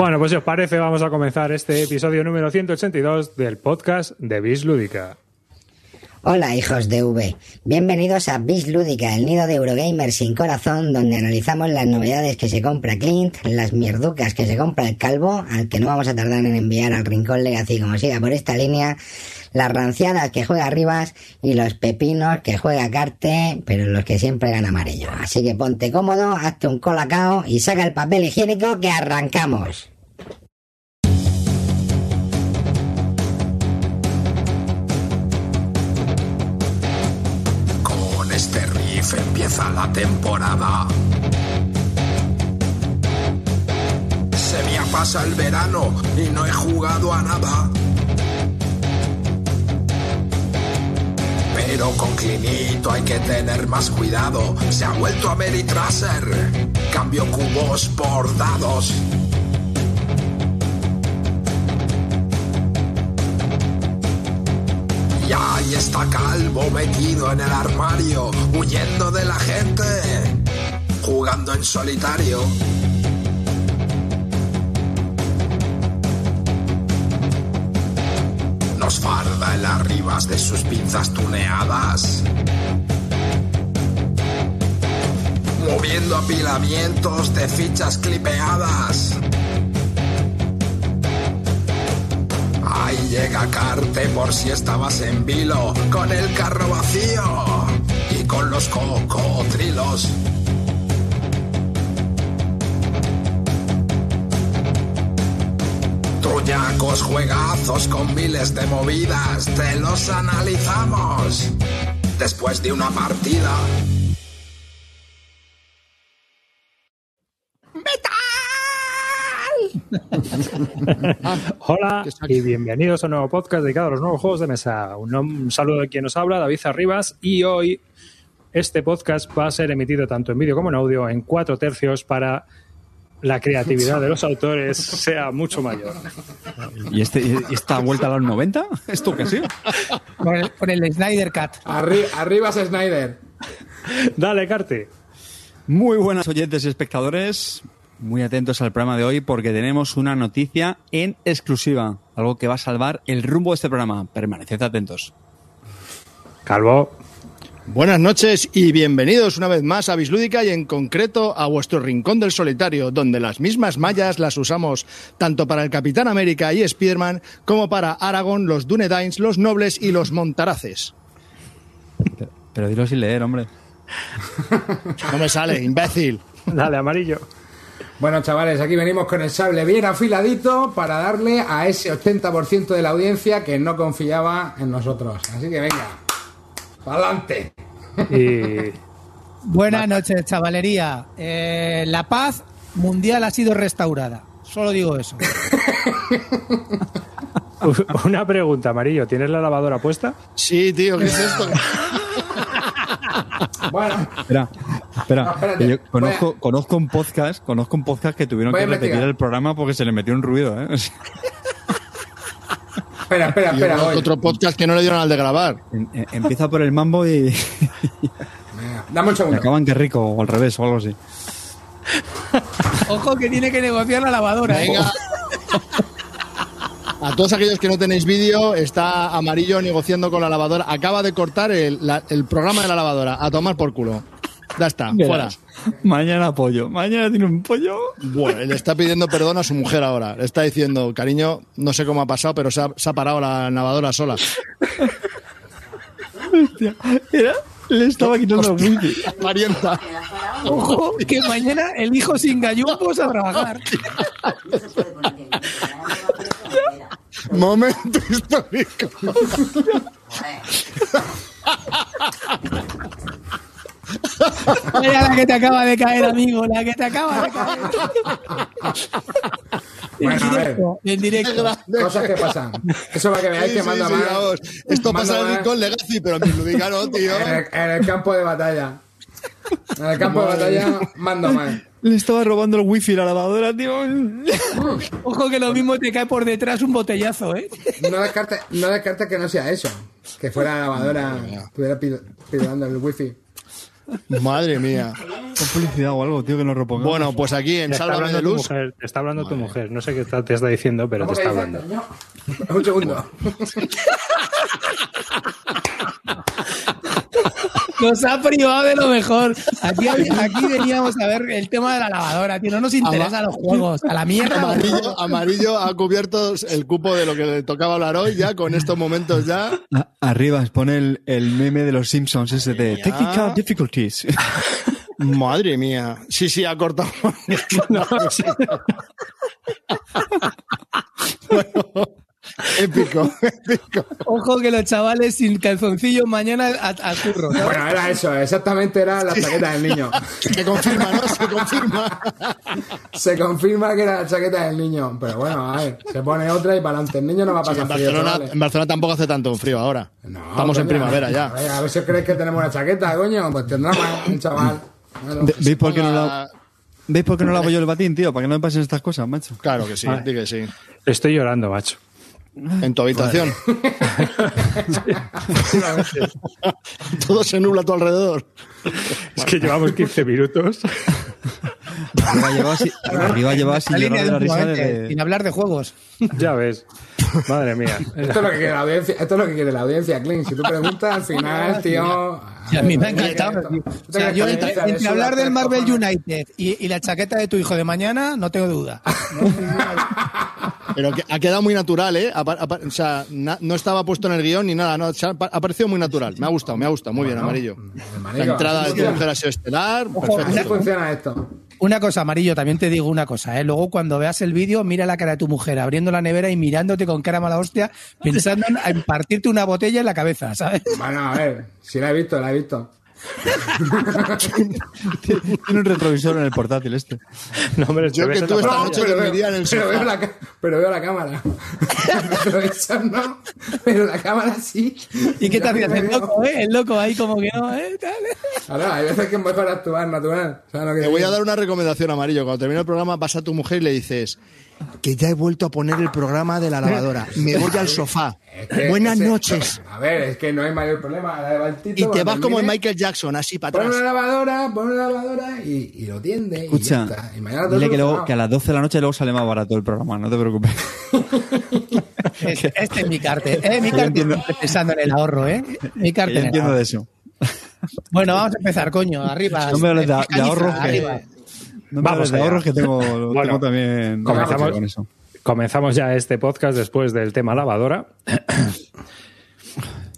Bueno, pues si os parece, vamos a comenzar este episodio número 182 del podcast de Bis Lúdica. Hola hijos de V, bienvenidos a Bis Lúdica, el nido de Eurogamer sin corazón, donde analizamos las novedades que se compra Clint, las mierducas que se compra el calvo, al que no vamos a tardar en enviar al Rincón Legacy como siga por esta línea, las ranciadas que juega Rivas y los pepinos que juega Carte, pero los que siempre gana amarillo. Así que ponte cómodo, hazte un colacao y saca el papel higiénico que arrancamos. Este riff empieza la temporada. Se me ha pasado el verano y no he jugado a nada. Pero con Clinito hay que tener más cuidado. Se ha vuelto a Meritraser. Cambio cubos por dados. Y está Calvo metido en el armario, huyendo de la gente, jugando en solitario. Nos farda el arribas de sus pinzas tuneadas. Moviendo apilamientos de fichas clipeadas. Llega Carte por si estabas en vilo, con el carro vacío y con los cocodrilos. Truñacos juegazos con miles de movidas, te los analizamos después de una partida. Hola y bienvenidos a un nuevo podcast dedicado a los nuevos juegos de mesa. Un, un saludo de quien nos habla, David Arribas, y hoy este podcast va a ser emitido tanto en vídeo como en audio en cuatro tercios para la creatividad de los autores sea mucho mayor. ¿Y, este, y esta vuelta a los 90? ¿Esto qué sí? Con el, con el Snyder Cut. Arri arriba Snyder. Dale, Carte. Muy buenas oyentes y espectadores. Muy atentos al programa de hoy porque tenemos una noticia en exclusiva. Algo que va a salvar el rumbo de este programa. Permaneced atentos. Calvo. Buenas noches y bienvenidos una vez más a Bislúdica y en concreto a vuestro rincón del solitario, donde las mismas mallas las usamos tanto para el Capitán América y Spiderman como para Aragorn, los Dunedains, los Nobles y los Montaraces. Pero, pero dilo sin leer, hombre. No me sale, imbécil. Dale, amarillo. Bueno, chavales, aquí venimos con el sable bien afiladito para darle a ese 80% de la audiencia que no confiaba en nosotros. Así que venga, adelante. Y Buenas noches, chavalería. Eh, la paz mundial ha sido restaurada. Solo digo eso. una pregunta, amarillo. ¿Tienes la lavadora puesta? Sí, tío, ¿qué es esto? Bueno, Espera, espera. No, yo conozco, conozco un podcast, conozco un podcast que tuvieron Voy que repetir investigar. el programa porque se le metió un ruido, ¿eh? O sea, espera, espera, Yo espera. otro podcast que no le dieron al de grabar. en- en- empieza por el mambo y, Dame un y segundo. acaban que rico, o al revés, o algo así. Ojo que tiene que negociar la lavadora. ¿eh? Venga. A todos aquellos que no tenéis vídeo, está Amarillo negociando con la lavadora. Acaba de cortar el, la- el programa de la lavadora. A tomar por culo. Ya está, fuera. Mañana pollo, mañana tiene un pollo. Bueno, le está pidiendo perdón a su mujer ahora. Le está diciendo, cariño, no sé cómo ha pasado, pero se ha, se ha parado la lavadora sola. Hostia, era, le estaba quitando el wifi. Parienta. Ojo que mañana el hijo sin gallumbos a trabajar. Momento histórico. Mira la que te acaba de caer, amigo. La que te acaba de caer. En Bueno, a ver. directo, en directo. Cosas que pasan. Eso para que veáis Sí, que sí, manda sí, más. Esto manda pasa en el más Rincón Legacy, pero en Ludica no, tío. en el, en el campo de batalla. En el campo de batalla mando más. Le estaba robando el wifi a la lavadora, tío. Ojo que lo mismo te cae por detrás un botellazo, ¿eh? No descarte, no descarte que no sea eso. Que fuera la lavadora, estuviera pid- pidiendo el wifi. Madre mía. Con publicidad o algo, tío, que nos repongamos. Bueno, pues aquí en Te está Sálvame hablando de tu Luz. mujer, te está hablando tu mujer. No sé qué está- te está diciendo, pero te ¿Cómo que está hablando. Un segundo. Nos ha privado de lo mejor. Aquí, aquí veníamos a ver el tema de la lavadora, tío. No nos interesan los juegos. A la mierda. Amarillo, amarillo ha cubierto el cupo de lo que le tocaba hablar hoy, ya con estos momentos ya. Arriba pone el, el meme de los Simpsons ese de Technical Difficulties. Madre mía. Sí, sí, ha cortado. Bueno, épico, épico. Ojo que los chavales sin calzoncillos mañana a- al curro. ¿sabes? Bueno, era eso, exactamente era la chaqueta del niño. Se confirma, ¿no? Se confirma. Se confirma que era la chaqueta del niño. Pero bueno, a ver, se pone otra y para adelante. El niño no va a Sí, pasar en, frío, Barcelona, chavales. en Barcelona tampoco hace tanto frío ahora. No, Estamos en primavera ya. A ver, a ver si crees que tenemos una chaqueta, coño. Pues tendrá más el chaval. Bueno, Ve- ¿Veis por qué no la- ¿Veis por qué no lavo yo el batín, tío? Para que no me pasen estas cosas, macho. Claro que sí, di que sí. Estoy llorando, macho. En tu habitación. Todo se nubla a tu alrededor. Es que llevamos 15 minutos. Arriba llevaba así, arriba llevaba así llorando de la risa de... Sin hablar de juegos. ya ves. Madre mía. Esto es lo que quiere la audiencia, esto es lo que quiere la audiencia, Clint. Si tú preguntas, al final, tío. A mí me ha ver, encantado. ¿tú O te sea, crees yo que entre, hablar del Marvel? United y, y la chaqueta de tu hijo de mañana, no tengo duda. Pero que ha quedado muy natural, ¿eh? O sea, na- no estaba puesto en el guion ni nada, no, ha, ha parecido muy natural. Me ha gustado, me ha gustado. Muy bien, amarillo. La entrada de tu mujer ha sido estelar. Ojo, Perfecto. funciona esto. Una cosa, Amarillo, también te digo una cosa, ¿eh? Luego cuando veas el vídeo, mira la cara de tu mujer abriendo la nevera y mirándote con cara mala hostia, pensando en, partirte una botella en la cabeza, ¿sabes? Bueno, a ver, si la he visto, la he visto. Tiene un retrovisor en el portátil este. No, hombre, Yo que la esta noche pero, dormiría en el pero veo la, pero veo la cámara. pero eso no. Pero la cámara sí. ¿Y qué te me El veo. loco, ¿eh? El loco ahí como que no, ¿eh? Tal. Ahora, hay veces que es mejor actuar natural. ¿Sabes lo que Te voy a dar una recomendación, amarillo. Cuando termine el programa, vas a tu mujer y le dices que ya he vuelto a poner el programa de la lavadora. Me voy al sofá. Es que Buenas ese- noches. A ver, es que no hay mayor problema. Y te vas como el termine, Michael Jackson, así para Pon una atrás. lavadora, pon una lavadora y, y lo tiende. Escucha, y ya está. Y mañana todo dile que, luego, que a las 12 de la noche luego sale más barato el programa, no te preocupes. Este, este es mi carte, ¿eh? Mi pensando en el ahorro, ¿eh? Mi yo en el entiendo de eso. Bueno, vamos a empezar, coño, arriba. No me hables de- ahorros que- arriba. No me Vamos hables de ahorros que tengo, Bueno, tengo también comenzamos. con eso. Comenzamos ya este podcast después del tema lavadora.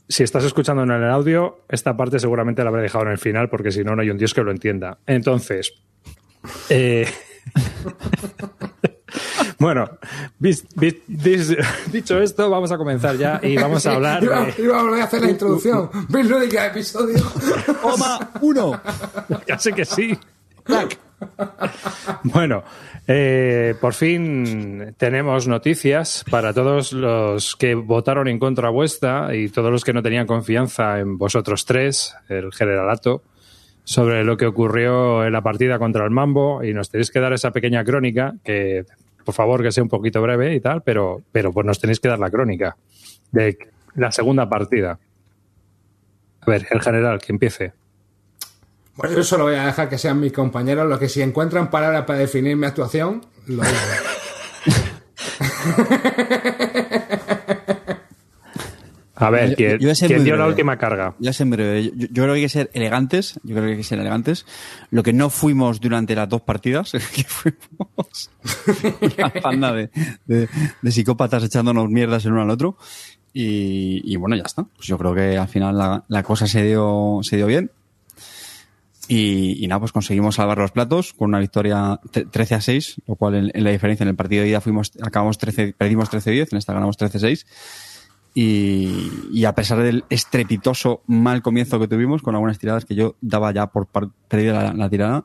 si estás escuchando en el audio, esta parte seguramente la habré dejado en el final porque si no, no hay un Dios que lo entienda. Entonces, eh, bueno, dis- dicho esto, vamos a comenzar ya y vamos a hablar Iba, de... iba a volver a hacer la introducción. Bill Lúdica, episodio. ¡Toma! ¡Uno! Ya sé que sí. Bueno, eh, por fin tenemos noticias para todos los que votaron en contra vuestra y todos los que no tenían confianza en vosotros tres, el generalato, sobre lo que ocurrió en la partida contra el Mambo y nos tenéis que dar esa pequeña crónica que, por favor, que sea un poquito breve y tal, pero, pero pues nos tenéis que dar la crónica de la segunda partida. A ver, el general, que empiece. Bueno, yo solo voy a dejar que sean mis compañeros los que si encuentran palabras para definir mi actuación, lo digan. A ver, ¿quién, yo a quién dio la última carga? Ya en breve. Yo, yo creo que hay que ser elegantes. Yo creo que hay que ser elegantes. Lo que no fuimos durante las dos partidas, que fuimos una panda de, de- de psicópatas echándonos mierdas el uno al otro. Y, y bueno, ya está. Pues yo creo que al final la, la cosa se dio, se dio bien. Y, y nada, pues conseguimos salvar los platos con una victoria tre- 13 a 6, lo cual en, en la diferencia en el partido de ida fuimos, acabamos 13, perdimos 13-10, en esta ganamos 13-6. Y, y a pesar del estrepitoso mal comienzo que tuvimos, con algunas tiradas que yo daba ya por perdida la, la tirada,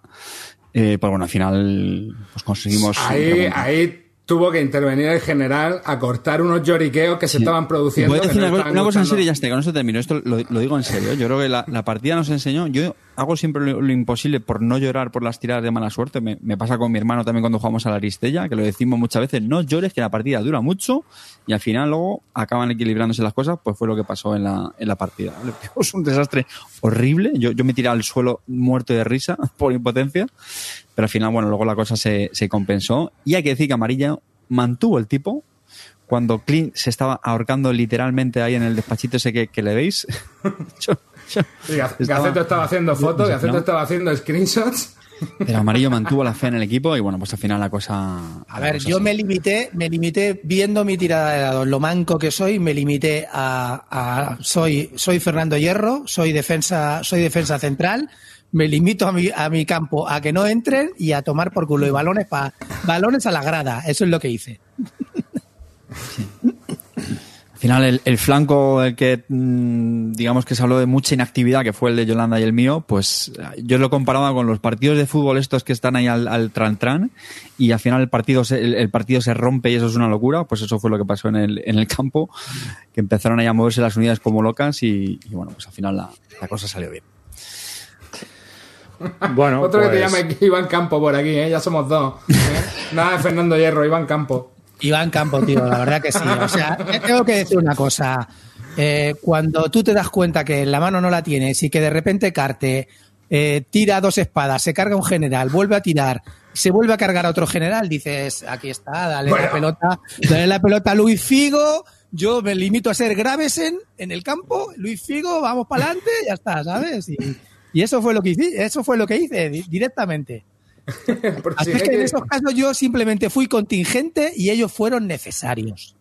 eh, pues bueno, al final pues conseguimos. Ahí, ahí tuvo que intervenir el general a cortar unos lloriqueos que se estaban produciendo. Voy a decir no una, cosa en serio y ya está, con eso termino. Esto lo, lo digo en serio. Yo creo que la, la partida nos enseñó. Yo hago siempre lo, lo imposible por no llorar por las tiradas de mala suerte. Me, me pasa con mi hermano también cuando jugamos a la Aristella, que lo decimos muchas veces, no llores, que la partida dura mucho y al final luego acaban equilibrándose las cosas, pues fue lo que pasó en la, en la partida. ¿vale? Es un desastre horrible. Yo, yo me tiré al suelo muerto de risa por impotencia, pero al final, bueno, luego la cosa se, se compensó. Y hay que decir que Amarilla mantuvo el tipo, cuando Clint se estaba ahorcando literalmente ahí en el despachito ese que, que le veis. yo- Sí, Gaceto estaba haciendo fotos, Gaceto no. estaba haciendo screenshots. Pero Amarillo mantuvo la fe en el equipo y bueno, pues al final la cosa. A ver, cosa yo me limité, me limité viendo mi tirada de dados, lo manco que soy, me limité a, a- soy, soy Fernando Hierro, soy defensa, soy defensa central, me limito a mi, a mi campo a que no entren y a tomar por culo y balones pa, balones a la grada, eso es lo que hice. Al final, el, el flanco del que, mm, digamos que se habló de mucha inactividad, que fue el de Yolanda y el mío, pues yo lo comparaba con los partidos de fútbol estos que están ahí al, al tran-tran y al final el partido, se, el, el partido se rompe y eso es una locura, pues eso fue lo que pasó en el, en el campo, que empezaron ahí a moverse las unidades como locas y, y bueno, pues al final la, la cosa salió bien. Bueno, Otro que te pues, llama Iván Campo por aquí, ¿eh? ya somos dos. ¿eh? Nada de Fernando Hierro, Iván Campo. Iván Campo, tío, la verdad que sí. O sea, te tengo que decir una cosa. Eh, cuando tú te das cuenta que la mano no la tienes y que de repente Carte eh, tira dos espadas, se carga un general, vuelve a tirar, se vuelve a cargar a otro general, dices, aquí está, dale Bueno. la pelota, dale la pelota a Luis Figo, yo me limito a ser Gravesen en el campo, Luis Figo, vamos para adelante, ya está, ¿sabes? Y, y eso fue lo que hice, eso fue lo que hice di- directamente. Así es que en esos casos yo simplemente fui contingente y ellos fueron necesarios.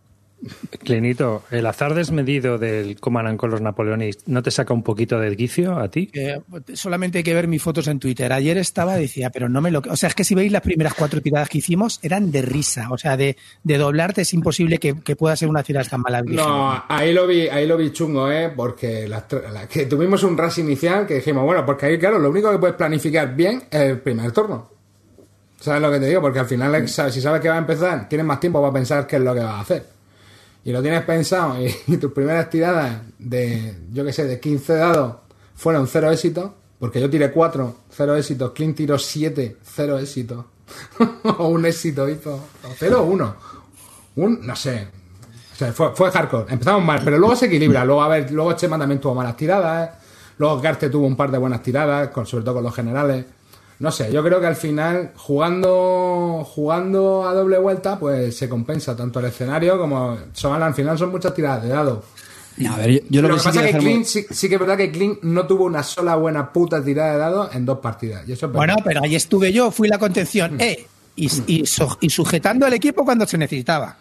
Clinito, el azar desmedido del Command con los Napoleones, ¿no te saca un poquito de quicio a ti? Eh, solamente hay que ver mis fotos en Twitter. Ayer estaba, decía, pero no me lo. O sea, es que si veis las primeras cuatro tiradas que hicimos, eran de risa. O sea, de, de doblarte es imposible que, que pueda ser una tirada tan mala. No, ahí lo vi, ahí lo vi chungo, ¿eh? Porque la- que tuvimos un rush inicial que dijimos, bueno, porque ahí, claro, lo único que puedes planificar bien es el primer turno. ¿Sabes lo que te digo? Porque al final, si sabes que va a empezar, tienes más tiempo para pensar qué es lo que vas a hacer. Y lo tienes pensado y, tus primeras tiradas de, yo qué sé, de 15 dados fueron cero éxitos, porque yo tiré 4, cero éxitos, Clint tiró 7, cero éxitos. o un éxito hizo, o 0 o 1. Un, no sé, o sea, fue, fue hardcore. Empezamos mal, pero luego se equilibra. Luego, a ver, luego Chema también tuvo malas tiradas. ¿eh? Luego Garte tuvo un par de buenas tiradas, con, sobre todo con los generales. No sé, yo creo que al final, jugando jugando a doble vuelta, pues se compensa tanto el escenario como. Son, al final son muchas tiradas de dado. A ver, yo, yo lo que que sí pasa es que hacer Clint, sí, sí que es verdad que Clint no tuvo una sola buena puta tirada de dados en dos partidas. Y eso es verdad. Bueno, pero ahí estuve yo, fui la contención. Eh, y, y, y sujetando al equipo cuando se necesitaba.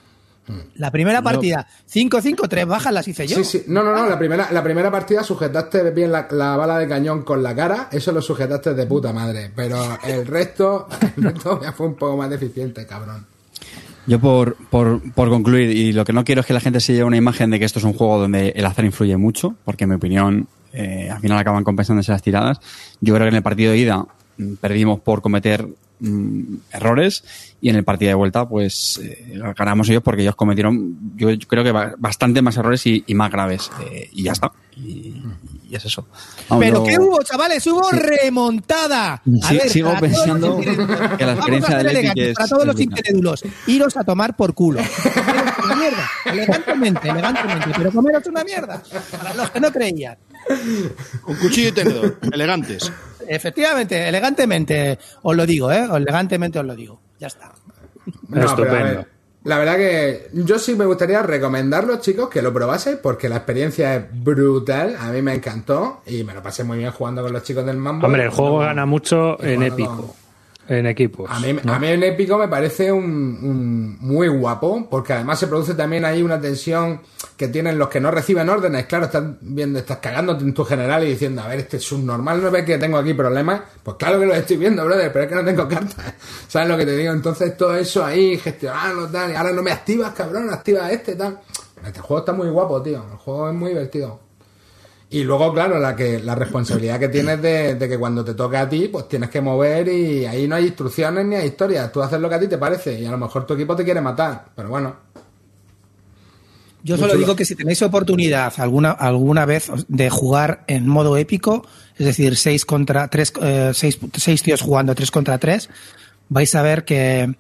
La primera partida, 5-5, tres bajas las hice yo. Sí, sí. No, no, no. La primera, la primera partida sujetaste bien la, la bala de cañón con la cara. Eso lo sujetaste de puta madre. Pero el resto, el resto ya fue un poco más deficiente, cabrón. Yo por, por, por concluir, y lo que no quiero es que la gente se lleve una imagen de que esto es un juego donde el azar influye mucho, porque en mi opinión eh, al final acaban compensándose las tiradas. Yo creo que en el partido de ida mm, perdimos por cometer mm, errores y en el partido de vuelta pues eh, ganamos ellos porque ellos cometieron yo creo que ba- bastante más errores y, y más graves eh, y ya está y, y es eso Vamos, Pero yo- ¿qué hubo, chavales? Hubo remontada. A Sí, ver, sigo para todos los pensando incrédulos, que la vamos experiencia a ser del Epic elegantes, es- Para todos los incrédulos, iros a tomar por culo. Una mierda. Elegantemente, elegantemente. Pero comeros una mierda. Para los que no creían. Con cuchillo y tenedor, elegantes. Efectivamente, elegantemente os lo digo, ¿eh? Elegantemente os lo digo. Ya está. No, Estupendo. la verdad que yo sí me gustaría recomendarlos, chicos, que lo probaseis porque la experiencia es brutal. A mí me encantó y me lo pasé muy bien jugando con los chicos del Mambo. Hombre, el juego gana mucho en épico, con- en equipos. A mí, ¿no? a mí en épico me parece un, un muy guapo, porque además se produce también ahí una tensión que tienen los que no reciben órdenes. Claro, están viendo, estás cagándote en tu general y diciendo, a ver, este subnormal no ve que tengo aquí problemas. Pues claro que lo estoy viendo, brother, pero es que no tengo cartas. ¿Sabes lo que te digo? Entonces todo eso ahí, gestionarlo, tal, y ahora no me activas, cabrón, activa este, tal. Este juego está muy guapo, tío. El juego es muy divertido. Y luego, claro, la que la responsabilidad que tienes de, de que cuando te toca a ti, pues tienes que mover y ahí no hay instrucciones ni hay historias. Tú haces lo que a ti te parece y a lo mejor tu equipo te quiere matar. Pero bueno, Yo solo chulo. digo que si tenéis oportunidad alguna, alguna vez de jugar en modo épico, es decir, seis contra tres, eh, seis, seis tíos jugando tres contra tres, vais a ver que,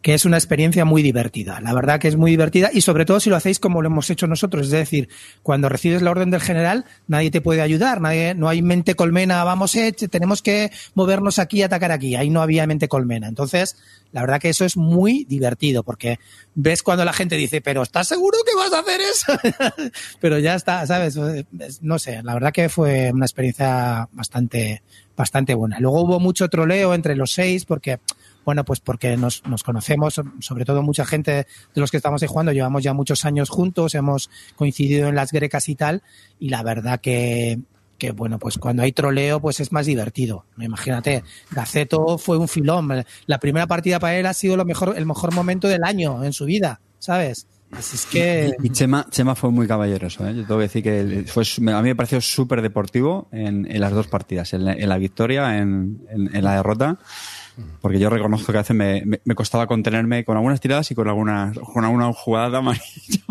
que es una experiencia muy divertida. La verdad que es muy divertida y sobre todo si lo hacéis como lo hemos hecho nosotros, es decir, cuando recibes la orden del general, nadie te puede ayudar, nadie, no hay mente colmena, vamos, eh, tenemos que movernos aquí y atacar aquí. Ahí no había mente colmena. Entonces, la verdad que eso es muy divertido porque ves cuando la gente dice, pero ¿estás seguro que vas a hacer eso? pero ya está, ¿sabes? Es- No sé, la verdad que fue una experiencia bastante, bastante buena. Luego hubo mucho troleo entre los seis porque, bueno, pues porque nos, nos conocemos, sobre todo mucha gente de los que estamos ahí jugando, llevamos ya muchos años juntos, hemos coincidido en las grecas y tal, y la verdad que, que bueno, pues cuando hay troleo, pues es más divertido. Imagínate, Gaceto fue un filón. La primera partida para él ha sido lo mejor, el mejor momento del año en su vida, ¿sabes? Así es que. Y Chema, Chema fue muy caballeroso. ¿eh? Yo tengo que decir que fue, a mí me pareció súper deportivo en, en las dos partidas, en la, en la victoria, en- en la derrota. Porque yo reconozco que a veces me, me- costaba contenerme con algunas tiradas y con algunas con alguna jugada de amarillo.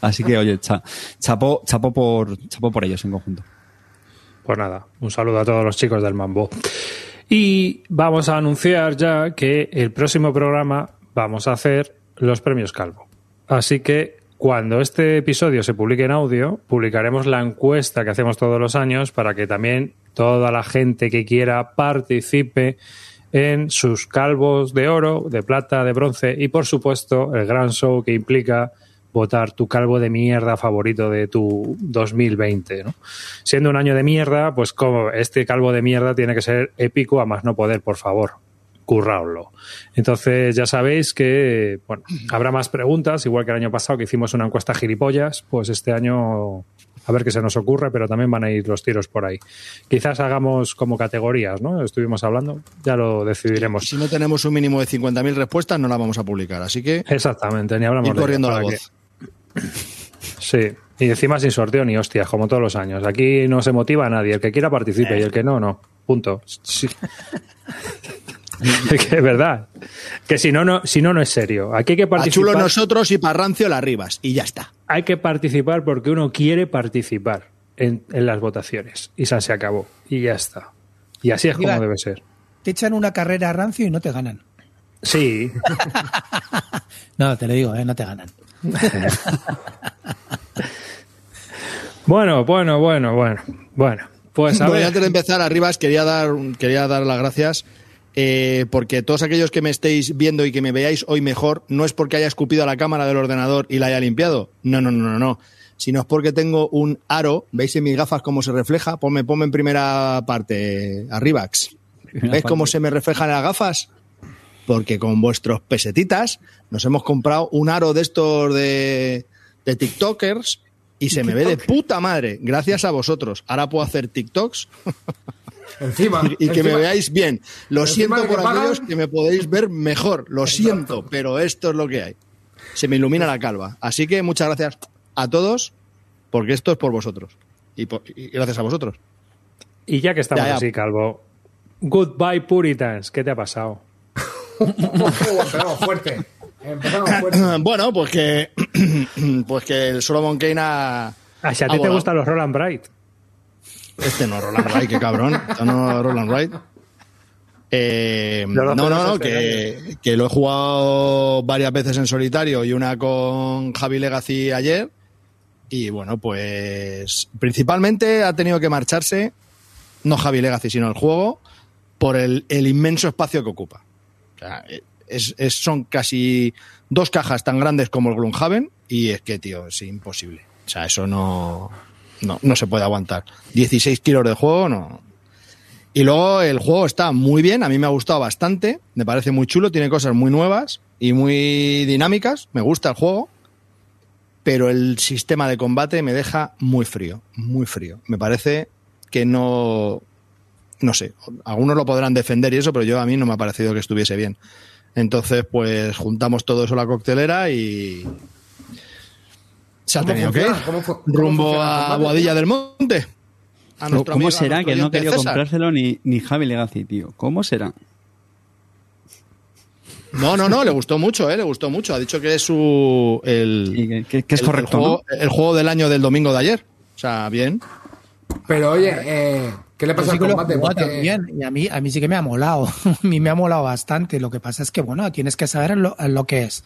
Así que, oye, cha- chapó, por, chapó por ellos en conjunto. Pues nada, un saludo a todos los chicos del Mambo. Y vamos a anunciar ya que el próximo programa vamos a hacer los premios Calvo. Así que cuando este episodio se publique en audio, publicaremos la encuesta que hacemos todos los años para que también toda la gente que quiera participe en sus calvos de oro, de plata, de bronce y por supuesto el gran show que implica votar tu calvo de mierda favorito de tu 2020, ¿no? Siendo un año de mierda, pues como este calvo de mierda tiene que ser épico a más no poder, por favor. Curraoslo. Entonces, ya sabéis que, bueno, habrá más preguntas, igual que el año pasado que hicimos una encuesta gilipollas, pues este año a ver qué se nos ocurre, pero también van a ir los tiros por ahí. Quizás hagamos como categorías, ¿no? Estuvimos hablando, ya lo decidiremos. Si no tenemos un mínimo de 50.000 respuestas, no la vamos a publicar. Así que Exactamente, ni hablamos de corriendo ello, la voz. que- Sí, y encima sin sorteo ni hostias, como todos los años. Aquí no se motiva a nadie, el que quiera participe y el que no, no. Punto. Sí. Es que es verdad. Que si no, no, si no, no es serio. Aquí hay que A chulo participar. nosotros y para rancio las ribas. Y ya está. Hay que participar porque uno quiere participar en, en las votaciones. Y ya se acabó. Y ya está. Y así es como debe ser. Te echan una carrera a rancio y no te ganan. Sí, No, te lo digo, ¿eh? no te ganan. bueno, bueno, bueno, bueno. Bueno, pues a Bueno, ver. antes de empezar, Arribas, quería dar, quería dar las gracias eh, porque todos aquellos que me estéis viendo y que me veáis hoy mejor, no es porque haya escupido a la cámara del ordenador y la haya limpiado. No, no, no, no, no. Sino es porque tengo un aro. ¿Veis en mis gafas cómo se refleja? Ponme, ponme en primera parte, Arribax. ¿Ves cómo se me reflejan las gafas? Porque con vuestros pesetitas nos hemos comprado un aro de estos de, de TikTokers y se me ve de puta madre. Gracias a vosotros. Ahora puedo hacer TikToks Encima. y que me veáis bien. Lo encima siento por pagan- aquellos que me podéis ver mejor. Lo siento, pero esto es lo que hay. Se me ilumina la calva. Así que muchas gracias a todos, porque esto es por vosotros. Y, por- y gracias a vosotros. Y ya que estamos Ya, ya. así, Calvo. Goodbye, Puritans. ¿Qué te ha pasado? Empezamos fuerte. Empezamos fuerte. Bueno, pues que, pues que el Solomon Kane ha. Ah, si a ti te gustan los Roland Bright. Este no, Roland Wright, qué cabrón. Este no, Roland Wright. Eh, no, no, no, que, que lo he jugado varias veces en solitario y una con Javi Legacy ayer. Y bueno, pues principalmente ha tenido que marcharse, no Javi Legacy, sino el juego, por el, el inmenso espacio que ocupa. O sea, es, es- son casi dos cajas tan grandes como el Gloomhaven y es que, tío, es imposible. O sea, eso no, no, no se puede aguantar. 16 kilos de juego, no. Y luego el juego está muy bien, a mí me ha gustado bastante, me parece muy chulo, tiene cosas muy nuevas y muy dinámicas, me gusta el juego, pero el sistema de combate me deja muy frío, muy frío. Me parece que no, no sé, algunos lo podrán defender y eso, pero yo a mí no me ha parecido que estuviese bien. Entonces, pues juntamos todo eso a la coctelera y se ha ¿Cómo tenido que ir funciona? ¿Cómo rumbo a? Boadilla del Monte. A ¿Cómo, amigo- será que no ha oyente querido César. comprárselo ni, ni Javi Legacy, tío? ¿Cómo será? No, no, no, le gustó mucho, ¿eh? Le gustó mucho. Ha dicho que es su. El, que- es el- correcto, El juego, el juego del año del domingo de ayer. O sea, bien. Pero oye, eh, ¿qué le pasa sí al combate? también, y a mí, a mí sí que me ha molado. a mí me ha molado bastante. Lo que pasa es que, bueno, tienes que saber lo, lo que es.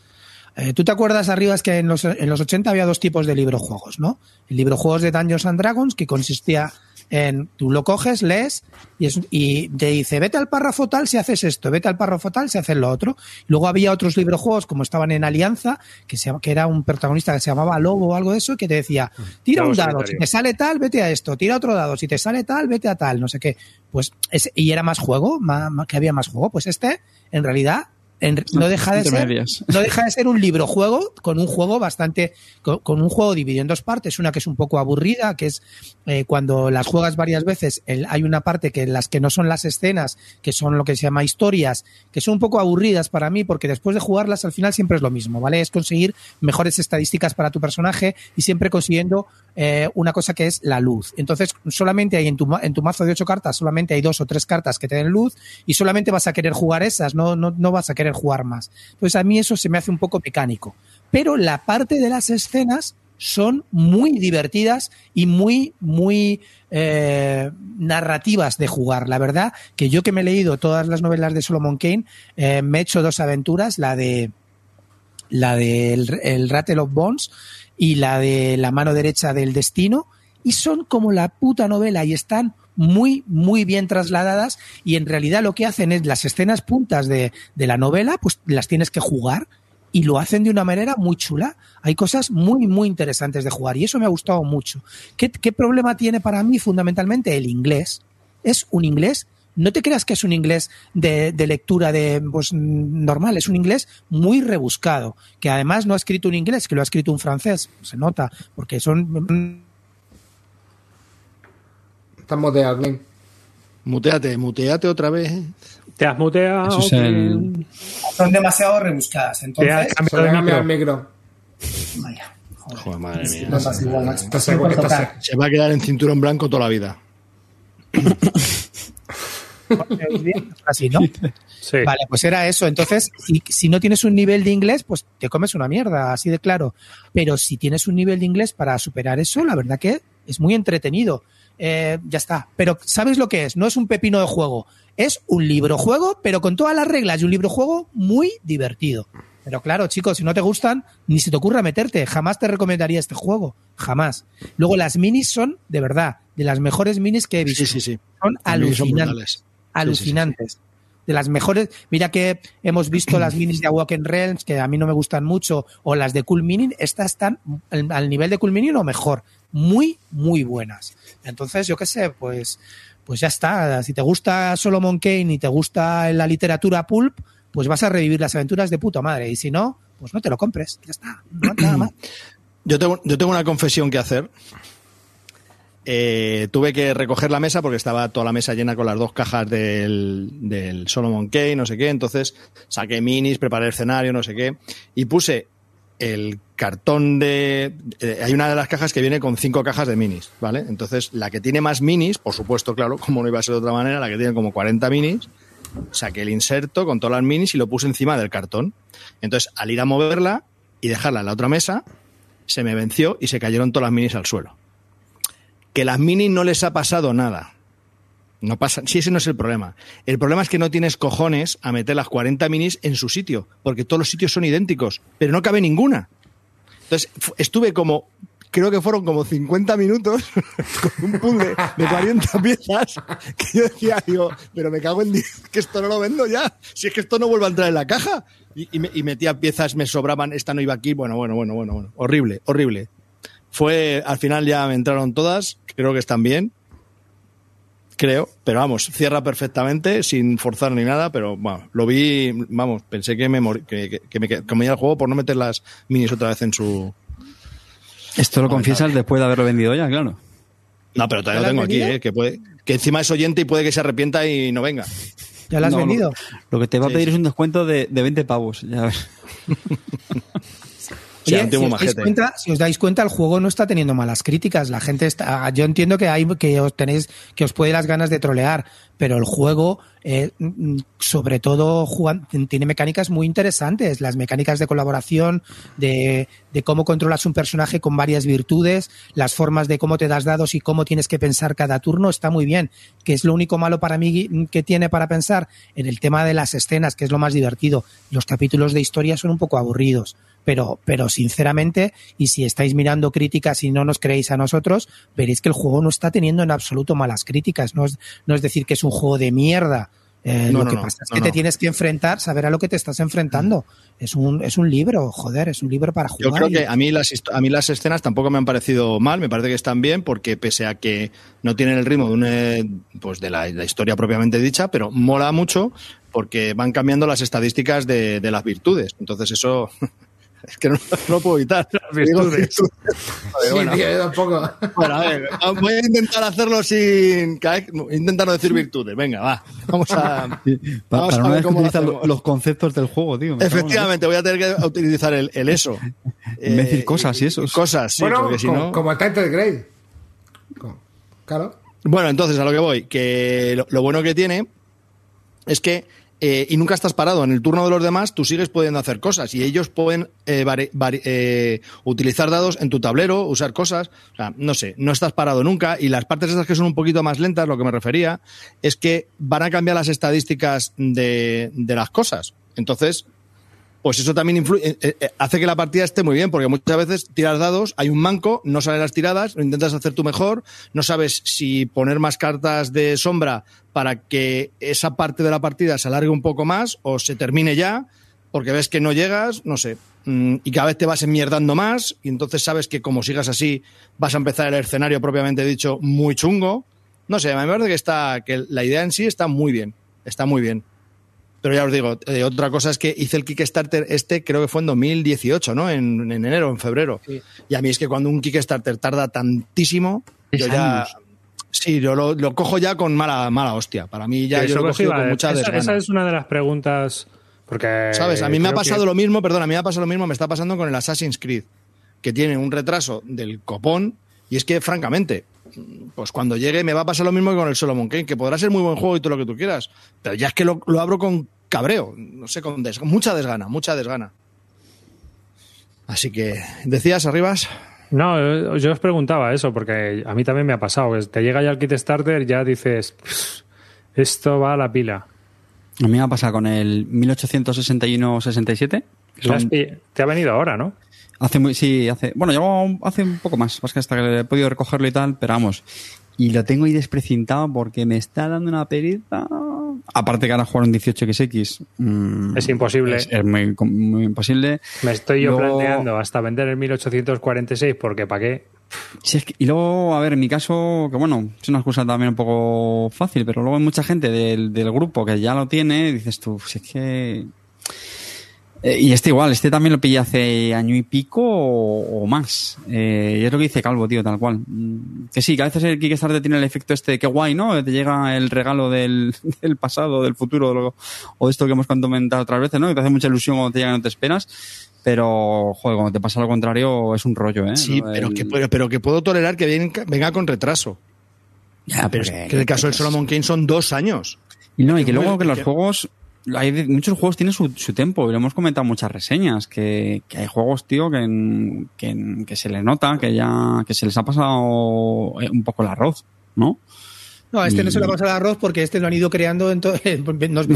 Eh, ¿Tú te acuerdas, arriba, es que en los, en los 80 había dos tipos de librojuegos, ¿no? El librojuegos de Dungeons and Dragons, que consistía en, tú lo coges, lees, y, es- y te dice, vete al párrafo tal si haces esto, vete al párrafo tal si haces lo otro. Luego había otros librojuegos, como estaban en Alianza, que, se, que era un protagonista que se llamaba Lobo o algo de eso, que te decía, tira Lobo un dado, solitario. si te sale tal, vete a esto, tira otro dado, si te sale tal, vete a tal, no sé qué. Pues ese- y era más juego, más, más- que había más juego. Pues este, en realidad, en- no deja de ser no deja de ser un libro juego con un juego bastante con, con un juego dividido en dos partes. Una que es un poco aburrida que es eh, cuando las juegas varias veces el- hay una parte que las que no son las escenas que son lo que se llama historias que son un poco aburridas para mí porque después de jugarlas al final siempre es lo mismo vale es conseguir mejores estadísticas para tu personaje y siempre consiguiendo eh, una cosa que es la luz. Entonces solamente hay en tu, en tu mazo de ocho cartas solamente hay dos o tres cartas que te den luz y solamente vas a querer jugar esas, no, no, no vas a querer jugar más. Entonces a mí eso se me hace un poco mecánico. Pero la parte de las escenas son muy divertidas y muy, muy eh, narrativas de jugar. La verdad que yo que me he leído todas las novelas de Solomon Kane, eh, me he hecho dos aventuras, la de la del el Rattle of Bones y la de La mano derecha del destino, y son como la puta novela y están muy, muy bien trasladadas y en realidad lo que hacen es las escenas puntas de, de la novela, pues las tienes que jugar y lo hacen de una manera muy chula. Hay cosas muy, muy interesantes de jugar y eso me ha gustado mucho. ¿Qué, qué problema tiene para mí fundamentalmente el inglés? Es un inglés no te creas que es un inglés de, de lectura de pues, normal, es un inglés muy rebuscado, que además no ha escrito un inglés, que lo ha escrito un francés, se nota, porque son Estás moteado, Glenn. Muteate, muteate otra vez. Te has muteado. Eso es el- son demasiado rebuscadas. Te has Entonces, cambiado el micro. vaya, joder. Joder, madre mía. No pasa igual, macho. Estás estás. Se va a quedar en cinturón blanco toda la vida. Así, ¿no? Sí. Vale, pues era eso. Entonces, si, si no tienes un nivel de inglés, pues te comes una mierda, así de claro. Pero si tienes un nivel de inglés para superar eso, la verdad que es muy entretenido. Eh, ya está. Pero ¿sabes lo que es? No es un pepino de juego. Es un libro juego, pero con todas las reglas y un libro juego muy divertido. Pero claro, chicos, si no te gustan, ni se te ocurra meterte. Jamás te recomendaría este juego. Jamás. Luego, las minis son, de verdad, de las mejores minis que he visto. Sí, sí, sí. Son alucinantes alucinantes. De las mejores. Mira que hemos visto las minis de Awaken Realms, que a mí no me gustan mucho, o las de Cool Mini, estas están al, al nivel de Cool Mini o mejor. Muy, muy buenas. Entonces, yo qué sé, pues, pues ya está. Si te gusta Solomon Kane y te gusta la literatura pulp, pues vas a revivir las aventuras de puta madre. Y si no, pues no te lo compres. Ya está. No, nada más. Yo tengo, yo tengo una confesión que hacer. Eh, tuve que recoger la mesa porque estaba toda la mesa llena con las dos cajas del, del Solomon Kane, no sé qué. Entonces saqué minis, preparé el escenario, no sé qué. Y puse el cartón de. eh, hay una de las cajas que viene con cinco cajas de minis, ¿vale? Entonces la que tiene más minis, por supuesto, claro, como no iba a ser de otra manera, la que tiene como 40 minis, saqué el inserto con todas las minis y lo puse encima del cartón. Entonces al ir a moverla y dejarla en la otra mesa, se me venció y se cayeron todas las minis al suelo. Que las minis no les ha pasado nada. No pasa, sí, ese no es el problema. El problema es que no tienes cojones a meter las 40 minis en su sitio, porque todos los sitios son idénticos, pero no cabe ninguna. Entonces, estuve como, creo que fueron como 50 minutos con un puzzle de 40 piezas que yo decía, digo, pero me cago en Dios, que esto no lo vendo ya. Si es que esto no vuelve a entrar en la caja. Y, me- metía piezas, me sobraban, esta no iba aquí. Bueno, bueno, bueno, bueno, bueno. Horrible, horrible. Fue, al final ya me entraron todas, creo que están bien. Creo, pero vamos, cierra perfectamente, sin forzar ni nada, pero bueno, lo vi, vamos, pensé que me, que, que- que me comía el juego por no meter las minis otra vez en su... Esto lo confiesas después de haberlo vendido ya, claro. No, pero todavía ¿Ya lo tengo aquí, eh, que, puede, que encima es oyente y puede que se arrepienta y no venga. ¿Ya lo has No, vendido? Lo que te va a Sí, pedir sí. es un descuento de, de 20 pavos. Ya ves. Un si, os dais cuenta, si os dais cuenta, el juego no está teniendo malas críticas. La gente está. Yo entiendo que hay que os tenéis que os puede las ganas de trolear, pero el juego, eh, mm, sobre todo, tiene mecánicas muy interesantes. Las mecánicas de colaboración, de, de cómo controlas un personaje con varias virtudes, las formas de cómo te das dados y cómo tienes que pensar cada turno está muy bien. Que es lo único malo para mí mm, que tiene para pensar en el tema de las escenas, que es lo más divertido. Los capítulos de historia son un poco aburridos pero, pero sinceramente, y si estáis mirando críticas y no nos creéis a nosotros, veréis que el juego no está teniendo en absoluto malas críticas. No es, no es decir que es un juego de mierda. Eh, No, lo no, que no, pasa es que te tienes que enfrentar, saber a lo que te estás enfrentando. Es un, es un libro, joder, es un libro para Yo jugar. creo y- que a mí, las, a mí las escenas tampoco me han parecido mal, me parece que están bien, porque pese a que no tienen el ritmo de, un, eh, pues de la, la historia propiamente dicha, pero mola mucho porque van cambiando las estadísticas de, de las virtudes. Entonces eso es que no, no lo puedo evitar. virtudes. Digo Joder, Sí, bueno. tío, yo tampoco. Bueno, a ver, voy a intentar hacerlo sin... Intentar no decir virtudes. Venga, va. Vamos a... Vamos para a una ver cómo lo los conceptos del juego, tío. Efectivamente, voy a tener que utilizar el, el eso. En decir Eh, cosas y esos. Cosas, sí, bueno, porque si como, no... como Title Grade. Como- Claro. Bueno, entonces a lo que voy, que lo, lo bueno que tiene es que eh, y nunca estás parado. En el turno de los demás tú sigues pudiendo hacer cosas y ellos pueden eh, eh, utilizar dados en tu tablero, usar cosas. O sea, no sé, no estás parado nunca y las partes esas que son un poquito más lentas, lo que me refería, es que van a cambiar las estadísticas de las cosas. Entonces, pues eso también influye, eh, eh, hace que la partida esté muy bien, porque muchas veces tiras dados, hay un manco, no salen las tiradas, lo intentas hacer tú mejor, no sabes si poner más cartas de sombra para que esa parte de la partida se alargue un poco más o se termine ya, porque ves que no llegas, no sé, mm, y cada vez te vas enmierdando más, y entonces sabes que como sigas así vas a empezar el escenario propiamente dicho muy chungo. No sé, me parece que está, que la idea en sí está muy bien, está muy bien. Pero ya os digo, eh, otra cosa es que hice el Kickstarter este, creo que fue en 2018, ¿no? En, en enero, en febrero. Sí. Y a mí es que cuando un Kickstarter tarda tantísimo, yo ya. años. Sí, yo lo, lo cojo ya con mala, mala hostia. Para mí ya yo lo he os cogido con mucha esa, desgana. esa es una de las preguntas. Porque. ¿Sabes? A mí me ha pasado que- lo mismo, perdón, a mí me ha pasado lo mismo, me está pasando con el Assassin's Creed, que tiene un retraso del copón, y es que, francamente, pues cuando llegue me va a pasar lo mismo que con el Solomon Kane, que podrá ser muy buen juego y todo lo que tú quieras, pero ya es que lo, lo abro con cabreo, no sé, con des- mucha desgana, mucha desgana. Así que, decías, Arribas, No, eh, yo os preguntaba eso, porque a mí también me ha pasado. que Te llega ya el kit starter, ya dices. "Pff, Esto va a la pila. A mí me ha pasado con el 1861-67. que Lo has son- Te ha venido ahora, ¿no? Hace muy, sí, hace, bueno, llevo hace un poco más, más que hasta que he podido recogerlo y tal, pero vamos. Y lo tengo ahí desprecintado porque me está dando una pereza. Aparte que ahora jugar un 18XX mm, Es imposible. Es, es muy, muy imposible. Me estoy yo Luego- planteando hasta vender el 1846, porque ¿para qué? Sí, es que- y luego, a ver, en mi caso, que bueno, es una excusa también un poco fácil, pero luego hay mucha gente del, del grupo que ya lo tiene, y dices tú, si es que... Eh, y este igual, este también lo pillé hace año y pico o, o más. Eh, y es lo que dice Calvo, tío, tal cual. Mm, Que sí, que a veces el Kickstarter tiene el efecto este, que guay, ¿no? Te llega el regalo del, del pasado, del futuro, lo- o de esto que hemos comentado otras veces, ¿no? Que te hace mucha ilusión cuando te llega y no te esperas. Pero, joder, cuando te pasa lo contrario, es un rollo, ¿eh? sí, pero que, pero, pero que puedo tolerar que venga, venga con retraso. Ya, Pero es que en el caso del Solomon Kane son dos años. Y no, y que luego que los juegos, hay muchos juegos tienen su, su tiempo, y lo hemos comentado en muchas reseñas, que, hay juegos, tío, que, en- que, se les nota, que ya, que se les ha pasado eh, un poco el arroz, ¿no? No, a este no se le Y- va a pasar el arroz porque este lo han ido creando, en to- nos lo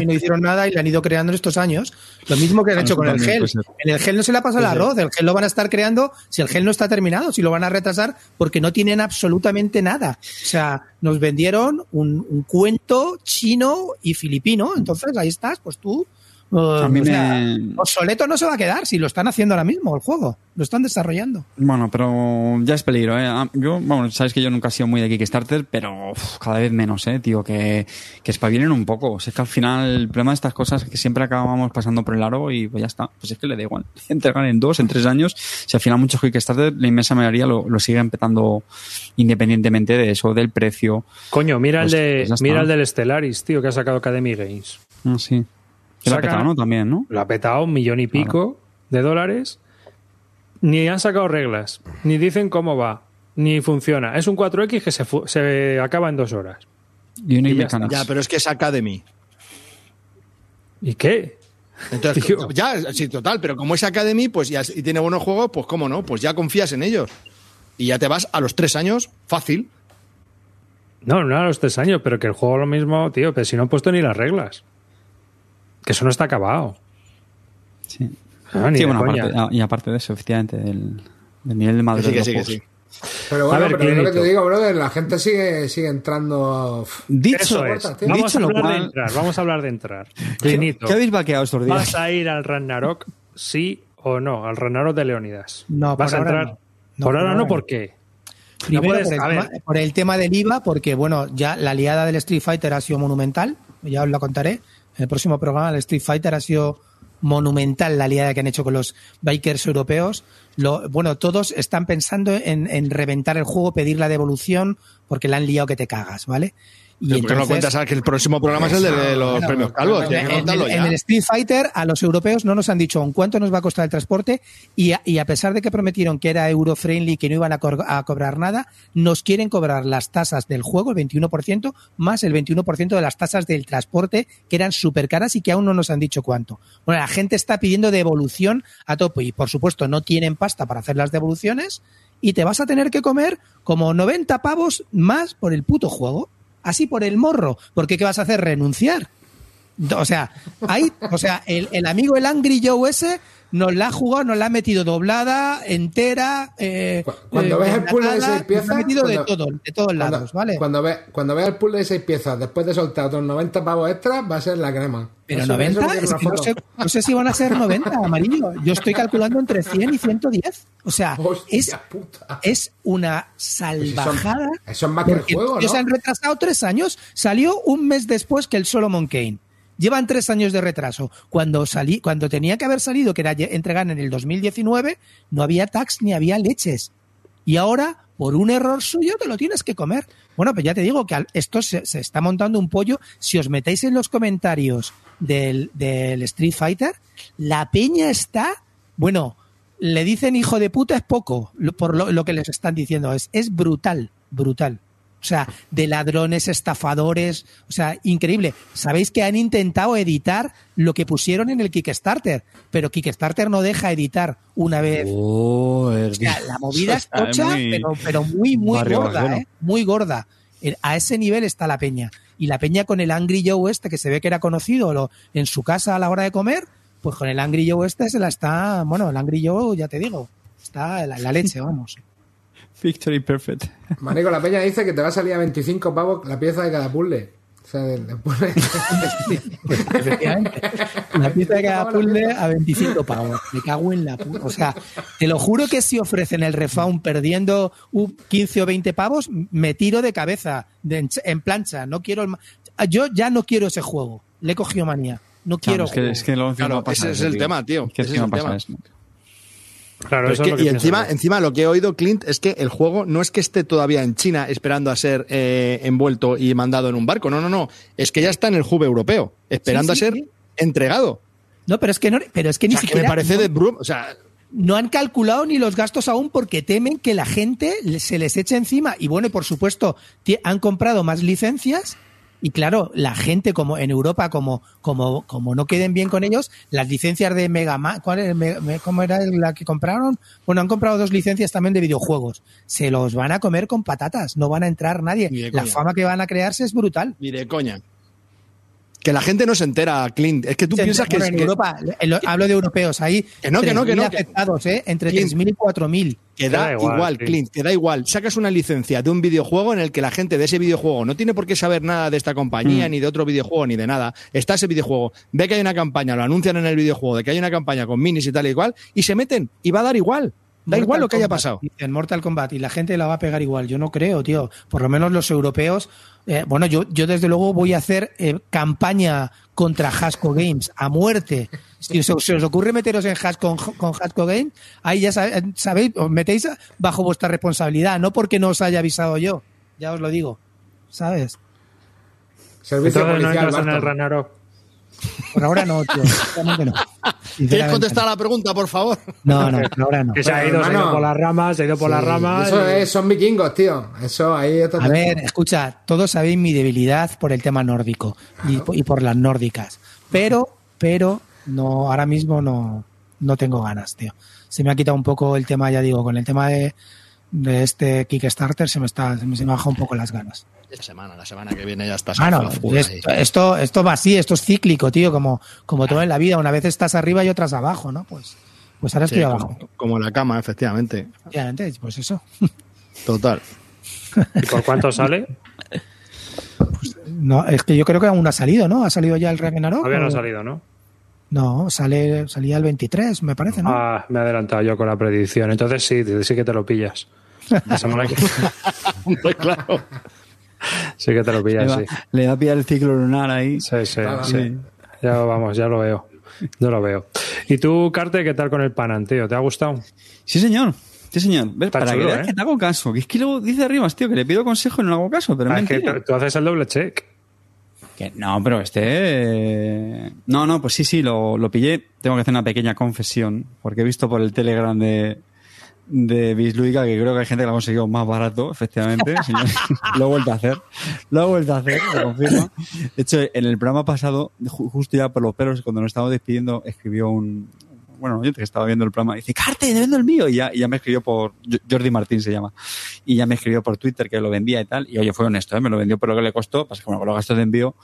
y no hicieron nada y lo han ido creando en estos años. Lo mismo que han Ah, hecho con el gel. En el gel no se le ha pasado el arroz, el gel lo van a estar creando si el gel no está terminado, si lo van a retrasar porque no tienen absolutamente nada. O sea, nos vendieron un, un cuento chino y filipino, entonces ahí estás, pues tú... A mí o sea, me- obsoleto no se va a quedar si lo están haciendo ahora mismo el juego, lo están desarrollando. Bueno, pero ya es peligro, ¿eh? Ah, Yo, bueno, sabes que yo nunca he sido muy de Kickstarter, pero uf, cada vez menos, ¿eh, tío? Que, que espabilen un poco. O sea, es que al final el problema de estas cosas es que siempre acabamos pasando por el aro y pues ya está. Pues es que le da igual. Entregan en dos, en tres años. Si al final muchos Kickstarter, la inmensa mayoría lo, lo siguen petando independientemente de eso, del precio. Coño, mira Pues- el de pues ya está. mira el del Stellaris, tío, que ha sacado Academy Games. Ah, sí. Que lo ha petado, ¿no? También, ¿no? Lo ha petado un millón y pico de dólares ni han sacado reglas, ni dicen cómo va, ni funciona. Es un 4X que se, se acaba en dos horas. Y ya. Ya, pero es que es Academy. ¿Y qué? Entonces, Tío. ya, sí, total, pero como es Academy, pues ya, y tiene buenos juegos, pues cómo no, pues ya confías en ellos. Y ya te vas a los tres años, fácil. No, no a los tres años, pero que el juego lo mismo, tío, pero si no han puesto ni las reglas. Que eso no está acabado. Sí. Ah, ni Sí, de bueno, coña. aparte, ah, y aparte de eso, efectivamente, del, del nivel de madurez que sí, que sí. Pero bueno, A ver, pero es lo que te digo, brother, la gente sigue, sigue entrando. Dicho, Eso es. Vamos dicho a lo hablar de cual, entrar, vamos a hablar de entrar. ¿qué, Clinito, qué habéis vaqueado estos días? ¿vas a ir al Ragnarok, sí o no? Al Ragnarok de Leonidas. No, ¿Vas por a ahora entrar? no. No, por por ahora ahora no, no. ¿por qué? Primero puedes- por, el tema, por el tema del IVA, porque bueno, ya la liada del Street Fighter ha sido monumental, ya os lo contaré. En el próximo programa el Street Fighter ha sido monumental la liada que han hecho con los bikers europeos. Lo, bueno, todos están pensando en, en reventar el juego, pedir la devolución, porque la han liado que te cagas, ¿vale? Y Pero ¿Por qué no cuentas ahora que el próximo programa es el de los premios Calvos? en, en el, en Street Fighter a los europeos no nos han dicho aún cuánto nos va a costar el transporte y a, y a pesar de que prometieron que era euro-friendly, que no iban a, co- a cobrar nada, nos quieren cobrar las tasas del juego, el 21%, más el 21% de las tasas del transporte, que eran súper caras y que aún no nos han dicho cuánto. Bueno, la gente está pidiendo devolución a tope y por supuesto no tienen pasta para hacer las devoluciones y te vas a tener que comer como 90 pavos más por el puto juego. Así por el morro. Porque ¿qué vas a hacer? ¿Renunciar? O sea, hay, o sea, el, el amigo el Angry Joe ese nos la ha jugado, nos la ha metido doblada, entera. Eh, Cu- Cuando eh, ves el pool de seis piezas. ha metido de cuando- todo, de todos cuando- lados, ¿vale? Cuando ves cuando ves el pool de seis piezas, después de soltar otros 90 pavos extra, va a ser la crema. Pero Eso- 90, eso quiero es una que no sé, no sé si van a ser 90, amarillo. Yo estoy calculando entre 100 y 110. O sea, es, es una salvajada. Eso es más que el juego, ¿no? han retrasado tres años. Salió un mes después que el Solomon Kane. Llevan tres años de retraso. Cuando salí, cuando tenía que haber salido, que era entregar en el 2019, no había tax ni había leches. Y ahora, por un error suyo, te lo tienes que comer. Bueno, pues ya te digo que esto se, está montando un pollo. Si os metéis en los comentarios del, Street Fighter, la peña está, bueno, le dicen hijo de puta es poco por lo, lo que les están diciendo. Es, es brutal, brutal. O sea, de ladrones, estafadores, o sea, increíble. Sabéis que han intentado editar lo que pusieron en el Kickstarter, pero Kickstarter no deja editar una vez. O sea, la movida es Está tocha, muy- pero, pero muy, muy barrio gorda. ¿eh? Muy gorda. Eh, A ese nivel está la peña. Y la peña con el Angry Joe este, que se ve que era conocido lo- en su casa a la hora de comer, pues con el Angry Joe este se la está, bueno, el Angry Joe, ya te digo, está la, la leche, vamos. Victory Perfect. Marico, la peña dice que te va a salir a 25 pavos la pieza de cada puzzle. O sea, del, del puzzle. Efectivamente. La pieza de cada puzzle a 25 pavos. Me cago en la puta. O sea, te lo juro que si ofrecen el refund perdiendo un 15 o 20 pavos, me tiro de cabeza, de en, en plancha. No quiero el ma- Yo ya no quiero ese juego. Le he cogido manía. No quiero. Claro, es, que, es que lo Claro, pasa ese es el tío. tema, tío. Es que Ese es el pasa tema. eso. Claro, Pero es eso que- es lo que y encima, encima lo que he oído, Clint, es que el juego no es que esté todavía en China esperando a ser eh, envuelto y mandado en un barco. No, no, no. Es que ya está en el hub europeo, esperando Sí, sí, a ser sí. entregado. No, pero es que no, pero es que O ni que siquiera me parece no, de brum. O sea, no han calculado ni los gastos aún porque temen que la gente se les eche encima. Y bueno, y por supuesto, han comprado más licencias. Y claro, la gente como en Europa, como, como, como no queden bien con ellos, las licencias de Mega Man, ¿cuál es? Me- me- ¿cómo era la que compraron? Bueno, han comprado dos licencias también de videojuegos. Se los van a comer con patatas, no van a entrar nadie. La coña. fama que van a crearse es brutal. ni de coña. Que la gente no se entera, Clint. Es que tú Sí, piensas que, bueno, es- en que- Europa, lo- hablo de europeos, ahí Que no, que no, que 3.000 no, que- afectados, ¿eh? entre Clint. 3.000 y 4.000. que da da igual, igual, sí. Clint, que da igual. Sacas una licencia de un videojuego en el que la gente de ese videojuego no tiene por qué saber nada de esta compañía, Mm. ni de otro videojuego, ni de nada. Está ese videojuego, ve que hay una campaña, lo anuncian en el videojuego, de que hay una campaña con minis y tal y igual, y se meten, y va a dar igual. Da Mortal igual lo que haya Kombat, pasado. En Mortal Kombat y la gente la va a pegar igual. Yo no creo, tío. Por lo menos los europeos. eh, bueno, yo, yo desde luego voy a hacer eh, campaña contra Hasco Games a muerte. Si os, se os ocurre meteros en Has con, con Hasco Games, ahí ya sabe- sabéis, os metéis bajo vuestra responsabilidad, no porque no os haya avisado yo. Ya os lo digo. ¿Sabes? Servicio policial, en el. Ragnarok. Por ahora no, tío. No. ¿Quieres contestar a la pregunta, por favor? No, no, ahora no. Que se ha ido, se ha ido por las ramas, se ha ido por las ramas. Eso y- es, son vikingos, tío. Eso ahí está A ver, escucha, todos sabéis mi debilidad por el tema nórdico y, y por las nórdicas. Pero, pero, no, ahora mismo no, no tengo ganas, tío. Se me ha quitado un poco el tema, ya digo, con el tema de, de este Kickstarter se me está, se me, se me baja un poco las ganas. La semana, la semana que viene ya estás Ah, ahí. esto, esto, esto va así, esto es cíclico, tío, como, como todo en la vida. Una vez estás arriba y otras abajo, ¿no? Pues, pues ahora estoy Sí, abajo. como, como la cama, efectivamente. Efectivamente, pues eso. Total. ¿Y por cuánto sale? No, es que yo creo que aún no ha salido, ¿no? ¿Ha salido ya el Ragnarok? Todavía no ¿O- ha salido, ¿no? No, sale, salía el 23, me parece, ¿no? Ah, me he adelantado yo con la predicción. Entonces sí, sí que te lo pillas. Hombre, claro. sí que te lo Le pillas, va, sí. le va a pillar el ciclo lunar ahí. Sí, sí, Ah, sí. Ya vamos, ya lo veo. Yo lo veo. ¿Y tú, Carte, qué tal con el Panan, tío? ¿Te ha gustado? Sí, señor. Sí, señor. Para chulo, que veas ¿eh? que te hago caso. Que es que luego dice arriba, tío, que le pido consejo y no le hago caso, pero Ah, es es que tú haces el doble check. Que no, pero este... eh, No, no, pues sí, sí, lo, lo pillé. Tengo que hacer una pequeña confesión, porque he visto por el Telegram de, de Bislúdica que creo que hay gente que lo ha conseguido más barato, efectivamente. lo he vuelto a hacer. Lo he vuelto a hacer, lo confirmo. De hecho, en el programa pasado, ju- justo ya por los pelos, cuando nos estábamos despidiendo, escribió un... Bueno, yo que estaba viendo el programa, dice, Carte, te vendo el mío. Y ya, y ya me escribió por... Jordi Martín se llama. Y ya me escribió por Twitter que lo vendía y tal. Y oye, fue honesto, ¿eh? me lo vendió por lo que le costó. Pasa que bueno, con los gastos de envío,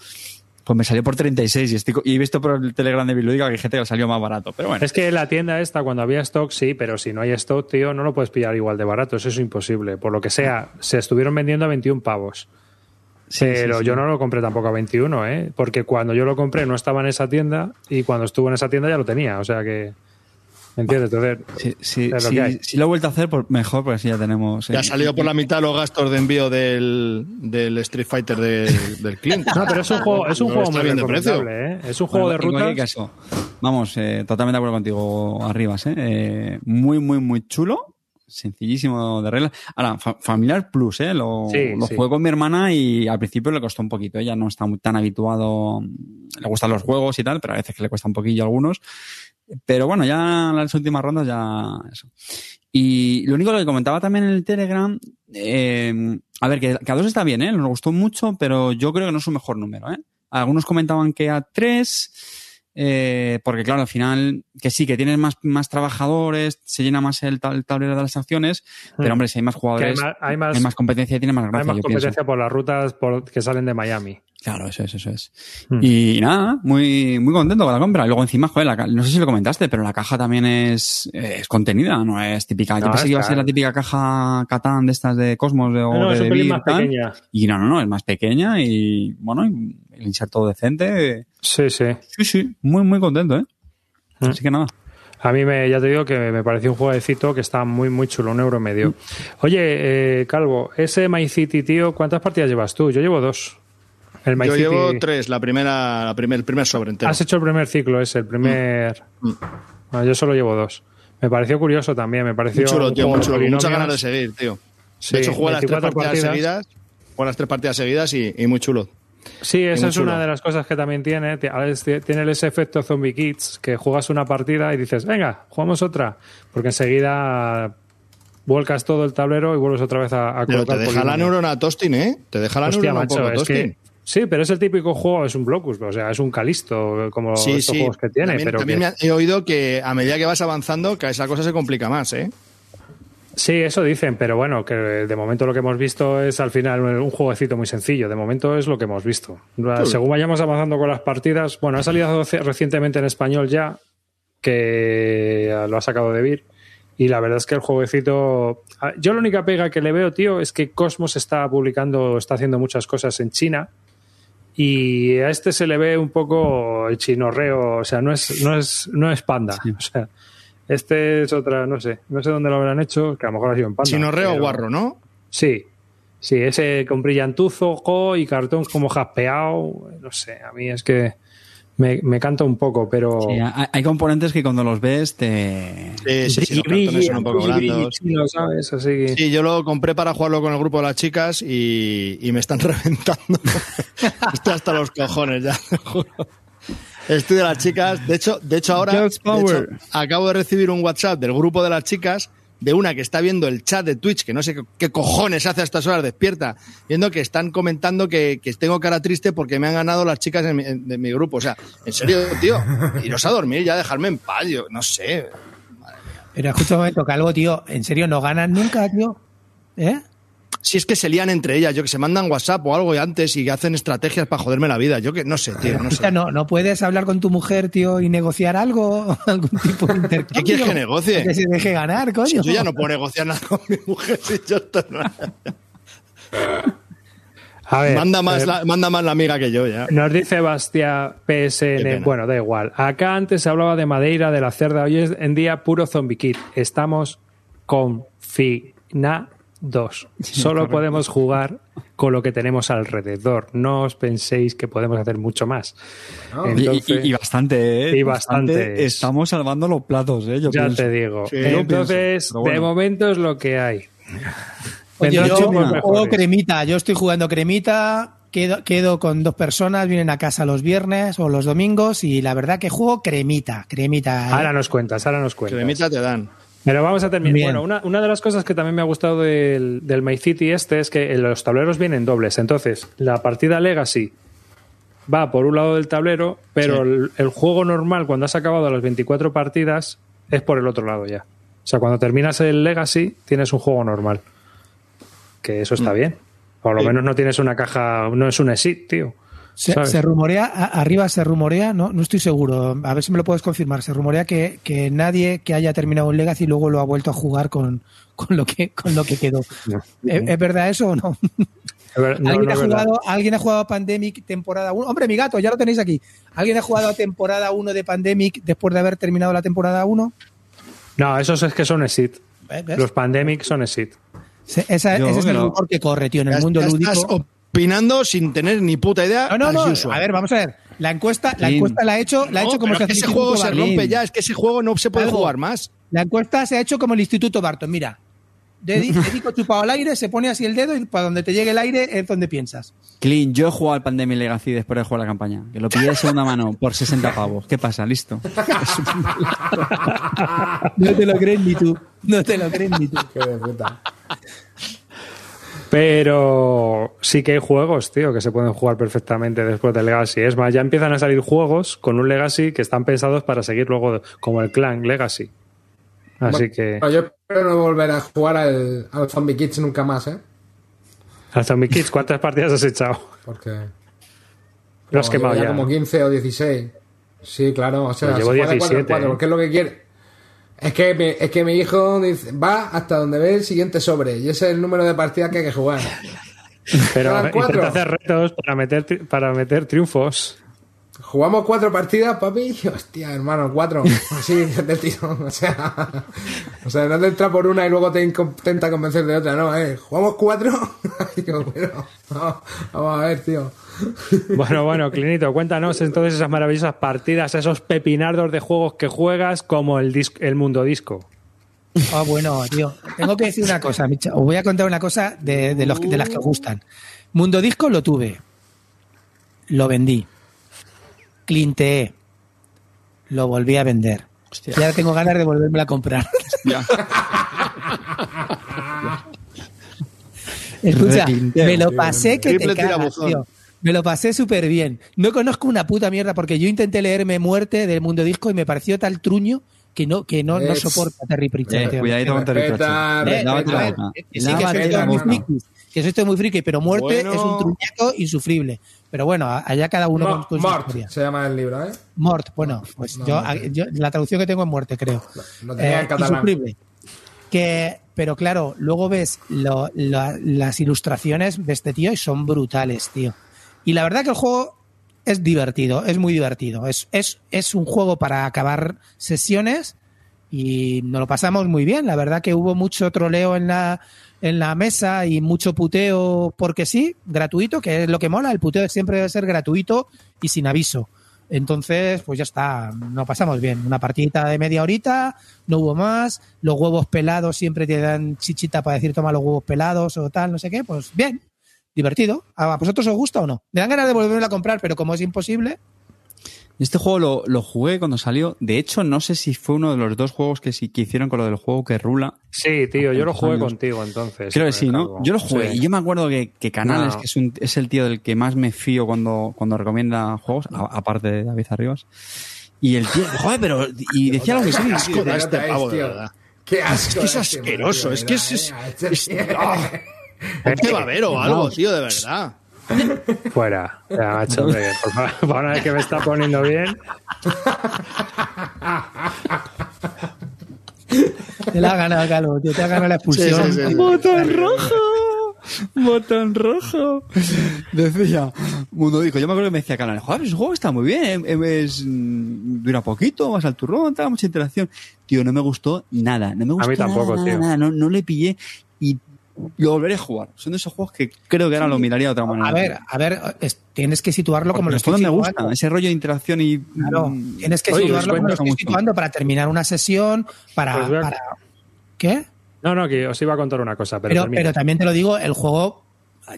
pues me salió por 36 y, estoy, y he visto por el Telegram de Bilúdica que hay gente que salió más barato. Pero bueno, Es que la tienda esta, cuando había stock, sí, pero si no hay stock, tío, no lo puedes pillar igual de barato. Eso es imposible. Por lo que sea, se estuvieron vendiendo a 21 pavos. Sí, pero sí, sí. yo no lo compré tampoco a 21, ¿eh? Porque cuando yo lo compré no estaba en esa tienda y cuando estuvo en esa tienda ya lo tenía. O sea que... ¿Me entiendes? Entonces, si, si, si- si lo he vuelto a hacer, pues mejor, porque así ya tenemos... Ya eh, ha salido por la mitad los gastos de envío del, del Street Fighter de- del cliente. No, pero es un juego, es un No juego muy bien de precio. ¿eh? Es un juego Bueno, de en rutas. caso, vamos, eh, totalmente de acuerdo contigo, Arribas. ¿eh? Eh, muy, muy, muy chulo. Sencillísimo de reglas. Ahora, fa- Familiar Plus, ¿eh? Lo, Sí, lo sí. jugué con mi hermana y al principio le costó un poquito. Ella no está muy tan habituado. Le gustan los juegos y tal, pero a veces que le cuesta un poquillo a algunos. Pero bueno, ya las últimas rondas ya eso. Y lo único que comentaba también en el Telegram, eh, a ver, que, que a dos está bien, ¿eh? Nos gustó mucho, pero yo creo que no es su mejor número, ¿eh? Algunos comentaban que a tres, eh, porque claro, al final, que sí, que tienes más, más trabajadores, se llena más el, el tablero de las acciones, pero hombre, si hay más Que hay jugadores, más, hay más, competencia y tiene más gracia, hay más yo pienso. competencia por las rutas por- que salen de Miami. Claro, eso es, eso es. Hmm. Y nada, muy, muy contento con la compra. Y luego encima, joder, la no sé si lo comentaste, pero la caja también es, es contenida, no es típica. Yo pensé que iba a ser la típica caja Catán de estas de Cosmos de, o No, de es Devir, más pequeña. Y no, no, no, es más pequeña y bueno, y el inserto decente. Sí, sí. Sí, sí, muy, muy contento, ¿eh? Hmm. Así que nada. A mí me, ya te digo que me pareció un jueguecito que está muy, muy chulo, un euro y medio. Oye, eh, Calvo, ese My City, tío, ¿cuántas partidas llevas tú? Yo llevo dos. El My Yo City- llevo tres, la primera, la primer, el primer sobre entero. Has hecho el primer ciclo, ese, el primer. Bueno, yo solo llevo dos. Me pareció curioso también, me pareció. Muy chulo, tío, muy chulo. Muchas ganas de seguir, tío. Sí, de hecho, jugué las tres 24 partidas, partidas. seguidas. Jugué las tres partidas seguidas y, y muy chulo. Sí, esa es una de las cosas que también tiene. Tiene ese efecto Zombie Kids, que juegas una partida y dices, venga, jugamos otra. Porque enseguida vuelcas todo el tablero y vuelves otra vez a, a Pero te colocar deja la neurona Tostin, ¿eh? Te deja la Hostia, neurona un macho, poco sí, pero es el típico juego, es un blocus, o sea, es un calisto, como Sí, estos sí. juegos que tiene. también pero también que- he oído que a medida que vas avanzando, que esa cosa se complica más, ¿eh? Sí, eso dicen, pero bueno, que de momento lo que hemos visto es al final un jueguecito muy sencillo. De momento es lo que hemos visto. Según vayamos avanzando con las partidas, bueno, ha salido recientemente en español ya, que lo ha sacado de Vir. Y la verdad es que el jueguecito. ah, Yo la única pega que le veo, tío, es que Cosmos está publicando, está haciendo muchas cosas en China. Y a este se le ve un poco el chinorreo, o sea, no es, no es, no es panda. O sea, este es otra, no sé, no sé dónde lo habrán hecho, que a lo mejor ha sido en panda. Chinorreo pero- guarro, ¿no? Sí, sí, ese con brillantuzo ojo, y cartón como jaspeado, no sé, a mí es que me, me canta un poco, pero... Sí, hay, hay componentes que cuando los ves te... Sí, sí, sí, los son un poco brilli, blandos. brilli, ¿sabes? Así que- Sí, yo lo compré para jugarlo con el grupo de las chicas y, y me están reventando. Estoy hasta los cojones ya, te juro. Estoy de las chicas. De hecho, de hecho ahora de hecho, acabo de recibir un WhatsApp del grupo de las chicas de una que está viendo el chat de Twitch, que no sé qué, qué cojones hace a estas horas despierta, viendo que están comentando que, que tengo cara triste porque me han ganado las chicas en mi- de mi grupo. O sea, en serio, tío, iros a dormir, ya dejarme en paz, yo no sé. Pero escucha un momento, Calvo, tío, ¿en serio no ganan nunca, tío? ¿Eh? Si es que se lían entre ellas, yo que se mandan WhatsApp o algo antes y hacen estrategias para joderme la vida. Yo que no sé, tío, no sé. no, ¿no puedes hablar con tu mujer, tío, y negociar algo? ¿Algún tipo de intercambio? ¿Qué quieres que negocie? Que se deje ganar, coño. Si yo ya no puedo negociar nada con mi mujer, si yo esto no- A ver, manda, más eh, la, manda más la amiga que yo ya. Nos dice Bastia PSN, bueno, da igual. Acá antes se hablaba de Madeira, de la cerda, hoy es en día puro zombie kit. Estamos confinados. Solo podemos jugar con lo que tenemos alrededor. No os penséis que podemos hacer mucho más. No. Y- Entonces, y, y bastante, ¿eh? Y bastante. Estamos salvando los platos, ¿eh? Yo ya pienso. te digo. Sí, Entonces, pienso, pero bueno. de momento es lo que hay. Oye, yo juego cremita, yo estoy jugando cremita, quedo, quedo con dos personas, vienen a casa los viernes o los domingos y la verdad que juego cremita, cremita. ¿eh? Ahora nos cuentas, ahora nos cuentas. Cremita te dan. Pero vamos a terminar. Bien. Bueno, una, una de las cosas que también me ha gustado del, del My City este es que los tableros vienen dobles. Entonces, la partida Legacy va por un lado del tablero, pero Sí. el, el juego normal, cuando has acabado las 24 partidas, es por el otro lado ya. O sea, cuando terminas el Legacy, tienes un juego normal. Que eso está bien. Por lo Sí. menos no tienes una caja, no es un exit, tío. Se, rumorea, a- arriba se rumorea, no, no estoy seguro, a ver si me lo puedes confirmar, se rumorea que, que nadie que haya terminado un Legacy luego lo ha vuelto a jugar con, con, lo, que, con lo que quedó. ¿Es, es verdad eso o no? Es ver- no, ¿Alguien, no ha jugado, ¿Alguien ha jugado a Pandemic temporada 1? Hombre, mi gato, ya lo tenéis aquí. ¿Alguien ha jugado a temporada 1 de Pandemic después de haber terminado la temporada 1? No, esos es que son exit. ¿Ves? Los Pandemic son exit. Se- esa- Yo ese es el no. rumor que corre, tío, en el Ya- mundo ya lúdico. Opinando sin tener ni puta idea. No, no, no. usual. A ver, vamos a ver. La encuesta, la encuesta la ha hecho, la ha No, hecho como pero se es que ese juego se rompe ya, es que ese juego no se puede Algo. jugar más. La encuesta se ha hecho como el Instituto Barton. Mira, dedi- dedico chupado al aire, se pone así el dedo y para donde te llegue el aire es donde piensas. Clean, yo he jugado al Pandemic Legacy después de jugar la campaña. Que lo pillé de segunda mano por 60 pavos. ¿Qué pasa? Listo. No te lo crees ni tú. No te lo crees ni tú. Qué de puta. Pero sí que hay juegos, tío, que se pueden jugar perfectamente después del Legacy. Es más, ya empiezan a salir juegos con un Legacy que están pensados para seguir luego, como el Clan Legacy. Así Bueno, que, yo espero no volver a jugar al, al Zombie Kids nunca más, ¿eh? al Zombie Kids, ¿cuántas partidas has echado? Porque. Lo has no, quemado ya. como 15 o 16. Sí, claro. O sea, Pues llevo se juega de cuatro en 17, cuatro, ¿eh? porque es lo que quiere. Es que, mi, es que mi hijo dice, va hasta donde ve el siguiente sobre. Y ese es el número de partidas que hay que jugar. Pero intenta hacer retos para meter, tri- para meter triunfos. Jugamos cuatro partidas, papi. Hostia, hermano, cuatro. Así del tirón. O sea, o sea, no te entra por una y luego te intenta convencer de otra. No, eh. Jugamos cuatro. Digo, pero, vamos, vamos a ver, tío. Bueno, bueno, Clinito, cuéntanos entonces esas maravillosas partidas, esos pepinardos de juegos que juegas como el, dis- el mundo disco. Ah, bueno, tío. Tengo que decir una cosa, Micha. Os voy a contar una cosa de, de los, de las que os gustan. Mundo Disco lo tuve. Lo vendí. Clinteé. Lo volví a vender. Hostia. Y ahora tengo ganas de volverme a comprar. Ya. Escucha, Reclinteo, me lo tío. pasé que te cagas, tío. Me lo pasé súper bien. No conozco una puta mierda porque yo intenté leerme Muerte del Mundo Disco y me pareció tal truño que no, que no, no soporta Terry Pritchard. Eh, cuidadito con Terry. Eh, que sí, que soy muy friki, que soy todo muy friki, pero Muerte Bueno. es un truñaco insufrible. Pero bueno, allá cada uno con, su Mort historia. se llama el libro, ¿eh? Mort, bueno, pues No, yo, no, la traducción que tengo es Muerte, creo. Lo tenía en catalán. insufrible. Que, pero claro, luego ves lo- las ilustraciones de este tío y son brutales, tío. Y la verdad que el juego es divertido, es muy divertido. Es, es, es un juego para acabar sesiones y nos lo pasamos muy bien. La verdad que hubo mucho troleo en la, en la mesa y mucho puteo porque sí, gratuito, que es lo que mola. El puteo siempre debe ser gratuito y sin aviso. Entonces, pues ya está, nos pasamos bien. Una partidita de media horita, no hubo más. Los huevos pelados siempre te dan chichita para decir toma los huevos pelados o tal, no sé qué. Pues bien, divertido. ¿A vosotros os gusta o no? Me dan ganas de volverlo a comprar, pero como es imposible, Este juego lo, lo jugué cuando salió. De hecho, no sé si fue uno de los dos juegos que, sí, que hicieron con lo del juego que rula. Sí, tío, yo lo jugué años. contigo entonces. Creo que sí, ¿no? Yo lo jugué Sí. y yo me acuerdo que, que Canales, No. que es, un, es el tío del que más me fío cuando, cuando recomienda juegos, a- aparte de David Arribas. Y el tío, joder, pero. Y decía lo que sí. Asco da este pavo, es, de tío. verdad. Qué asco. Es que es este asqueroso, es que es- es- ¿eh? es- ¡Ah! Ponte babero o algo, tío, de verdad. Fuera. Ya, macho, hombre, por favor, para una vez que me está poniendo bien. Te la ha ganado, Calvo, tío. Te ha ganado la expulsión. Sí, sí, sí. ¡Botón rojo! ¡Botón rojo! Decía, Mundo dijo, yo me acuerdo que me decía Canales, joder, ese juego está muy bien, eh, es, mm, dura poquito, vas al turrón, tal, mucha interacción. Tío, no me gustó nada, no me gustó mí tampoco, nada, tío. nada, no, no le pillé y lo volveré a jugar. Son de esos juegos que creo que ahora lo miraría de otra manera. A ver, a ver, es- tienes que situarlo como lo estoy juegos me situando. gusta, ese rollo de interacción y... Claro, mm, tienes que Oye, situarlo como lo estoy mucho. situando para terminar una sesión, para... Pues para- ¿Qué? No, no, que os iba a contar una cosa, pero, Pero, también te lo digo, el juego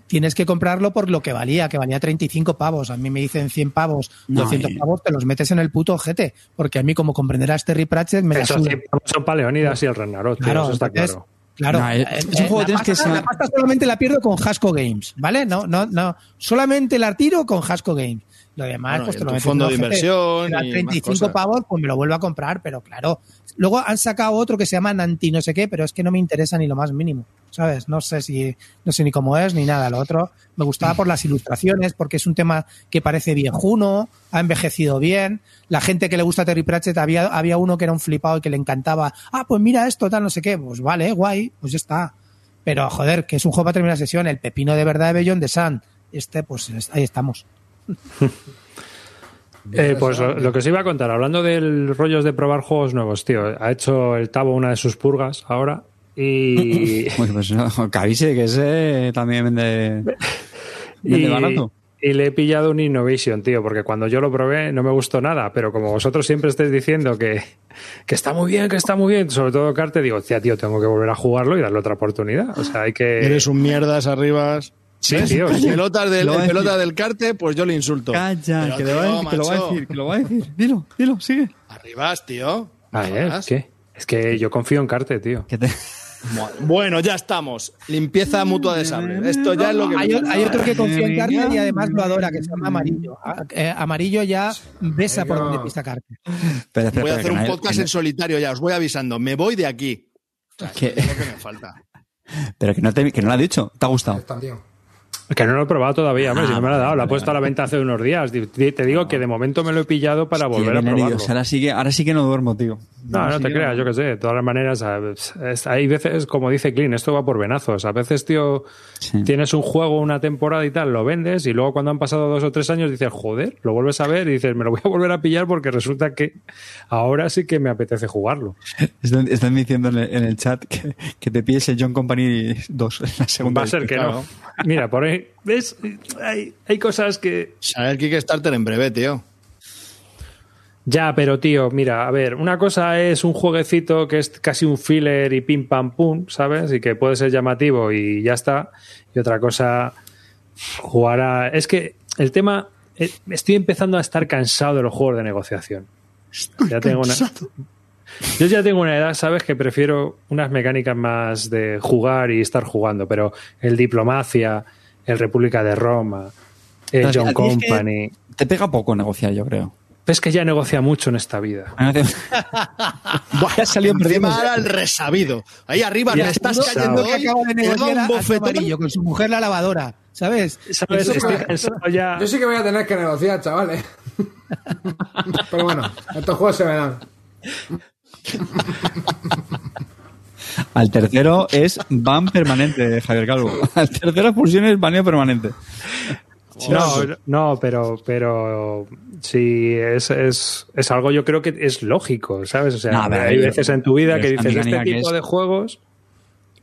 tienes que comprarlo por lo que valía, que valía 35 pavos. A mí me dicen 100 pavos, No, 200 eh. pavos, te los metes en el puto ojete. Porque a mí, como comprenderás, Terry Pratchett me la Eso suda. sí, son para Leonidas y el Ragnarok, tío, Claro, eso está entonces, claro. Claro, No, es- eh, es un juego la que tienes que ser- La pasta solamente la pierdo con Hasco Games, ¿vale? No, no, no. Solamente la tiro con Hasco Games. Lo demás, Bueno, pues te lo metes fondo en de inversión y más 35 cosas. pavos, pues me lo vuelvo a comprar, pero claro. Luego han sacado otro que se llama Nanti no sé qué, pero es que no me interesa ni lo más mínimo, ¿sabes? No sé si, no sé ni cómo es ni nada. Lo otro me gustaba por las ilustraciones, porque es un tema que parece viejuno, ha envejecido bien. La gente que le gusta Terry Pratchett, había, había uno que era un flipado y que le encantaba. Ah, pues mira esto, tal, no sé qué. Pues vale, guay, pues ya está. Pero joder, que es un juego para terminar la sesión. El pepino de verdad de Beyond de Sun. Este, pues es- ahí estamos. Eh, pues lo, lo que os iba a contar, hablando del rollos de probar juegos nuevos, tío, ha hecho el Tabo una de sus purgas ahora y, Pues, pues no, que avise que ese también vende, vende y, barato. y le he pillado un Innovation, tío, porque cuando yo lo probé no me gustó nada, pero como vosotros siempre estáis diciendo que, que está muy bien, que está muy bien, sobre todo Carte, digo, tía, tío, tengo que volver a jugarlo y darle otra oportunidad. O sea, hay que... Eres un mierdas arribas. Sí, ¿Ves? tío. Pelotas del, pelota del carte, pues yo le insulto. Calla, que, lo va, a tío, decir, que lo va a decir, que lo va a decir. Dilo, dilo, sigue. Arribas, tío. A ver, Jodas. ¿qué? Es que yo confío en Carte, tío. Que te- Bueno, ya estamos. Limpieza mutua de sable. Esto ya es lo que... Hay, hay otro que confía en. Carter y además lo adora, que se llama Amarillo. A- eh, Amarillo ya besa por donde pisa espera, Voy a hacer que un podcast que en solitario ya, os voy avisando. Me voy de aquí. Que- Es lo que me falta. Pero que no, te, que no lo ha dicho, te ha gustado. Que no lo he probado todavía, hombre, Ah, si no me lo ha dado. vale, La he puesto a la venta hace unos días. Te digo que de momento me lo he pillado para Hostia, volver a probarlo. Ahora sí que, ahora sí que no duermo, tío. No, no te creas, yo qué sé. De todas las maneras, hay veces, como dice Clean, esto va por venazos. A veces, tío, Sí. tienes un juego, una temporada y tal, lo vendes y luego cuando han pasado dos o tres años dices, joder, lo vuelves a ver y dices, me lo voy a volver a pillar porque resulta que ahora sí que me apetece jugarlo. Están, están diciendo en el, en el chat que, que te pides el John Company 2 en la segunda. Va a ser que Claro. no. Mira, por ahí, ¿ves? Hay, hay cosas que Sale el Kickstarter en breve, tío. Ya, pero tío, mira, a ver, una cosa es un jueguecito que es casi un filler y pim pam pum, ¿sabes? Y que puede ser llamativo y ya está. Y otra cosa, jugar a... Es que el tema... eh, Estoy empezando a estar cansado de los juegos de negociación. ya tengo una... Yo ya tengo una edad, ¿sabes? Que prefiero unas mecánicas más de jugar y estar jugando, pero el Diplomacia, el República de Roma, el John es que- Company... Te pega poco negociar, yo creo. Es que ya negocia mucho en esta vida. Buah, Ya salió perdiendo. Encima ahora el resabido. Ahí arriba Ya me estás está. cayendo que acaba de negociar un bofetón. amarillo con su mujer la lavadora, ¿sabes? Yo sí que voy a tener que negociar, chavales. Pero bueno, estos juegos se verán. Al tercero es ban permanente, Javier Calvo. Al tercero expulsión es baneo permanente. No, no, pero, pero sí, es, es, es algo yo creo que es lógico, ¿sabes? O sea, No, a ver, hay veces en tu vida que dices, este tipo es- de juegos...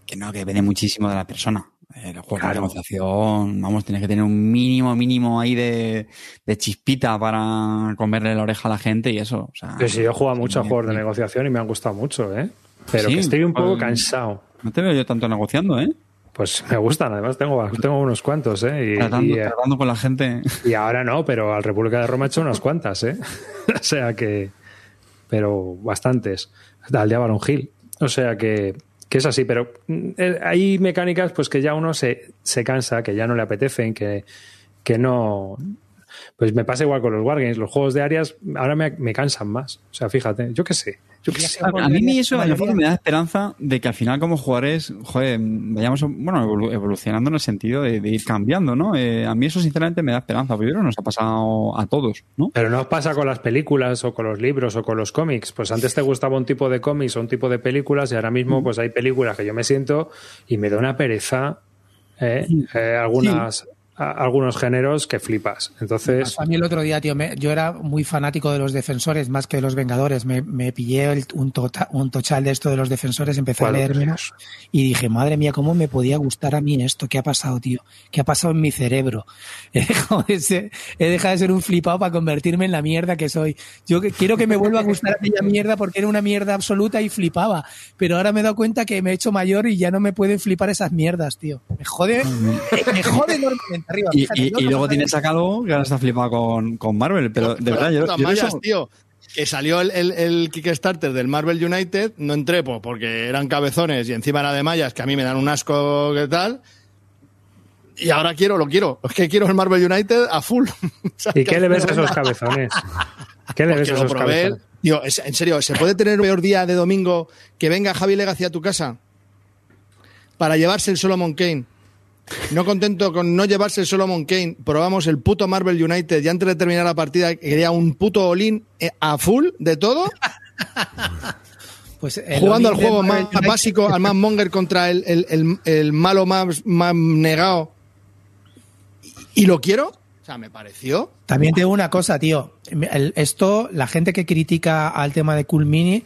Que no, que depende muchísimo de la persona. El juego Claro. de negociación, vamos, tienes que tener un mínimo, mínimo ahí de, de chispita para comerle la oreja a la gente y eso. O sea, sí, yo he jugado mucho a juegos de negociación y me han gustado mucho, ¿eh? Pero Sí, que estoy un poco pues- cansado. No te veo yo tanto negociando, ¿eh? Pues me gustan, además tengo, tengo unos cuantos, ¿eh? Y, Tratando, y, eh, tratando con la gente. y ahora no, pero al República de Roma he hecho unas cuantas, ¿eh? o sea que. Pero bastantes. Al de Avalon Hill. O sea que, que es así, pero mm, eh, hay mecánicas pues que ya uno se, se cansa, que ya no le apetecen, que, que no. Pues me pasa igual con los Wargames. Los juegos de áreas ahora me, me cansan más. O sea, fíjate, yo qué sé. Yo sé. A, a mí eso en el fondo me da esperanza de que al final como jugadores, joder, vayamos bueno, evolu- evolucionando en el sentido de, de ir cambiando, ¿no? Eh, a mí eso sinceramente me da esperanza, porque yo creo que nos ha pasado a todos, ¿no? Pero no os pasa con las películas o con los libros o con los cómics. Pues antes te gustaba un tipo de cómics o un tipo de películas y ahora mismo pues hay películas que yo me siento y me da una pereza eh, eh, algunas algunos géneros que flipas. Entonces, A mí el otro día, tío, me- yo era muy fanático de los defensores más que de los vengadores. Me, me pillé el- un, tota- un tochal de esto de los defensores, empecé a ¿Cuál leer otro? menos y dije, madre mía, ¿cómo me podía gustar a mí esto? ¿Qué ha pasado, tío? ¿Qué ha pasado en mi cerebro? He dejado de ser, he dejado de ser un flipado para convertirme en la mierda que soy. Yo que- quiero que me vuelva a gustar aquella mierda porque era una mierda absoluta y flipaba. Pero ahora me he dado cuenta que me he hecho mayor y ya no me pueden flipar esas mierdas, tío. Me jode, me jode enormemente arriba. Y, fíjate, y- yo y no luego tienes a Calvo que ahora está flipado con, con Marvel, pero de verdad, yo, eso- tío. Que salió el, el- el Kickstarter del Marvel United, no entré pues, porque eran cabezones y encima era de mallas, que a mí me dan un asco que tal. Y ahora quiero, lo quiero. Es que quiero el Marvel United a full. ¿y qué le ves a esos cabezones? ¿Qué le ves a lo esos probé. cabezones? Tío, en serio, ¿se puede tener un peor día de domingo que venga Javi Legacy a tu casa para llevarse el Solomon Kane? No contento con no llevarse el Solomon Kane, probamos el puto Marvel United y antes de terminar la partida quería un puto all-in eh, a full de todo, Pues el jugando al Olin juego Marvel más United- básico, al más monger contra el, el- el- el malo más, más negado. ¿Y lo quiero? O sea, me pareció También te digo una cosa, tío. Esto, la gente que critica al tema de Cool Mini,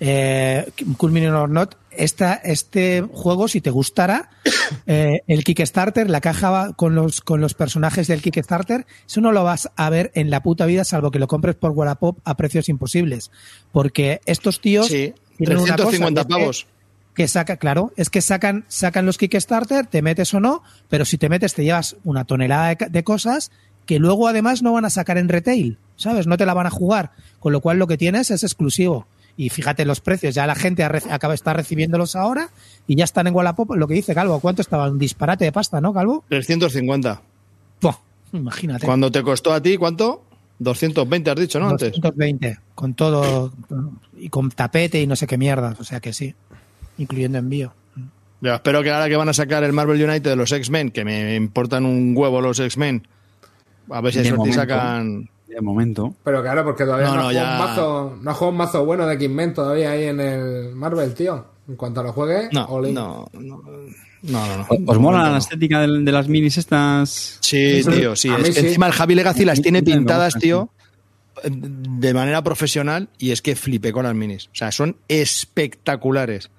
eh, Cool Mini or Not, esta, este juego, si te gustara, eh, el Kickstarter, la caja con los, con los personajes del Kickstarter, eso no lo vas a ver en la puta vida, salvo que lo compres por Wallapop a precios imposibles. Porque estos tíos Sí, tienen una cosa, 350 y es que- pavos. que saca, claro, es que sacan, sacan los Kickstarter, te metes o no, pero si te metes te llevas una tonelada de cosas que luego además no van a sacar en retail, ¿sabes? No te la van a jugar, con lo cual lo que tienes es exclusivo. Y fíjate los precios, ya la gente acaba está recibiéndolos ahora y ya están en Wallapop, lo que dice Calvo, ¿cuánto estaba? Un disparate de pasta, ¿no, Calvo? 350. Buah, imagínate. Cuando te costó a ti, ¿cuánto? 220 has dicho, ¿no? Antes. 220, con todo, y con tapete y no sé qué mierdas, o sea que sí, incluyendo envío. Ya, espero que ahora que van a sacar el Marvel United de los X-Men, que me importan un huevo los X-Men, a ver si De suerte momento. sacan... de momento. Pero claro, porque todavía No, no, no, ha jugado ya- un mazo, no ha jugado un mazo bueno de X-Men todavía ahí en el Marvel, tío. En cuanto lo juegue, No, no, no, no, no, no. ¿Os mola No. la estética de, las minis estas? Sí, tío, sí. A Es mí que sí. encima el Javi Legacy las tiene pintadas, tío, de manera profesional y es que flipé con las minis. O sea, son espectaculares.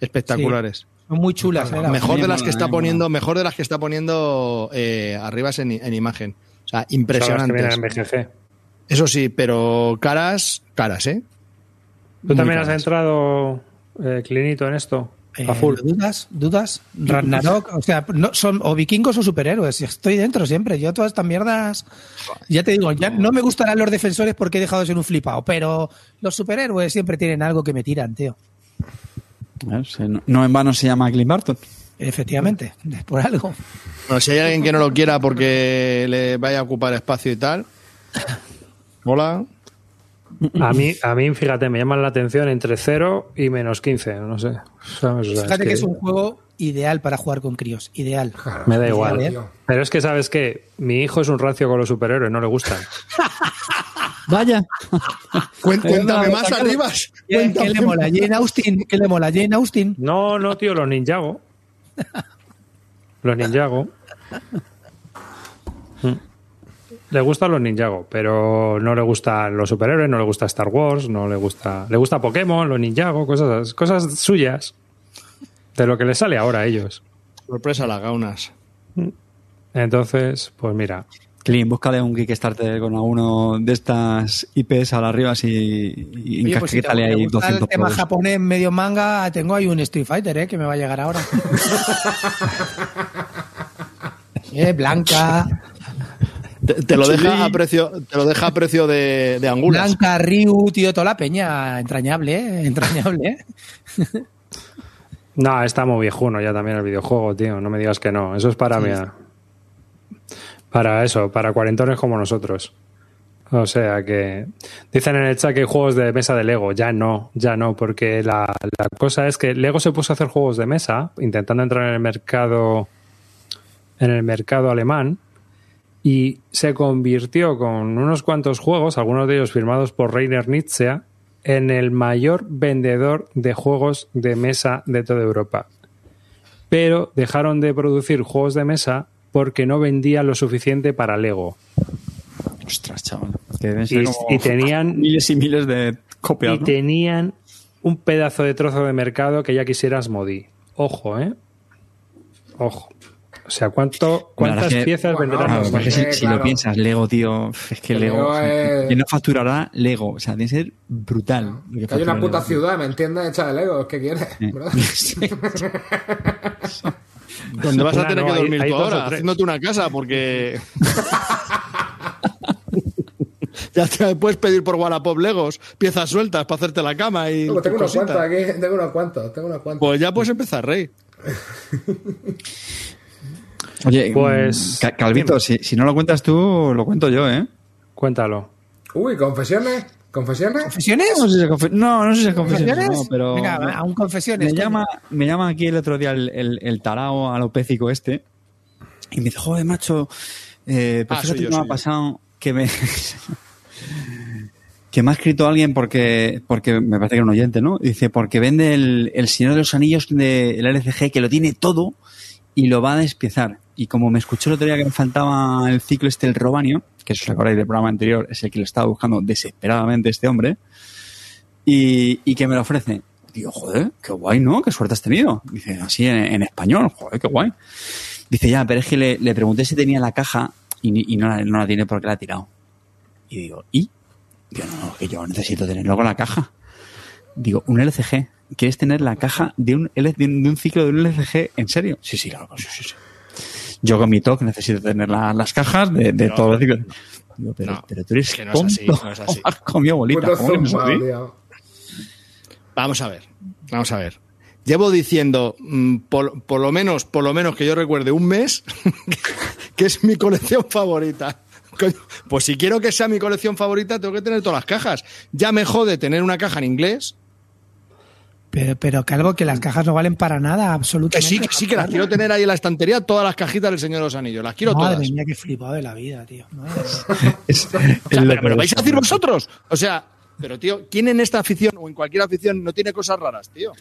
Espectaculares. Son muy chulas, ¿eh? la Mejor de me las que está poniendo, mejor de las que está poniendo eh, arriba en, en imagen. O sea, impresionantes. BGG. Eso sí, pero caras, caras, ¿eh? ¿Tú Muy también has entrado, eh, Clinito, en esto? Eh, a full. ¿Dudas? ¿Dudas? Ragnarok, o sea, no, son o vikingos o superhéroes. Estoy dentro siempre. Yo todas estas mierdas, ya te digo, ya no me gustarán los defensores porque he dejado de ser un flipado, pero los superhéroes siempre tienen algo que me tiran, tío. No en vano se llama Clint Barton. Efectivamente, por algo. Bueno, si hay alguien que no lo quiera porque le vaya a ocupar espacio y tal. Hola. A mí, a mí, fíjate, me llaman la atención entre 0 y menos 15, no sé. Fíjate es que es un juego ideal para jugar con críos, ideal. Me da igual. Ideal, tío. Pero es que, ¿sabes qué? Mi hijo es un rancio con los superhéroes, no le gustan. Vaya. Cuéntame no, más. Arribas. ¿Qué, le mola? Jane Austen, ¿qué le mola? Jane Austen. No, no, tío, los Ninjago. Los Ninjago. Mm. Le gustan los Ninjago, pero no le gustan los superhéroes, no le gusta Star Wars, no le gusta. Le gusta Pokémon, los Ninjago, cosas, cosas suyas. De lo que les sale ahora a ellos. Sorpresa las gaunas. Entonces, pues mira, Clean, búscale un Kickstarter con alguno de estas IPs a las arribas y, y Oye, pues si te, te ahí gusta 200 el tema japonés medio manga, tengo ahí un Street Fighter, ¿eh? Que me va a llegar ahora. eh, Blanca, Te, te lo deja a precio, te lo deja a precio de, de angulas. Blanca, Ryu, tío, toda la peña. Entrañable, ¿eh? Entrañable, ¿eh? No, está muy viejuno ya también el videojuego, tío. No me digas que no. Eso es para mí. Para eso, para cuarentones como nosotros. O sea que dicen en el chat que hay juegos de mesa de Lego. Ya no, ya no, porque la, cosa es que Lego se puso a hacer juegos de mesa, intentando entrar en el mercado, en el mercado alemán, y se convirtió con unos cuantos juegos, algunos de ellos firmados por Reiner Nietzsche, en el mayor vendedor de juegos de mesa de toda Europa. Pero dejaron de producir juegos de mesa porque no vendían lo suficiente para Lego. Ostras, chaval. Que deben ser Y, como y tenían miles y miles de copias. y ¿no? tenían un pedazo de trozo de mercado que ya quisieras Modi. Ojo, ¿eh? Ojo. O sea, ¿cuánto, ¿cuántas que- piezas Bueno, los porque si, si lo piensas, Lego, tío, es que Lego. Lego es- Que no facturará Lego. O sea, tiene que ser brutal. que hay una puta Lego. ciudad, ¿me entiendes? Hecha de Lego, ¿qué quieres? Sí. bro? Donde vas a tener no, que hay- dormir hay tú o ahora, haciéndote una casa, porque. ya te puedes pedir por Wallapop Legos, piezas sueltas para hacerte la cama y. Pues tengo unos cuantos aquí, tengo unos cuantos, tengo unos cuantos. Pues ya puedes empezar, Rey. Oye, Pues- mm, Ca- Calvito, si, si no lo cuentas tú, lo cuento yo, ¿eh? Cuéntalo. Uy, confesiones, confesiones. ¿Confesiones? No, sé si es confe- no, no sé si es confesiones, ¿Confesiones? no, pero Venga, me, aún confesiones. me llama, me llama aquí el otro día el, el, el tarao alopécico este y me dice, joder, macho, eh, pues Ah, fíjate soy yo, que me ha pasado que me... que me ha escrito alguien porque, porque me parece que era un oyente, ¿no? Dice, porque vende el, el Señor de los Anillos del LCG, que lo tiene todo y lo va a despiezar. Y como me escuchó el otro día que me faltaba el ciclo este, el Robanio, que si os acordáis del programa anterior, es el que lo estaba buscando desesperadamente este hombre, y, que me lo ofrece. Digo, joder, qué guay, ¿no? Qué suerte has tenido. Dice, así en, español, joder, qué guay. Dice, ya, pero es que le, le pregunté si tenía la caja y, no, la, tiene porque la ha tirado. Y digo, ¿y? Digo, no, no, que yo necesito tenerlo con la caja. Digo, un LCG. ¿Quieres tener la caja de un, de un, de un ciclo de un LCG? ¿En serio? Sí, sí, claro, sí, sí. Yo con mi TOC necesito tener la- las cajas de, de todos los ciclos. Digo, pero, no, pero tú eres es que no es así, tonto. no es así. Has comido bolita. ¿Cómo no así? tío. Vamos a ver, vamos a ver. Llevo diciendo, mm, por, por lo menos, por lo menos que yo recuerde, un mes, que es mi colección favorita. Pues si quiero que sea mi colección favorita, tengo que tener todas las cajas. Ya me jode tener una caja en inglés, Pero, pero Calvo, que las cajas no valen para nada, que absolutamente. sí, que sí, que las quiero tener ahí en la estantería, todas las cajitas del Señor de los Anillos. Las quiero Madre todas. mía, qué flipado de la vida, tío. Madre mía. Es- O sea, es lo pero, ¿me lo vais a decir vosotros? O sea, pero tío, ¿quién en esta afición o en cualquier afición no tiene cosas raras, tío?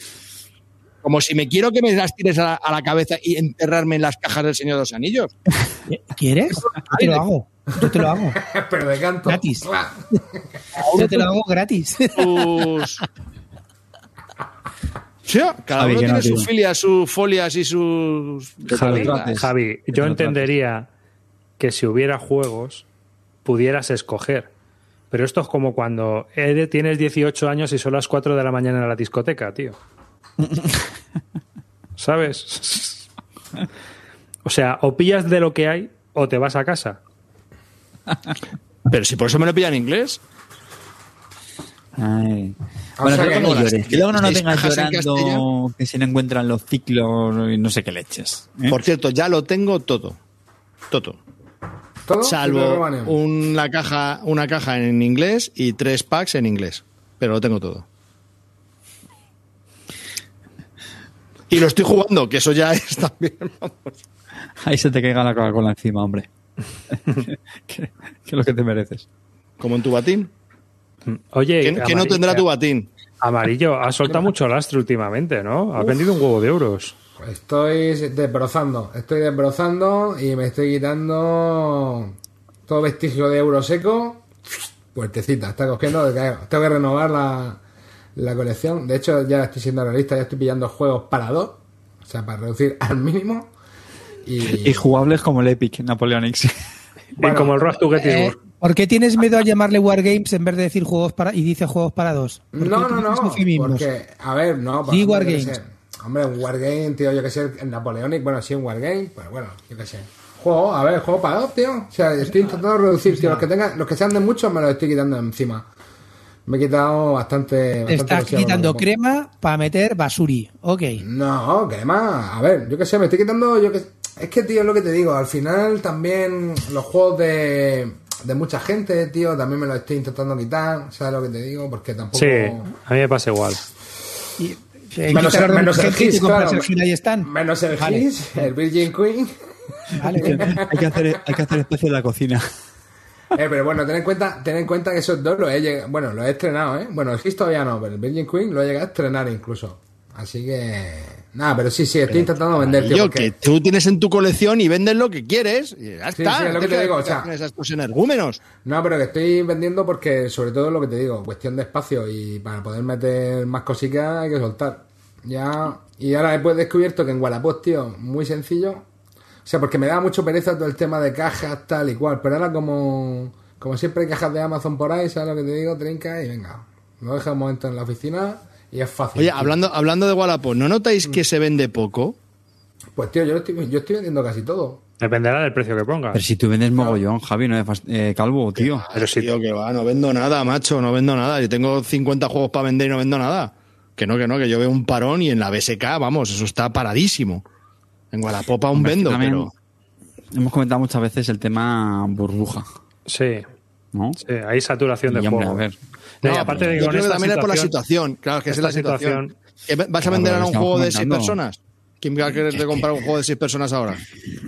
Como si me quiero que me las tires a la, a la cabeza y enterrarme en las cajas del Señor de los Anillos. ¿Quieres? Yo te lo hago. Yo te lo hago. Pero de canto. Gratis. Yo te lo hago gratis. Sus... Sí, cada Javi, uno no, tiene sus filias, sus folias y sus... Javi. Javi, yo no entendería que si hubiera juegos pudieras escoger. Pero esto es como cuando Ede, tienes 18 años y son las 4 de la mañana en la discoteca, tío. ¿Sabes? O sea, o pillas de lo que hay o te vas a casa. Pero si por eso me lo pilla en inglés. Ay. O Bueno, sea que que luego no las- llores, que luego no nos vengas llorando que se le encuentran los ciclos y no sé qué leches. ¿eh? Por cierto, ya lo tengo todo. Todo. ¿Todo? Salvo una caja, una caja en inglés y tres packs en inglés. Pero lo tengo todo. Y lo estoy jugando, que eso ya es también. vamos. Ahí se te caiga la Coca-Cola encima, hombre. que, que es lo que te mereces. Como en tu batín. Oye, Que, que no tendrá tu batín. Amarillo, has soltado mucho lastre últimamente, ¿no? Has vendido un huevo de euros. Estoy desbrozando, estoy desbrozando y me estoy quitando todo vestigio de euro seco. Puertecita, está cogiendo, tengo que renovar la, la colección. De hecho, ya estoy siendo realista, ya estoy pillando juegos para dos, o sea, para reducir al mínimo. Y, Y jugables como el Epic Napoleonics. Bueno, como el Road to Eh, Gettysburg. ¿Por qué tienes miedo a llamarle Wargames en vez de decir juegos para y dice juegos para dos? ¿Por qué No, no, no, porque, a ver, no, qué Wargames. Hombre, un Wargame, tío, yo que sé, el Napoleonic, bueno, sí, un Wargame, pues bueno, yo que sé. Juego, a ver, juego para dos, tío. O sea, estoy intentando reducir, tío. Los que tengan, los que sean de muchos me los estoy quitando encima. Me he quitado bastante. bastante Estás quitando crema para meter basuri. Ok. No, más. A ver, yo qué sé, me estoy quitando. Yo que... Es que, tío, es lo que te digo. Al final también los juegos de, de mucha gente, tío, también me los estoy intentando quitar. ¿Sabes lo que te digo? Porque tampoco. Sí, a mí me pasa igual. Y, eh, Menos, de menos el claro. el Gil, ahí están. Menos el Vale. His, el Virgin Queen. Vale. hay, que hacer, hay que hacer espacio en la cocina. Eh, pero bueno, ten en cuenta, ten en cuenta que esos dos los he lleg- bueno, los he estrenado, ¿eh? Bueno, el His todavía no, pero el Virgin Queen lo he llegado a estrenar incluso. Así que nada, pero sí, sí, estoy intentando vender, tío, Yo, porque- que tú tienes en tu colección y vendes lo que quieres. Y ya Sí, está. sí, es lo que te digo, o sea- Tienes a estos energúmenos. No, pero que estoy vendiendo porque, sobre todo lo que te digo, cuestión de espacio y para poder meter más cositas hay que soltar. Ya, y ahora después he descubierto que en Wallapop, tío, muy sencillo. O sea, porque me da mucho pereza todo el tema de cajas, tal y cual. Pero ahora como, como siempre hay cajas de Amazon por ahí, ¿sabes lo que te digo? Trinca y venga. Lo deja un momento en la oficina y es fácil. Oye, tío. hablando, hablando de Wallapop, ¿no notáis que se vende poco? Pues tío, yo, lo estoy, yo estoy vendiendo casi todo. Dependerá del precio que pongas. Pero si tú vendes mogollón, Javi, no fast- eh, calvo, tío. Pero si Tío, que va, no vendo nada, macho, no vendo nada. Yo tengo 50 juegos para vender y no vendo nada. Que no, que no, que yo veo un parón y en la BSK, vamos, eso está paradísimo. En Wallapop aún es vendo, también pero... Hemos comentado muchas veces el tema burbuja, Sí, ¿no? sí, hay saturación de hombre, juego. a ver. No, aparte de que yo con creo que también es por la situación-. Claro, que es la situación. situación- ¿Que ¿Vas a vender ahora un juego de seis personas? ¿Quién va a querer comprar un juego de seis personas ahora?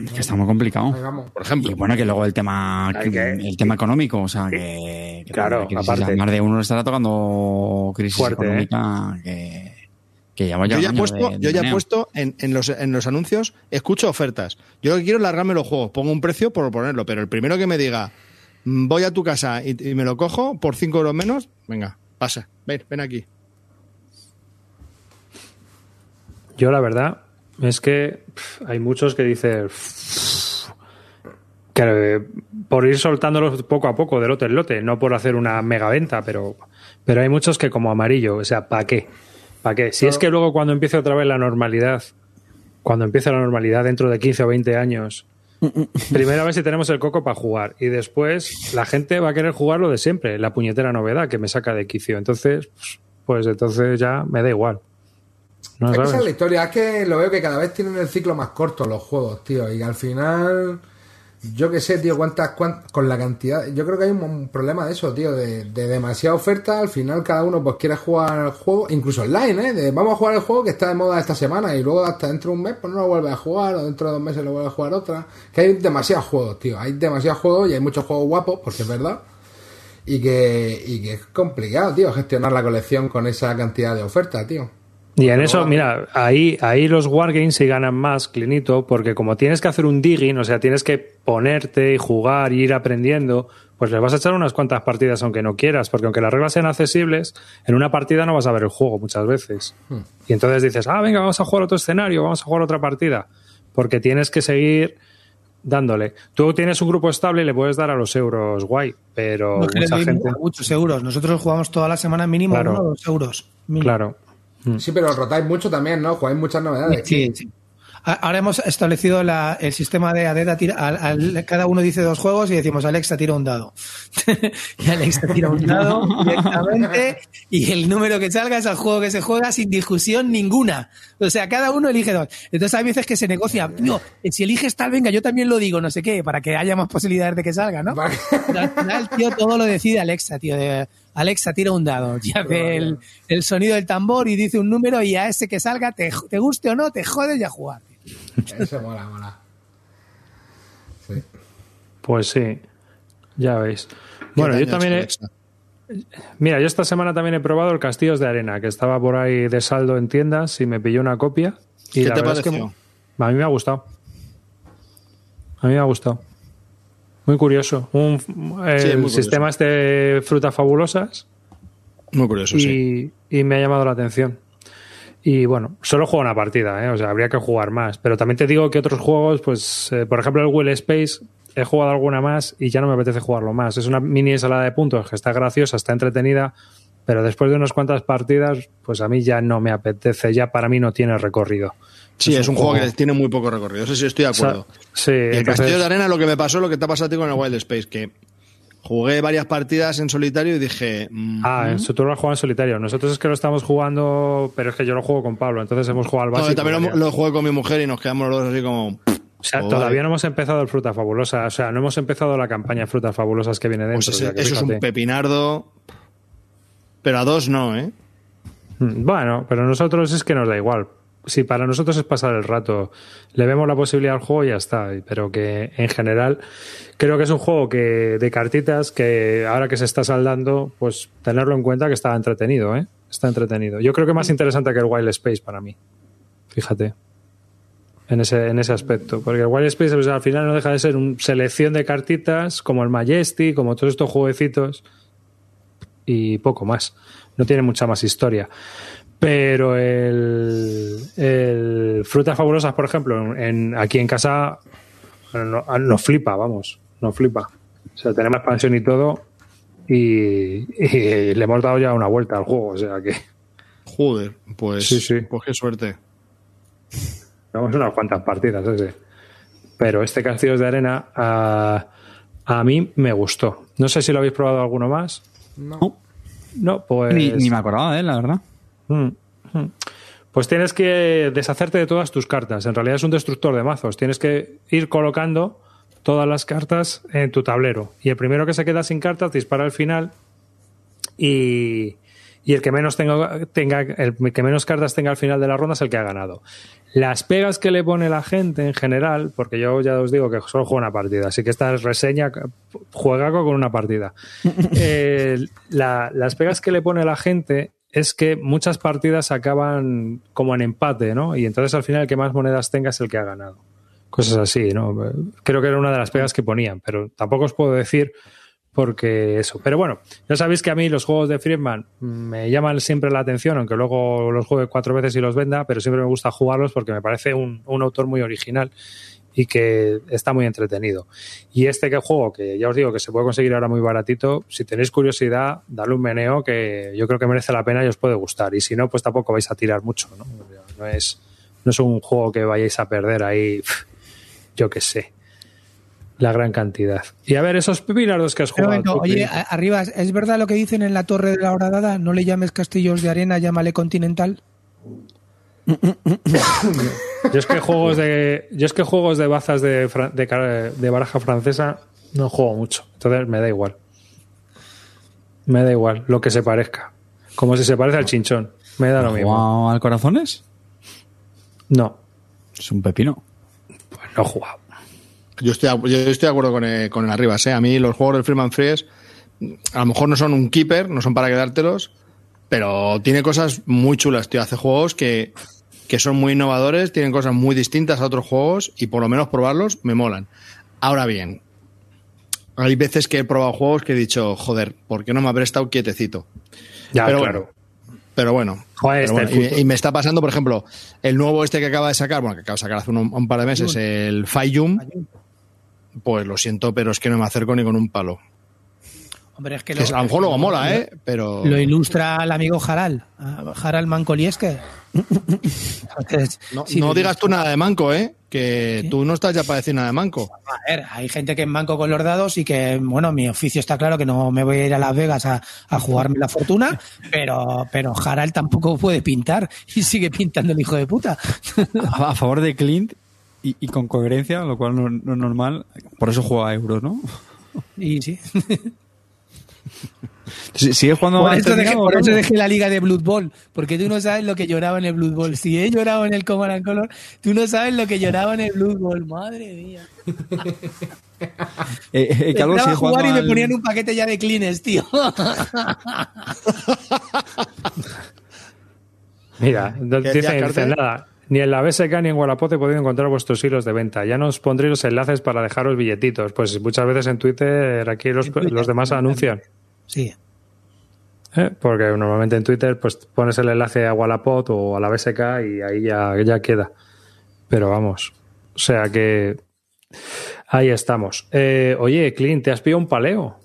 Es que está muy complicado. Por ejemplo. Y bueno, que luego el tema, que- el tema económico, o sea, que, que Claro, aparte. más de uno le estará tocando crisis Fuerte, ¿eh? económica que, ya Yo un ya he puesto, de- de yo ya he puesto en, en los, en los anuncios, escucho ofertas. Yo lo que quiero es largarme los juegos, pongo un precio por ponerlo, pero el primero que me diga, "Mm, voy a tu casa y, y me lo cojo por 5 euros menos, venga, pasa, ven, ven aquí. Yo la verdad es que hay muchos que dicen que eh, por ir soltándolos poco a poco de lote en lote, no por hacer una mega venta, pero, pero hay muchos que como amarillo, o sea, ¿para qué? ¿Para qué? Si es que luego cuando empiece otra vez la normalidad, cuando empiece la normalidad dentro de 15 o 20 años, primero a ver si tenemos el coco para jugar y después la gente va a querer jugar lo de siempre, la puñetera novedad que me saca de quicio. Entonces, pues entonces ya me da igual. ¿No es que esa es la historia, es que lo veo que cada vez tienen el ciclo más corto los juegos, tío, y al final, yo que sé, tío, cuántas, cuán- con la cantidad, yo creo que hay un, problema de eso, tío, de, de demasiada oferta, al final cada uno pues quiere jugar al juego, incluso online, ¿eh? De vamos a jugar el juego que está de moda esta semana y luego hasta dentro de un mes pues no lo vuelve a jugar o dentro de dos meses lo vuelve a jugar otra, que hay demasiados juegos, tío, hay demasiados juegos y hay muchos juegos guapos, porque es verdad. Y que, y que es complicado, tío, gestionar la colección con esa cantidad de oferta, tío. Y en eso, mira, ahí, ahí los wargames se ganan más, Clinito, porque como tienes que hacer un digging, o sea, tienes que ponerte y jugar y ir aprendiendo, pues le vas a echar unas cuantas partidas aunque no quieras, porque aunque las reglas sean accesibles, en una partida no vas a ver el juego muchas veces. Y entonces dices, ah, venga, vamos a jugar otro escenario, vamos a jugar otra partida, porque tienes que seguir dándole. Tú tienes un grupo estable y le puedes dar a los euros guay, pero No mucha gente... muchos euros. Nosotros jugamos toda la semana mínimo Claro. uno o dos euros. Mínimo. Claro. Sí, pero rotáis mucho también, ¿no? Jugáis muchas novedades. Sí, sí. Ahora hemos establecido la- el sistema de Adeda. Tira, al- al- cada uno dice dos juegos y decimos Alexa tira un dado. y Alexa tira un dado directamente y el número que salga es el juego que se juega sin discusión ninguna. O sea, cada uno elige dos. Entonces hay veces que se negocia. No, si eliges tal, venga, yo también lo digo, no sé qué, para que haya más posibilidades de que salga, ¿no? Pero al final, tío, todo lo decide Alexa, tío. de, Alexa, tira un dado. Y hace el, el sonido del tambor y dice un número y a ese que salga, te, te guste o no, te jodes y a jugar. Eso mola, mola. Sí. Pues sí, ya veis. Bueno, yo también he. Mira, yo esta semana también he probado el Castillos de Arena, que estaba por ahí de saldo en tiendas y me pilló una copia. Y ¿Qué la te verdad es pareció? que a mí me ha gustado. A mí me ha gustado. Muy curioso. Un, el Sí, muy curioso. sistema este de frutas fabulosas Muy curioso, y, sí. y me ha llamado la atención. Y bueno, solo juego una partida, ¿eh? o sea, habría que jugar más. Pero también te digo que otros juegos, pues, eh, por ejemplo, el Will Space, he jugado alguna más y ya no me apetece jugarlo más. Es una mini ensalada de puntos que está graciosa, está entretenida, pero después de unas cuantas partidas, pues a mí ya no me apetece, ya para mí no tiene recorrido. Sí, es, un juego, que tiene muy poco recorrido. Eso sí estoy de acuerdo. Sí, Y el entonces- Castillo de Arena, lo que me pasó, lo que te ha pasado a ti con el Wild Space, que jugué varias partidas en solitario y dije, mm, Ah, en su turno lo jugado en solitario. Nosotros es que lo estamos jugando, pero es que yo lo juego con Pablo, entonces hemos jugado al no, básico. también lo, lo jugué con mi mujer y nos quedamos los dos así como... O sea, todavía no hemos empezado el Fruta Fabulosa, o sea, no hemos empezado la campaña de Frutas Fabulosas que viene dentro. Pues o sea, ese- que eso es un pepinardo. Pero a dos no, ¿eh? Mm, Bueno, pero a nosotros es que nos da igual. Si para nosotros es pasar el rato, le vemos la posibilidad al juego y ya está. Pero que en general creo que es un juego que de cartitas que ahora que se está saldando, pues tenerlo en cuenta que está entretenido, ¿eh? Está entretenido. Yo creo que más interesante que el Wild Space para mí. Fíjate. En ese, en ese aspecto. Porque el Wild Space pues, al final no deja de ser una selección de cartitas, como el Majesty, como todos estos jueguecitos, y poco más. No tiene mucha más historia. Pero el, el Frutas Fabulosas, por ejemplo, en, aquí en casa no- nos flipa, vamos, nos flipa. O sea, tenemos expansión y todo y, y le hemos dado ya una vuelta al juego, o sea que Joder, pues, Sí, sí. pues qué suerte. Llevamos unas cuantas partidas ese. Pero este Castillos de Arena a, a mí me gustó. No sé si lo habéis probado alguno más. No, No, pues... ni, ni me acordaba de él, la verdad. Mm, mm. Pues tienes que deshacerte de todas tus cartas. En realidad es un destructor de mazos. Tienes que ir colocando todas las cartas en tu tablero. Y el primero que se queda sin cartas dispara al final. Y, y el que menos tenga, tenga el que menos cartas tenga al final de la ronda es el que ha ganado. Las pegas que le pone la gente en general, porque yo ya os digo que solo juego una partida, así que esta es reseña, juega con una partida. Eh, la- las pegas que le pone la gente es que muchas partidas acaban como en empate, ¿no? Y entonces al final el que más monedas tenga es el que ha ganado. Cosas así, ¿no? Creo que era una de las pegas que ponían, pero tampoco os puedo decir porque eso. Pero bueno, ya sabéis que a mí los juegos de Friedman me llaman siempre la atención, aunque luego los juegue cuatro veces y los venda, pero siempre me gusta jugarlos porque me parece un, un autor muy original y que está muy entretenido. Y este que juego, que ya os digo que se puede conseguir ahora muy baratito, si tenéis curiosidad, dale un meneo que yo creo que merece la pena y os puede gustar. Y si no, pues tampoco vais a tirar mucho, ¿no? No es, no es un juego que vayáis a perder ahí, yo qué sé, la gran cantidad. Y a ver, esos pepinardos que has jugado. tú, oye, a- arriba, ¿es verdad lo que dicen en la torre de la horadada? No le llames castillos de arena, llámale continental. Yo es que juegos de, yo es que juegos de bazas de, de, de baraja francesa no juego mucho. Entonces me da igual. Me da igual lo que se parezca. Como si se parece al chinchón. Me da lo ¿Has mismo. jugado al Corazones? No, Es un pepino. pues no he jugado. Yo estoy, yo estoy de acuerdo con el, con el Arribas, ¿eh? A mí los juegos del Freeman Freeze a lo mejor no son un keeper, no son para quedártelos, pero tiene cosas muy chulas, tío. Hace juegos que, que son muy innovadores, tienen cosas muy distintas a otros juegos y por lo menos probarlos me molan. Ahora bien, hay veces que he probado juegos que he dicho, joder, ¿por qué no me habré estado quietecito? Ya, Pero claro. bueno, Pero bueno, Joder, pero este bueno, y- fútbol. y, me está pasando, por ejemplo, el nuevo este que acaba de sacar, bueno, que acaba de sacar hace un, un par de meses, el Fayum, pues lo siento, pero es que no me acerco ni con un palo. Hombre, es que Que es- a lo mejor luego mola, ¿eh? Pero... Lo ilustra el amigo Jaral, Jaral Mancolieske. Entonces, No, si no lo digas tú nada de manco, ¿eh? Que ¿Sí? tú no estás ya para decir nada de manco. A ver, hay gente que es manco con los dados y que, bueno, mi oficio está claro que no me voy a ir a Las Vegas a, a jugarme la fortuna, pero, pero Jaral tampoco puede pintar y sigue pintando el hijo de puta. A, a favor de Clint y, y con coherencia, lo cual no, no es normal. Por eso juega a euros, ¿no? Y sí. Si- ¿Sigue jugando Por eso, dejé, por eso dejé la liga de Blood Bowl, porque tú no sabes lo que lloraba en el Blood Bowl. Si he llorado en el Command and Color, tú no sabes lo que lloraba en el Blood Bowl. Madre mía. Eh, eh, sigue jugar jugando y me ponían un paquete ya de cleans, tío. Mira, no ¿Qué dicen, nada. Ni en la BSK ni en Wallapop he podido encontrar vuestros hilos de venta. Ya no os pondré los enlaces para dejaros billetitos. Pues muchas veces en Twitter aquí los, Twitter, los demás anuncian. Sí. ¿eh? Porque normalmente en Twitter pues pones el enlace a Wallapop o a la BSK y ahí ya, ya queda. Pero vamos. O sea que Ahí estamos. Eh, oye, Clint, ¿te has pillado un paleo?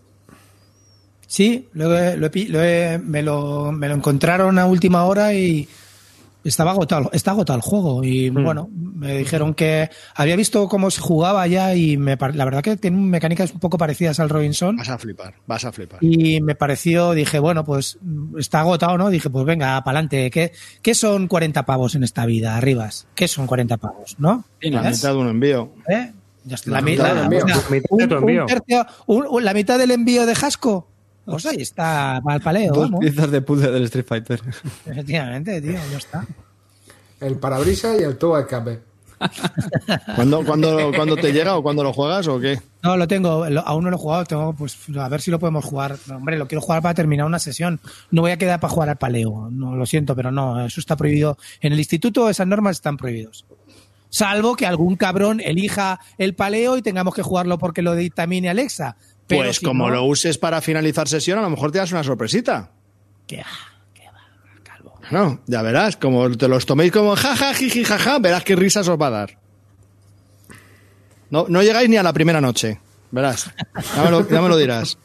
Sí, lo lo lo me, lo, me lo encontraron a última hora y estaba agotado, está agotado el juego. Y bueno, me dijeron que había visto cómo se jugaba ya y me, la verdad que tiene mecánicas un poco parecidas al Robinson. Vas a flipar, vas a flipar. Y me pareció, dije, bueno, pues está agotado, ¿no? Dije, pues venga, para adelante. ¿Qué, ¿Qué son 40 pavos en esta vida, Arribas? ¿Qué son 40 pavos, no? La ¿Ves? mitad de un envío. ¿Eh? Ya está, La la, mi- mitad del envío. La mitad de tu un- envío. un tercio- un- un- la mitad del envío de Jasco. Pues ahí está, para el paleo, Dos vamos. piezas de puzzle del Street Fighter. Efectivamente, tío, ya está. El parabrisas y el tubo de escape. ¿Cuándo, cuándo, cuándo te llega o cuándo lo juegas o qué? No, lo tengo, lo- aún no lo he jugado, tengo, pues a ver si lo podemos jugar. No, hombre, lo quiero jugar para terminar una sesión. No voy a quedar para jugar al paleo, no lo siento, pero no, eso está prohibido. En el instituto esas normas están prohibidos. Salvo que algún cabrón elija el paleo y tengamos que jugarlo porque lo dictamine Alexa. Pero Pues si como no, lo uses para finalizar sesión, a lo mejor te das una sorpresita. que- ah, que va, calvo. No, ya verás, como te los toméis como jaja, jiji, jaja, verás qué risas os va a dar. No, no llegáis ni a la primera noche, verás. Ya me lo, ya me lo dirás.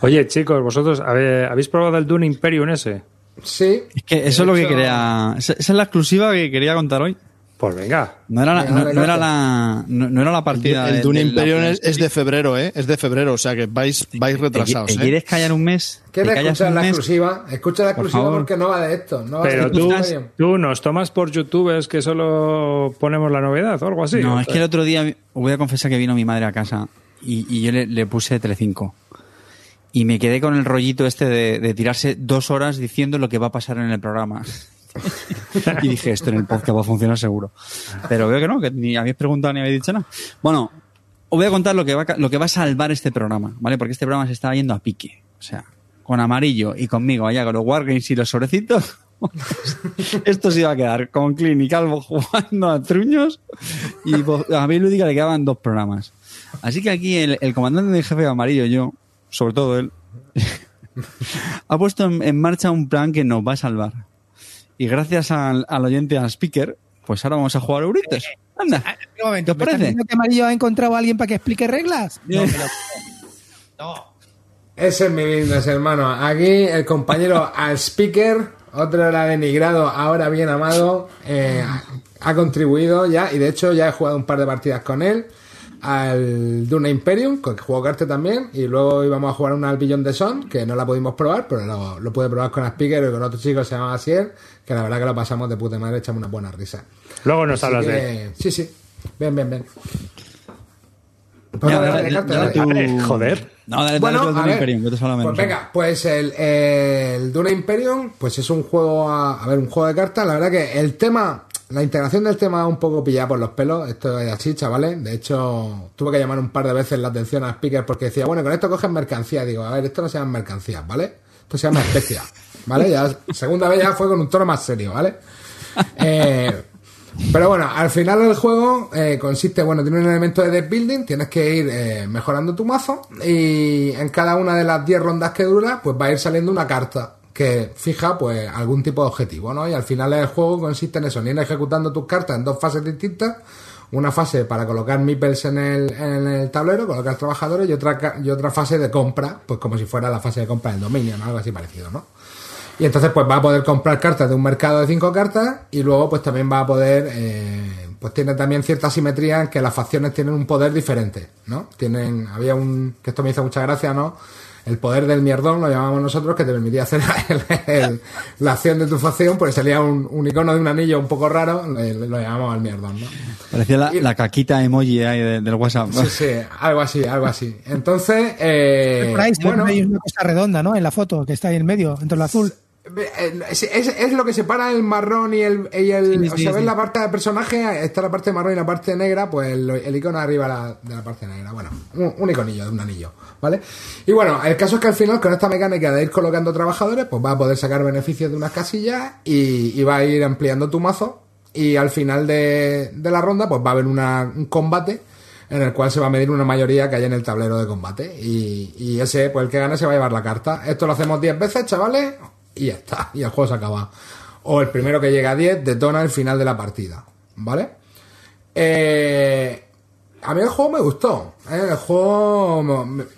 Oye, chicos, vosotros habéis probado el Dune Imperium ese. Sí. Es que eso es lo que quería. Esa es la exclusiva que quería contar hoy. Pues venga. No era la, Venga, no, era la, no, no era la partida. El de- Dune Imperium es, de febrero, ¿eh? Es de febrero, o sea que vais, vais ¿Te, retrasados, te ¿eh? quieres callar un mes? ¿Te ¿Quieres escuchar la mes? exclusiva? Escucha la Por exclusiva favor. porque no va de esto. No va Pero de tú, tú nos tomas por youtubers que solo ponemos la novedad o algo así. No, es que el otro día, voy a confesar que vino mi madre a casa y, y yo le, le puse Telecinco. Y me quedé con el rollito este de, de tirarse dos horas diciendo lo que va a pasar en el programa. y dije, esto en el podcast va a funcionar seguro. Pero veo que no, que ni habéis preguntado ni habéis dicho nada. Bueno, os voy a contar lo que va, lo que va a salvar este programa, ¿vale? Porque este programa se estaba yendo a pique. O sea, con amarillo y conmigo allá con los Wargames y los sobrecitos. Esto se iba a quedar con Clint y Calvo jugando a truños y a mí Lúdica le quedaban dos programas. Así que aquí el, el comandante de jefe amarillo, yo, sobre todo él, ha puesto en, en marcha un plan que nos va a salvar. Y gracias al, al oyente, al speaker, pues ahora vamos a jugar a Eurites. Anda. Ah, Un momento, ¿Te ¿me estás parece? diciendo que Amarillo ha encontrado a alguien para que explique reglas? No, no. Ese es mi business, hermano. Aquí el compañero al speaker, otro era denigrado, ahora bien amado, eh, ha contribuido ya, y de hecho ya he jugado un par de partidas con él, al Duna Imperium, con que jugó Carte también, y luego íbamos a jugar una al Billón de Son, que no la pudimos probar, pero lo, lo pude probar con el speaker y con otro chico que se llama Asier, que la verdad que lo pasamos de puta madre, echamos una buena risa. Luego nos Así hablas que- de. Sí, sí. Ven, ven, ven. Pues Ya, dale, dale, dale, joder. No, dale, dale Bueno, tú al a Dune ver, Imperium, te pues venga, pues el, el Duna Imperium, pues es un juego, a, a ver, un juego de cartas. La verdad que el tema, la integración del tema un poco pillada por los pelos. Esto es así, chavales. De hecho, tuve que llamar un par de veces la atención a Speaker porque decía, bueno, con esto cogen mercancía. Digo, a ver, esto no se llama mercancías, ¿vale? Esto se llama especia, ¿vale? Ya, segunda vez ya fue con un tono más serio, ¿vale? Eh, pero bueno, al final el juego eh, consiste, bueno, tiene un elemento de deck building, tienes que ir eh, mejorando tu mazo y en cada una de las 10 rondas que dura, pues va a ir saliendo una carta que fija pues algún tipo de objetivo, ¿no? Y al final el juego consiste en eso, en ir ejecutando tus cartas en dos fases distintas, una fase para colocar meeples en el, en el tablero, colocar trabajadores y otra, y otra fase de compra, pues como si fuera la fase de compra del dominio, ¿no? Algo así parecido, ¿no? Y entonces pues va a poder comprar cartas de un mercado de cinco cartas y luego pues también va a poder, eh, pues tiene también cierta simetría en que las facciones tienen un poder diferente, ¿no? Tienen, había un, que esto me hizo mucha gracia, ¿no? El poder del mierdón, lo llamamos nosotros, que te permitía hacer el- el- la acción de tu facción, pues salía un, un icono de un anillo un poco raro, le- lo llamamos el mierdón, ¿no? Parecía la, y- la caquita emoji ahí de- del WhatsApp. Sí, sí, algo así, algo así. Entonces, eh, Por ahí se bueno, ahí una cosa redonda, ¿no? En la foto que está ahí en medio, entre el azul. Es, es- es lo que separa el marrón y el. Y el Sí, o sí, sea, ves la parte del personaje, está la parte marrón y la parte negra, pues el, el icono arriba la- de la parte negra. Bueno, un, un iconillo de un anillo, ¿vale? Y bueno, el caso es que al final, con esta mecánica de ir colocando trabajadores, pues va a poder sacar beneficios de unas casillas y, y va a ir ampliando tu mazo. Y al final de, de la ronda, pues va a haber una- un combate en el cual se va a medir una mayoría que hay en el tablero de combate. Y, y ese, pues el que gane se va a llevar la carta. Esto lo hacemos 10 veces, chavales, y ya está. Y el juego se acaba. O el primero que llega a 10 detona el final de la partida. ¿Vale? Eh, a mí el juego me gustó. ¿eh? El juego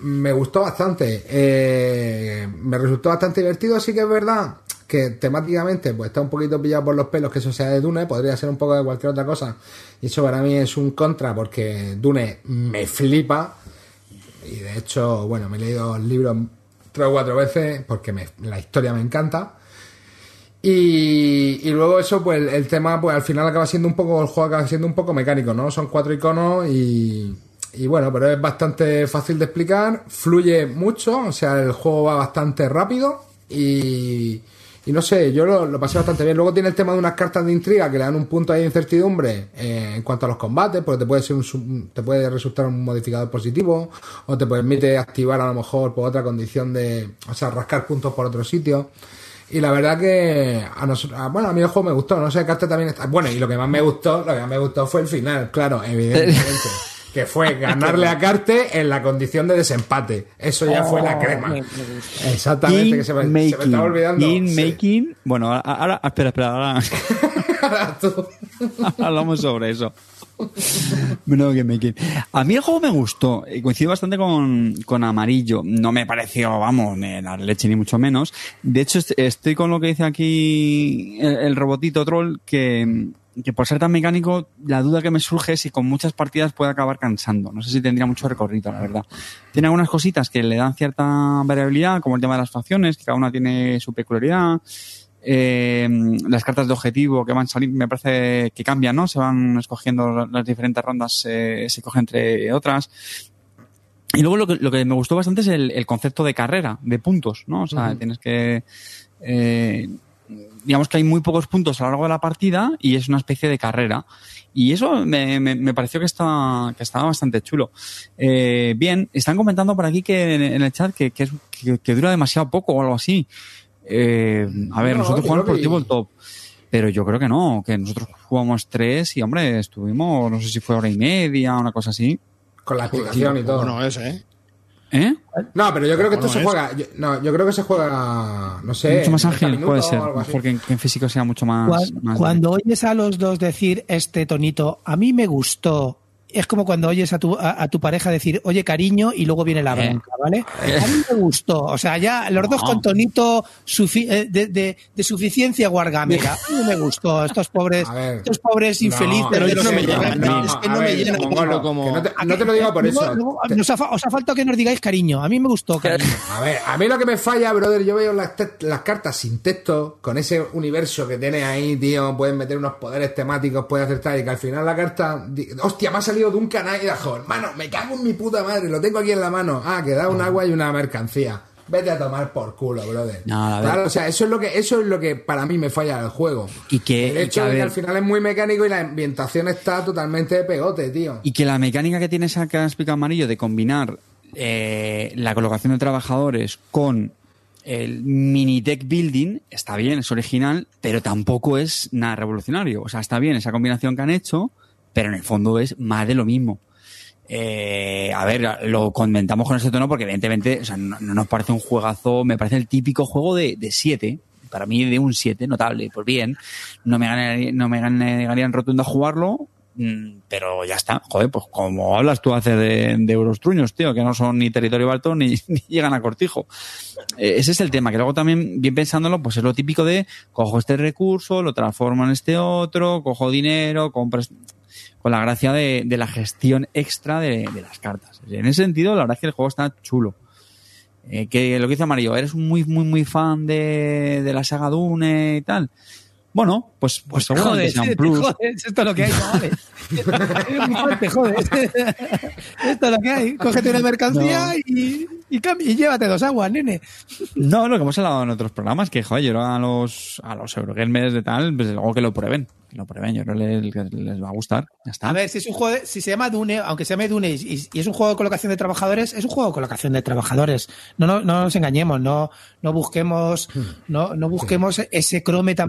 me, gustó bastante. Eh, me resultó bastante divertido, así que es verdad que temáticamente pues está un poquito pillado por los pelos que eso sea de Dune, podría ser un poco de cualquier otra cosa. Y eso para mí es un contra porque Dune me flipa. Y de hecho, bueno, me he leído el libro tres o cuatro veces porque me- la historia me encanta. Y, y luego eso, pues el, tema, pues al final acaba siendo un poco, el juego acaba siendo un poco mecánico, ¿no? Son cuatro iconos y, y bueno, pero es bastante fácil de explicar, fluye mucho, o sea, el juego va bastante rápido y, y no sé, yo lo, lo pasé bastante bien. Luego tiene el tema de unas cartas de intriga que le dan un punto ahí de incertidumbre eh, en cuanto a los combates, porque te puede ser un, te puede resultar un modificador positivo o te permite activar a lo mejor por otra condición de, o sea, rascar puntos por otro sitio. Y la verdad que a nosotros, bueno, a mí el juego me gustó, no sé, Carte también está. Bueno, y lo que más me gustó, lo que más me gustó fue el final, claro, evidentemente. que fue ganarle a Carte en la condición de desempate. Eso ya fue la crema. Exactamente, que se me, se me estaba olvidando. Game Sí. making. Bueno, ahora, espera, espera, ahora Ahora tú. hablamos sobre eso. Bueno, game making. A mí el juego me gustó. eh, Coincido bastante con, con Amarillo. No me pareció, vamos, ni la leche ni mucho menos. De hecho, est- estoy con lo que dice aquí el, el robotito troll que, que por ser tan mecánico, la duda que me surge es si con muchas partidas puede acabar cansando. No sé si tendría mucho recorrido, la verdad. Tiene algunas cositas que le dan cierta variabilidad, como el tema de las facciones, que cada una tiene su peculiaridad. Eh, las cartas de objetivo que van saliendo, me parece que cambian, ¿no? Se van escogiendo la- las diferentes rondas, eh, se cogen entre otras. Y luego lo que, lo que me gustó bastante es el, el concepto de carrera, de puntos, ¿no? O sea, tienes que, eh, digamos que hay muy pocos puntos a lo largo de la partida y es una especie de carrera. Y eso me, me, me pareció que estaba, que estaba bastante chulo. Eh, bien, están comentando por aquí que en, en el chat que, que, es- que- que dura demasiado poco o algo así. Eh, a ver, No, nosotros jugamos por tabletop. Pero yo creo que no, que nosotros jugamos tres y, hombre, estuvimos, no sé si fue hora y media, una cosa así. Con la explicación y todo. Bueno, es, ¿eh? ¿Eh? No, pero yo creo que esto se es. juega. yo- no, yo creo que se juega. No sé. mucho más 90 ágil, puede ser. Mejor que en, que en físico sea mucho más. Cuan- más Cuando oyes a los dos decir este tonito, a mí me gustó. Es como cuando oyes a tu, a, a tu pareja decir, oye cariño, y luego viene la Eh. bronca, ¿vale? A mí me gustó. O sea, ya los dos con tonito sufi- eh, de, de- de suficiencia guargamera. A mí me gustó. Estos pobres, estos pobres No, infelices. de los no me que- llena, es no, que no me ver, como- no, te, no te lo digo por eso. nos, ha, os ha faltado que nos digáis cariño. A mí me gustó cariño. A ver, a mí lo que me falla, brother, yo veo las, las cartas sin texto, con ese universo que tiene ahí, tío, pueden meter unos poderes temáticos, puedes hacer tal, y que al final la carta, hostia, me ha salido de un canal y de hermano, me cago en mi puta madre, lo tengo aquí en la mano. Ah, que da un agua y una mercancía. Vete a tomar por culo, brother. No. Claro, o sea, eso es lo que, eso es lo que para mí me falla del juego. Y que- el y hecho que, de que al final es muy mecánico y la ambientación está totalmente de pegote, tío. Y que la mecánica que tiene esa que ha explicado Amarillo de combinar eh, la colocación de trabajadores con el mini deck building está bien, es original, pero tampoco es nada revolucionario. O sea, está bien esa combinación que han hecho, pero en el fondo es más de lo mismo. Eh, a ver, lo comentamos con ese tono porque evidentemente o sea, no, no nos parece un juegazo, me parece el típico juego de 7. Para mí de un 7, notable. Pues bien, no me, ganaría, no me negaría en rotundo a jugarlo, mm, pero ya está. Joder, pues como hablas tú hace de, de euros truños, tío, que no son ni territorio balto ni, ni llegan a cortijo. Eh, ese es el tema, que luego también, bien pensándolo, pues es lo típico de cojo este recurso, lo transformo en este otro, cojo dinero, compras con la gracia de, de la gestión extra de, de, las cartas. En ese sentido, la verdad es que el juego está chulo. Eh, que lo que dice Amarillo, eres muy, muy, muy fan de, de la saga Dune y tal. Bueno, pues, pues seguramente sea un plus. Joder, esto es lo que hay, chavales. Joder. Esto es lo que hay. Cógete una mercancía No. y, y, cambia- y llévate dos aguas, nene. No, lo que hemos hablado en otros programas, que joder, yo a los, a los Eurogamers de tal, pues luego que lo prueben. Que lo prueben, yo creo que les, va a gustar. Ya está. A ver, si es un juego, de- si se llama Dune, aunque se llame Dune y, y es un juego de colocación de trabajadores, es un juego de colocación de trabajadores. No, no, no nos engañemos, no, no busquemos, no, no busquemos ese crome tan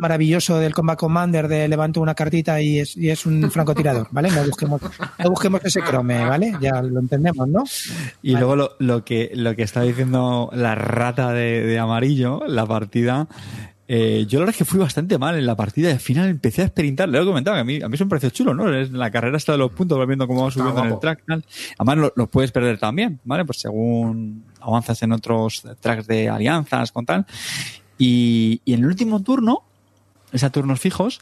del Combat Commander de levanto una cartita y es, y es un francotirador, ¿vale? No busquemos, no busquemos ese crome, ¿vale? Ya lo entendemos, ¿no? Y luego lo, lo que lo que está diciendo la rata de, de amarillo, la partida, eh, yo la verdad es que fui bastante mal en la partida y al final empecé a experimentar. Le he comentado que a mí, a mí eso me pareció chulo, ¿no? Es la carrera está de los puntos, vas viendo cómo va subiendo en el track. Tal. Además, lo, lo puedes perder también, ¿vale? Pues según avanzas en otros tracks de alianzas con tal. Y, y en el último turno, es a turnos fijos,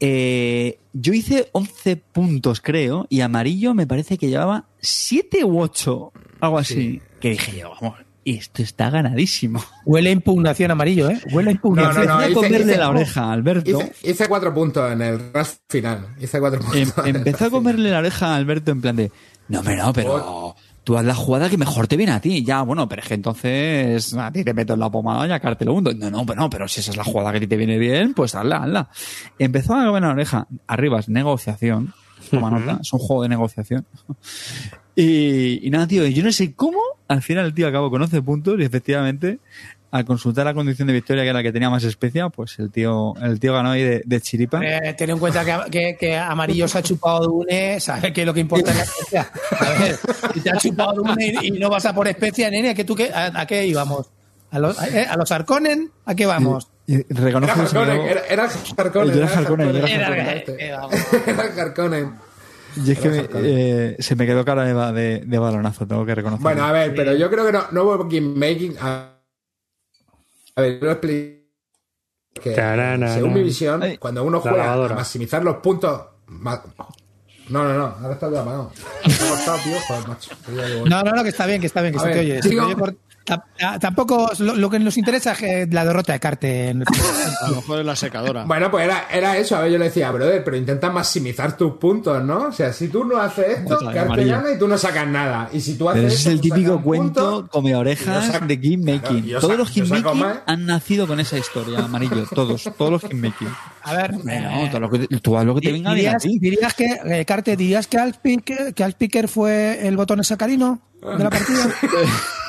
eh, yo hice 11 puntos, creo, y amarillo me parece que llevaba 7 u 8, algo así. Que dije yo, vamos, esto está ganadísimo. Huele a impugnación amarillo, ¿eh? Huele a impugnación. No, no, a hice- comerle hice- la oreja a Alberto. Hice, hice cuatro puntos en el rush final. Hice cuatro puntos. Em- el empezó a comerle la oreja a Alberto en plan de, no, hombre, no, pero tú haz la jugada que mejor te viene a ti. Ya, bueno, pero es que entonces a ti te meto en la pomada y acá te lo hundo. No, no, pero no, pero si esa es la jugada que a ti te viene bien, pues hazla, hazla. Empezó a comer la oreja. Arriba es negociación. Toma nota, es un juego de negociación. Y, y nada, tío, yo no sé cómo, al final el tío acabó con 11 puntos y efectivamente, al consultar la condición de victoria, que era la que tenía más especia, pues el tío, el tío ganó ahí de, de chiripa. Eh, ten en cuenta que, que, que Amarillo se ha chupado Dune, ¿sabes qué es lo que importa en la especia? A ver, si te ha chupado Dune y, y no vas a por especia, nene, ¿a qué, tú qué, a, a qué íbamos? ¿A los, eh, ¿A los Arconen? ¿A qué vamos? Y reconozco Era que Harkonnen, era, era Harkonnen. Era Harkonnen, era Harkonnen. Y es que eh, se me quedó cara de, de, de balonazo, tengo que reconocerlo. Bueno, a ver, pero yo creo que no, no hubo game making. A, a ver, yo lo explico. Que, Tarana, según no. mi visión, Ay, cuando uno juega a maximizar los puntos. ma- No, no, no, ahora está todo apagado. No, no, no, que está bien, que está bien, que A se te ver, oye. se te sigo. oye por- Tampoco lo, lo que nos interesa es que la derrota de Carte. en- A lo mejor es la secadora. Bueno, pues era, era eso. A ver, yo le decía, brother, pero intenta maximizar tus puntos, ¿no? O sea, si tú no haces esto, amarillo. gana y tú no sacas nada. Y si tú haces Pero ese es esto, el tú típico cuento punto. come orejas saco- de game Claro, making. yo todos los game making más. han nacido con esa historia, amarillo. Todos, todos los game making. A ver, Bueno, eh, todo lo que, tú haz lo que te venga bien a dirías, ti. dirías que, eh, Carte, dirías que Alt Picker, que fue el botón sacarino de la partida.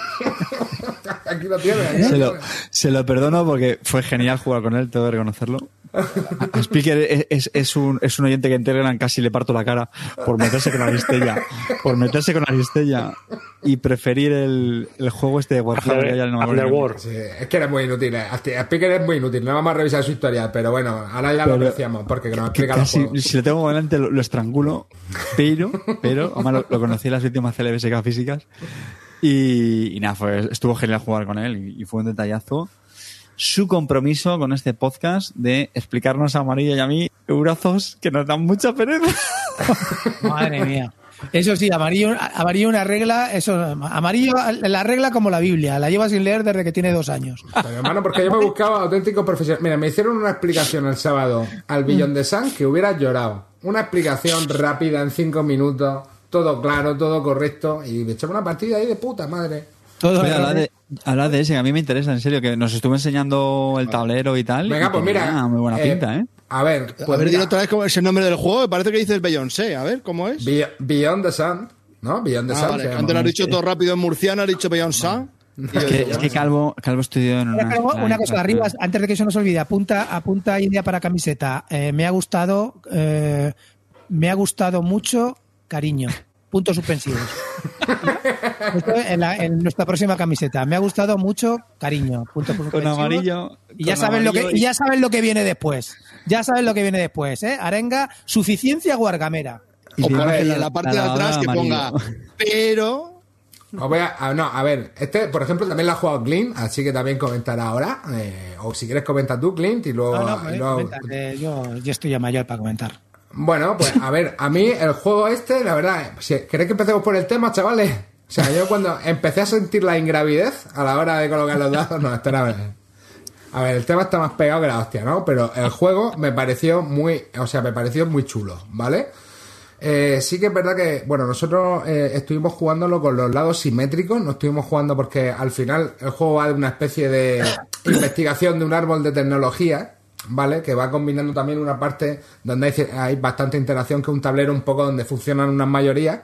Aquí lo tienes. aquí lo Se lo, se lo perdono porque fue genial jugar con él, tengo que reconocerlo. A Speaker es, es, es un, es un oyente que en Telegram casi le parto la cara por meterse con Aristella. Por meterse con Aristella y preferir el, el juego este de Warhammer. que ya no me acuerdo. Underworld. Sí, es que era muy inútil. eh. Speaker es muy inútil. No vamos a revisar su historia, pero bueno, ahora ya lo Pero- apreciamos porque nos explica los juegos. si lo tengo delante lo, lo estrangulo, pero, pero, además lo, lo conocí en las últimas CLBSK físicas y, y nada, fue, estuvo genial jugar con él y, y fue un detallazo. Su compromiso con este podcast de explicarnos a Amarillo y a mí eurazos que nos dan mucha pereza. Madre mía. Eso sí, amarillo, amarillo una regla, eso, amarillo la regla como la Biblia, la lleva sin leer desde que tiene dos años. Pero hermano, porque yo me buscaba auténticos profesionales. Mira, me hicieron una explicación el sábado al billón de San que hubiera llorado. Una explicación rápida en cinco minutos, todo claro, todo correcto. Y me echaba una partida ahí de puta madre. Todo Oye, habla de, habla de ese, que a mí me interesa, en serio, que nos estuvo enseñando el tablero y tal. Venga, y pues mira. Muy buena eh, pinta, ¿eh? A ver, pues a ver, dilo otra vez cómo es el nombre del juego. Me parece que dices Beyoncé. A ver, ¿cómo es? Be- Beyond the Sun, ¿no? Beyond the Ah, Sun. vale. se. Antes lo has dicho todo rápido en murciano, has dicho Beyoncé. Yo Es que, digo, es que Calvo, Calvo estudió en Una, una. cosa- una cosa, arriba, antes de que eso nos olvide, apunta, apunta idea para camiseta. Eh, me ha gustado, eh, me ha gustado mucho, cariño. Puntos suspensivos. Esto en, la- en nuestra próxima camiseta. Me ha gustado mucho, cariño. Puntos Con suspensivos. amarillo. Y ya con saben lo que, amarillo y ya saben lo que viene después. Ya saben lo que viene después, ¿eh? Arenga, suficiencia guargamera. y O por ahí, la- en la parte la de atrás que ponga. amarillo. Pero. Os voy a, a- no, a ver, este, por ejemplo, también lo ha jugado Clint, así que también comentará ahora. eh, o si quieres comentar tú, Clint, y luego. No, no, y pues, luego- comenta, yo, yo estoy ya mayor para comentar. Bueno, pues a ver, a mí el juego este, la verdad, si queréis que empecemos por el tema, chavales. O sea, yo cuando empecé a sentir la ingravidez a la hora de colocar los dados, no, espera a ver. A ver, el tema está más pegado que la hostia, ¿no? Pero el juego me pareció muy, o sea, me pareció muy chulo, ¿vale? Eh, sí que es verdad que, bueno, nosotros eh, estuvimos jugándolo con los lados simétricos, no estuvimos jugando porque al final el juego va de una especie de investigación de un árbol de tecnología, ¿vale? Que va combinando también una parte donde hay, hay bastante interacción que un tablero un poco donde funcionan unas mayorías.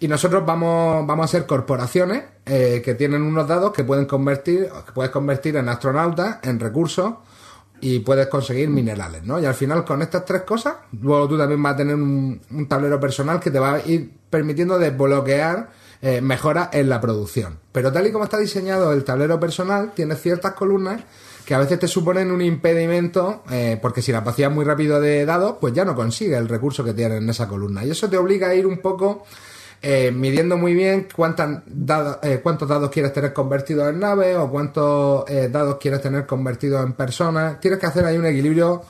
Y nosotros vamos, vamos a ser corporaciones eh, que tienen unos dados que pueden convertir, puedes convertir en astronautas, en recursos y puedes conseguir minerales, ¿no? Y al final con estas tres cosas, luego tú también vas a tener un, un tablero personal que te va a ir permitiendo desbloquear eh, mejoras en la producción. Pero tal y como está diseñado el tablero personal, tiene ciertas columnas que a veces te suponen un impedimento, eh, porque si la vacías muy rápido de dados, pues ya no consigue el recurso que tiene en esa columna. Y eso te obliga a ir un poco eh, midiendo muy bien dados, eh, cuántos dados quieres tener convertidos en naves o cuántos eh, dados quieres tener convertidos en personas. Tienes que hacer ahí un equilibrio,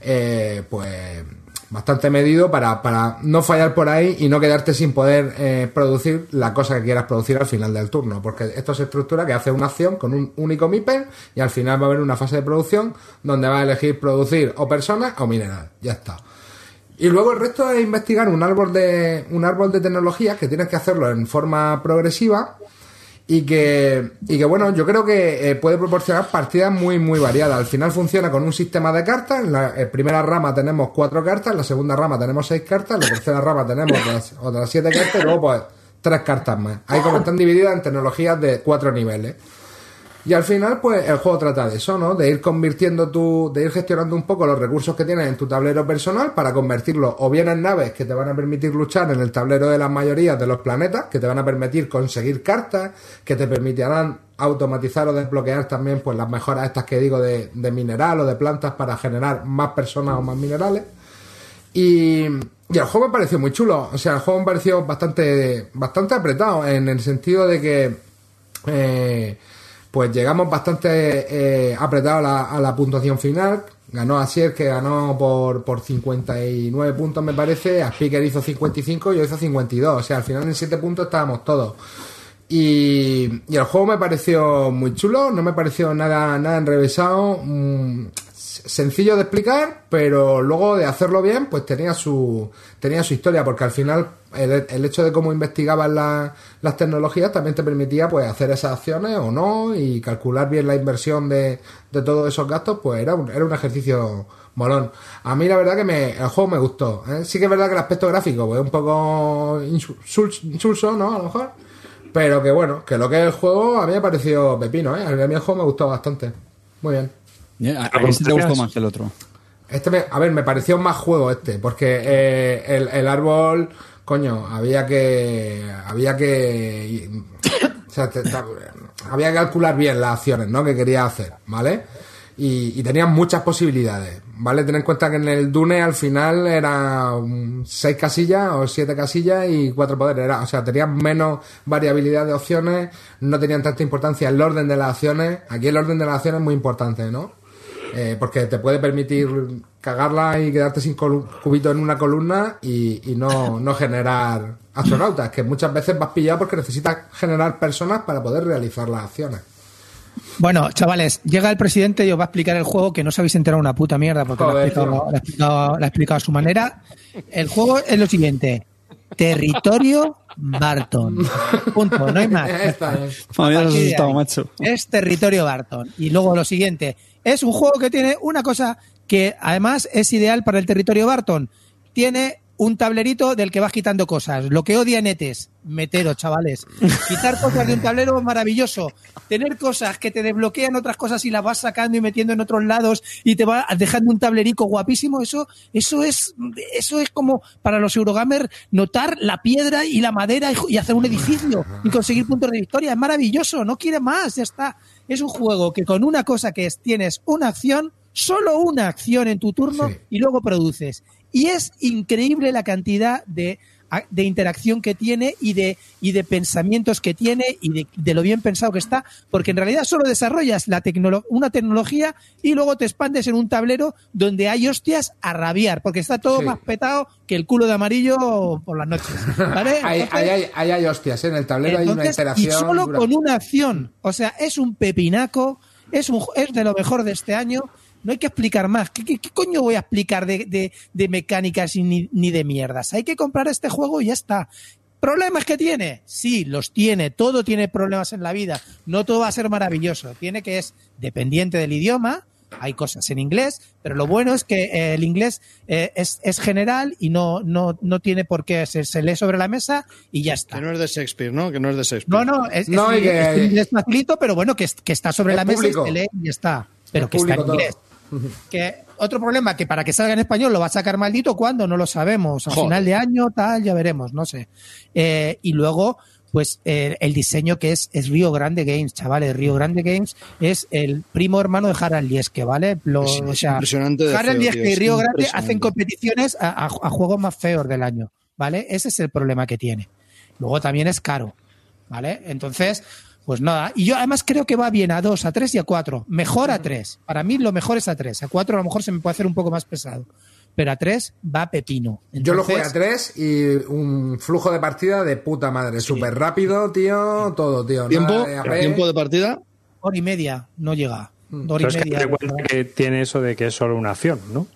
eh, pues bastante medido para, para no fallar por ahí y no quedarte sin poder eh, producir la cosa que quieras producir al final del turno. Porque esto se estructura que hace una acción con un único MIPER y al final va a haber una fase de producción donde va a elegir producir o personas o mineral. Ya está. Y luego el resto es investigar un árbol de, un árbol de tecnologías que tienes que hacerlo en forma progresiva y que, y que bueno, yo creo que eh, puede proporcionar partidas muy, muy variadas. Al final funciona con un sistema de cartas. En la en primera rama tenemos cuatro cartas, en la segunda rama tenemos seis cartas, en la tercera rama tenemos otras, otras siete cartas y luego pues tres cartas más. Ahí como están divididas en tecnologías de cuatro niveles. Y al final, pues el juego trata de eso, ¿no? De ir convirtiendo tu, de ir gestionando un poco los recursos que tienes en tu tablero personal para convertirlos o bien en naves que te van a permitir luchar en el tablero de las mayorías de los planetas, que te van a permitir conseguir cartas, que te permitirán automatizar o desbloquear también pues las mejoras estas que digo de, de mineral o de plantas para generar más personas o más minerales. Y, y el juego me pareció muy chulo. O sea, el juego me pareció bastante, bastante apretado en el sentido de que eh, pues llegamos bastante eh, apretados a la, puntuación final. Ganó Asier, que ganó por, por 59 puntos, me parece. A Speaker hizo 55 y yo hizo 52. O sea, al final en 7 puntos estábamos todos. Y, y el juego me pareció muy chulo, no me pareció nada, nada enrevesado. Sencillo de explicar, pero luego de hacerlo bien, pues tenía su, tenía su historia, porque al final el, el hecho de cómo investigaban la- las tecnologías también te permitía pues hacer esas acciones o no y calcular bien la inversión de, de todos esos gastos, pues era un, era un ejercicio molón. A mí la verdad que me, el juego me gustó. ¿eh? Sí que es verdad que el aspecto gráfico pues, es un poco insul- insulso, ¿no? A lo mejor. Pero que bueno, que lo que es el juego a mí me ha parecido pepino, ¿eh? A mí el juego me gustó bastante. Muy bien. Eh, A, a este te gustó más que el otro. Este me- a ver, me pareció más juego este, porque eh, el, el árbol, coño, había que. Había que. o sea, te- te- había que calcular bien las acciones, ¿no? Que quería hacer, ¿vale? Y, y tenía muchas posibilidades, ¿vale? Ten en cuenta que en el Dune al final era seis casillas o siete casillas y cuatro poderes. Era, o sea, tenían menos variabilidad de opciones, no tenían tanta importancia el orden de las acciones. Aquí el orden de las acciones es muy importante, ¿no? Eh, porque te puede permitir cagarla y quedarte sin cubito en una columna y, y no, no generar astronautas, que muchas veces vas pillado porque necesitas generar personas para poder realizar las acciones. Bueno, chavales, llega el presidente y os va a explicar el juego que no os habéis enterado una puta mierda porque lo ha, explicado, tío. lo ha explicado- lo ha explicado a su manera. El juego es lo siguiente. Territorio Barton. Punto, no hay más. Ya está. Madre mía, A has partir de asustado, ahí. macho. Es territorio Barton. Y luego lo siguiente, es un juego que tiene una cosa que además es ideal para el territorio Barton. Tiene un tablerito del que vas quitando cosas. Lo que odia Netes, meteros, chavales. Quitar cosas de un tablero es maravilloso. Tener cosas que te desbloquean otras cosas y las vas sacando y metiendo en otros lados y te va dejando un tablerico guapísimo, eso, eso es, eso es como para los Eurogamers notar la piedra y la madera y hacer un edificio y conseguir puntos de victoria. Es maravilloso, no quiere más, ya está. Es un juego que con una cosa que es, tienes una acción, solo una acción en tu turno Sí. y luego produces. Y es increíble la cantidad de, de interacción que tiene y de, y de pensamientos que tiene y de, de lo bien pensado que está, porque en realidad solo desarrollas la tecnolo- una tecnología y luego te expandes en un tablero donde hay hostias a rabiar, porque está todo Sí. más petado que el culo de amarillo por las noches. hay, hay hostias, ¿eh? en el tablero hay una entonces, y interacción. solo dura. con una acción. O sea, es un pepinaco, es, un, es de lo mejor de este año. No hay que explicar más. ¿Qué, qué- qué coño voy a explicar de, de- de mecánicas y ni, ni de mierdas? Hay que comprar este juego y ya está. ¿Problemas que tiene? Sí, los tiene. Todo tiene problemas en la vida. No todo va a ser maravilloso. Tiene que es dependiente del idioma. Hay cosas en inglés, pero lo bueno es que eh, el inglés eh, es, es general y no, no, no tiene por qué. Se, se lee sobre la mesa y ya está. Que no es de Shakespeare, ¿no? Que no es de No, Shakespeare. no, es, No, es, que- es inglés facilito, pero bueno, que, es- que está sobre la mesa y se lee y ya está. Pero que está en público todo. Que otro problema, que para que salga en español lo va a sacar maldito cuando no lo sabemos. A Joder. final de año, tal, ya veremos, no sé. Eh, y luego, pues eh, el diseño que es, es Río Grande Games, chavales. Río Grande Games es el primo hermano de Harald Lieske, ¿vale? Lo- Es o sea, impresionante de Harald feo, Lieske tío, y Río Grande hacen competiciones a, a- a juegos más feos del año, ¿vale? Ese es el problema que tiene. Luego también es caro, ¿vale? Entonces, pues nada. Y yo además creo que va bien a 2, a 3 y a 4. Mejor a 3. Para mí lo mejor es a 3. A 4 a lo mejor se me puede hacer un poco más pesado. Pero a 3 va pepino. Yo lo jugué a Entonces, 3 y un flujo de partida de puta madre. Súper rápido, tío. Todo, tío. ¿Tiempo, Nada de. ¿Tiempo de partida? hora y media no llega. Mm. Hora Pero y es que media. te cuenta que tiene eso de que es solo una acción, ¿no?